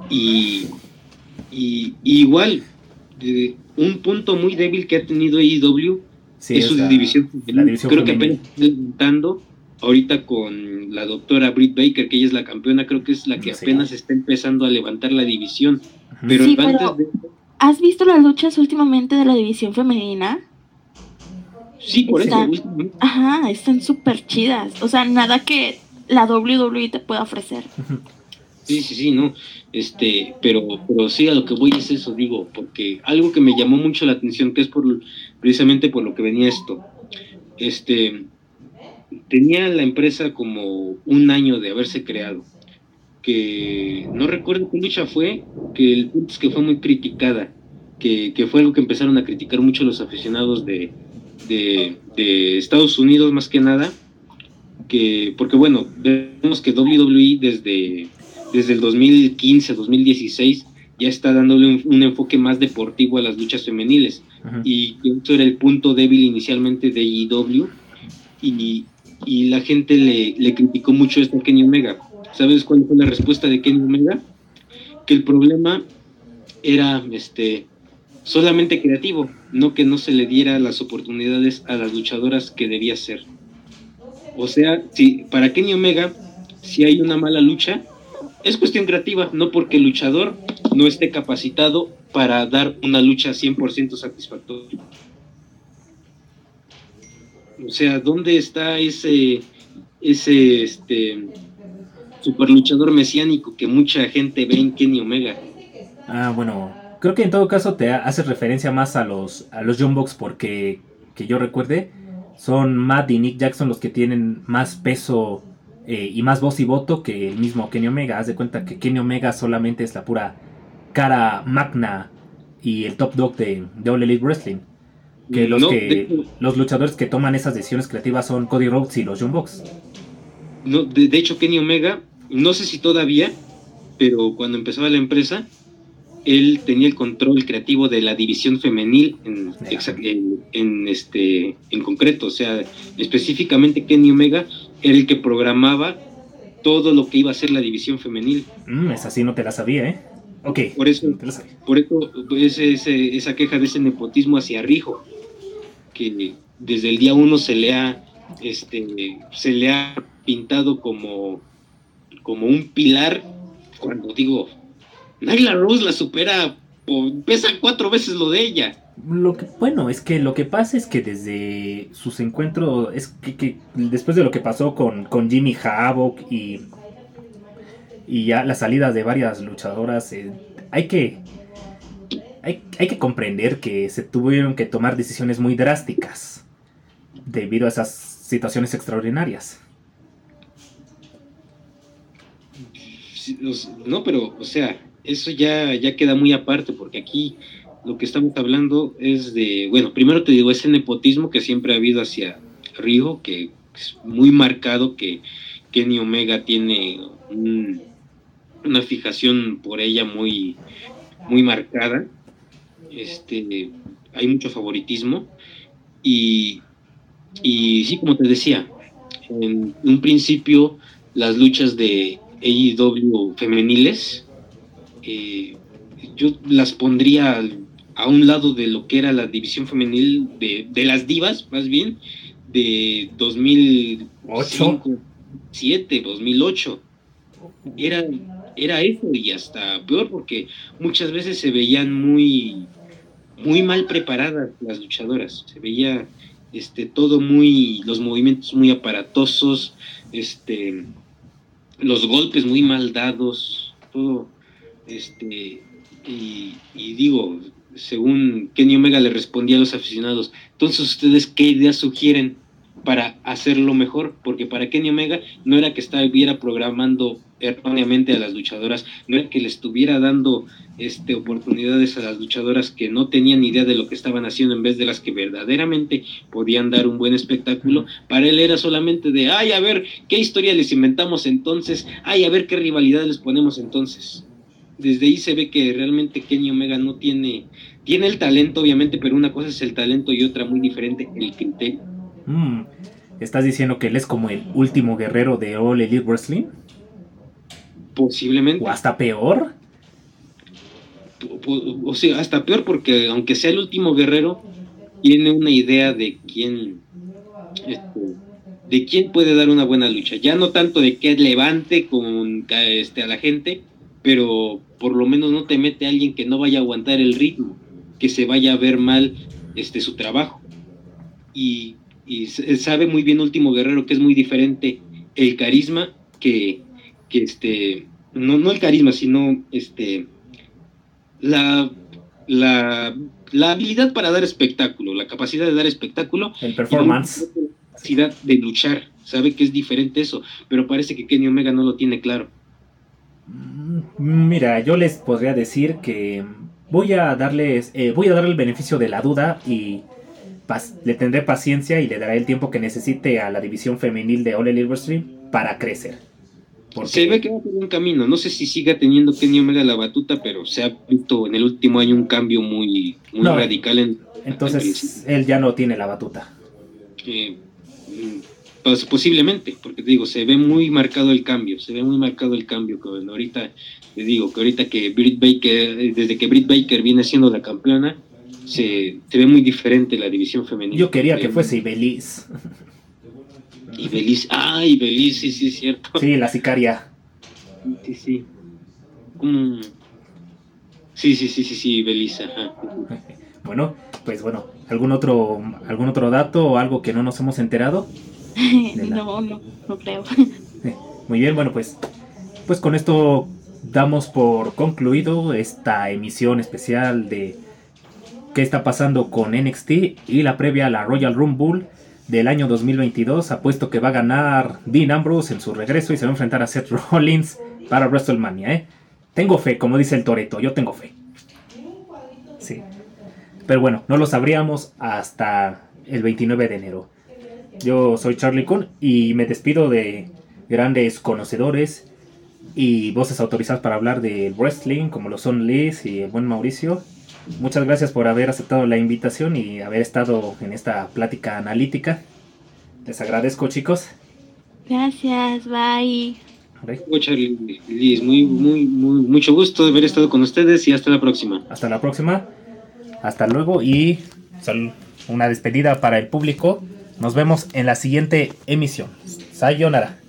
S2: Y, y, igual, un punto muy débil que ha tenido AEW es su división, Creo que apenas está levantando ahorita con la doctora Britt Baker, que ella es la campeona, creo que es la que apenas está empezando a levantar la división. Pero,
S3: ¿has visto las luchas últimamente de la división femenina?
S2: Sí, por eso.
S3: Ajá, están súper chidas. O sea, nada que la WWE te pueda ofrecer.
S2: Sí, sí, sí, no. Este, pero, pero sí, a lo que voy es eso, digo, porque algo que me llamó mucho la atención, que es por precisamente por lo que venía esto. Este, tenía la empresa como un año de haberse creado. Que no recuerdo qué lucha fue, que el es que fue muy criticada, que, que fue algo que empezaron a criticar mucho los aficionados de, de, de Estados Unidos más que nada, que, porque bueno, vemos que WWE desde desde el 2015, 2016, ya está dándole un, enfoque más deportivo a las luchas femeniles. Y eso era el punto débil inicialmente de IW. Y, y la gente le, le, criticó mucho esto a Kenny Omega. ¿Sabes cuál fue la respuesta de Kenny Omega? Que el problema era este solamente creativo, no que no se le diera las oportunidades a las luchadoras que debía ser. O sea, si para Kenny Omega, si hay una mala lucha, es cuestión creativa, no porque el luchador no esté capacitado para dar una lucha 100% satisfactoria. O sea, ¿dónde está ese ese este super luchador mesiánico que mucha gente ve en Kenny Omega?
S1: Ah, bueno, creo que en todo caso te hace referencia más a los a los John porque que yo recuerde son Matt y Nick Jackson los que tienen más peso eh, y más voz y voto que el mismo Kenny Omega. Haz de cuenta que Kenny Omega solamente es la pura cara magna y el top dog de, de All Elite Wrestling. Que los, que, los luchadores que toman esas decisiones creativas son Cody Rhodes y los John Box.
S2: No, de, hecho, Kenny Omega, no sé si todavía, pero cuando empezaba la empresa, él tenía el control creativo de la división femenil en, en, este en concreto, o sea, específicamente Kenny Omega era el que programaba todo lo que iba a ser la división femenil.
S1: Mm, esa sí no te la sabía, ¿eh? Ok.
S2: Por eso, por eso esa queja de ese nepotismo hacia Rijo, que desde el día uno se le ha, este, se le ha pintado como, como un pilar, cuando digo, Nyla Rose la supera, pesa cuatro veces lo de ella.
S1: Lo que, bueno, es que lo que pasa es que desde sus encuentros, es que, después de lo que pasó con, con Jimmy Havoc y, y ya las salidas de varias luchadoras, eh, hay que hay, hay, que comprender que se tuvieron que tomar decisiones muy drásticas debido a esas situaciones extraordinarias.
S2: No, pero, o sea, eso ya, ya queda muy aparte, porque aquí lo que estamos hablando es de, bueno, primero te digo, ese nepotismo que siempre ha habido hacia Río, que es muy marcado, que Kenny Omega tiene una fijación por ella muy, muy marcada. Este, hay mucho favoritismo. Y, y sí, como te decía, en un principio las luchas de AEW femeniles, eh, yo las pondría a un lado de lo que era la división femenil de, de las divas, más bien, de 2008, 2007, 2008. Era, era eso y hasta peor porque muchas veces se veían muy, muy mal preparadas las luchadoras. Se veía este, todo muy, los movimientos muy aparatosos, este, los golpes muy mal dados, todo, este, y, y digo, según Kenny Omega le respondía a los aficionados, entonces ustedes qué ideas sugieren para hacerlo mejor, porque para Kenny Omega no era que estuviera programando erróneamente a las luchadoras, no era que le estuviera dando este, oportunidades a las luchadoras que no tenían idea de lo que estaban haciendo en vez de las que verdaderamente podían dar un buen espectáculo, para él era solamente de, ay, a ver, ¿qué historia les inventamos entonces? Ay, a ver qué rivalidad les ponemos entonces. Desde ahí se ve que realmente Kenny Omega no tiene, tiene el talento obviamente, pero una cosa es el talento y otra muy diferente, el criterio
S1: Mm, ¿Estás diciendo que él es como el último guerrero de All Elite Wrestling?
S2: Posiblemente.
S1: ¿O hasta peor?
S2: O sea, hasta peor porque aunque sea el último guerrero, tiene una idea de quién, este, de quién puede dar una buena lucha. Ya no tanto de que levante con este, a la gente, pero por lo menos no te mete a alguien que no vaya a aguantar el ritmo, que se vaya a ver mal este, su trabajo. Y y sabe muy bien Último Guerrero que es muy diferente el carisma que, que este, no, no el carisma, sino este, la, la, la habilidad para dar espectáculo, la capacidad de dar espectáculo.
S1: El performance.
S2: La capacidad de luchar, sabe que es diferente eso, pero parece que Kenny Omega no lo tiene claro.
S1: Mira, yo les podría decir que voy a darles, eh, voy a darle el beneficio de la duda y le tendré paciencia y le daré el tiempo que necesite a la división femenil de Elite Wrestling para crecer.
S2: Se ve que va por un camino. No sé si siga teniendo Kenny Omega la batuta, pero se ha visto en el último año un cambio muy, muy radical. En,
S1: entonces, él ya no tiene la batuta.
S2: Eh, pues, posiblemente, porque te digo, se ve muy marcado el cambio. Se ve muy marcado el cambio. Que ahorita, te digo, que ahorita que Britt Baker, desde que Britt Baker viene siendo la campeona, se, ve muy diferente la división femenina.
S1: Yo quería que fuese Ibeliz.
S2: Ibeliz, ah, Ibeliz, sí, sí, es cierto.
S1: Sí, la sicaria.
S2: Sí, sí. Sí, sí, sí, sí, sí, Ibeliz, ajá. <laughs>
S1: Bueno, pues bueno, ¿algún otro, algún otro dato o algo que no nos hemos enterado? <laughs>
S3: No, no, no creo.
S1: Muy bien, bueno, pues, pues con esto damos por concluido esta emisión especial de qué está pasando con NXT y la previa a la Royal Rumble del año 2022. Apuesto que va a ganar Dean Ambrose en su regreso y se va a enfrentar a Seth Rollins para WrestleMania. ¿eh? Tengo fe, como dice el Toreto, yo tengo fe. Sí. Pero bueno, no lo sabríamos hasta el 29 de enero. Yo soy Charlie Kun y me despido de grandes conocedores y voces autorizadas para hablar de wrestling, como lo son Liz y el buen Mauricio. Muchas gracias por haber aceptado la invitación y haber estado en esta plática analítica. Les agradezco, chicos.
S3: Gracias, bye.
S2: Muchas Liz, muy, muy, muy, mucho gusto de haber estado con ustedes y hasta la próxima.
S1: Hasta la próxima. Hasta luego y una despedida para el público. Nos vemos en la siguiente emisión. Sayonara.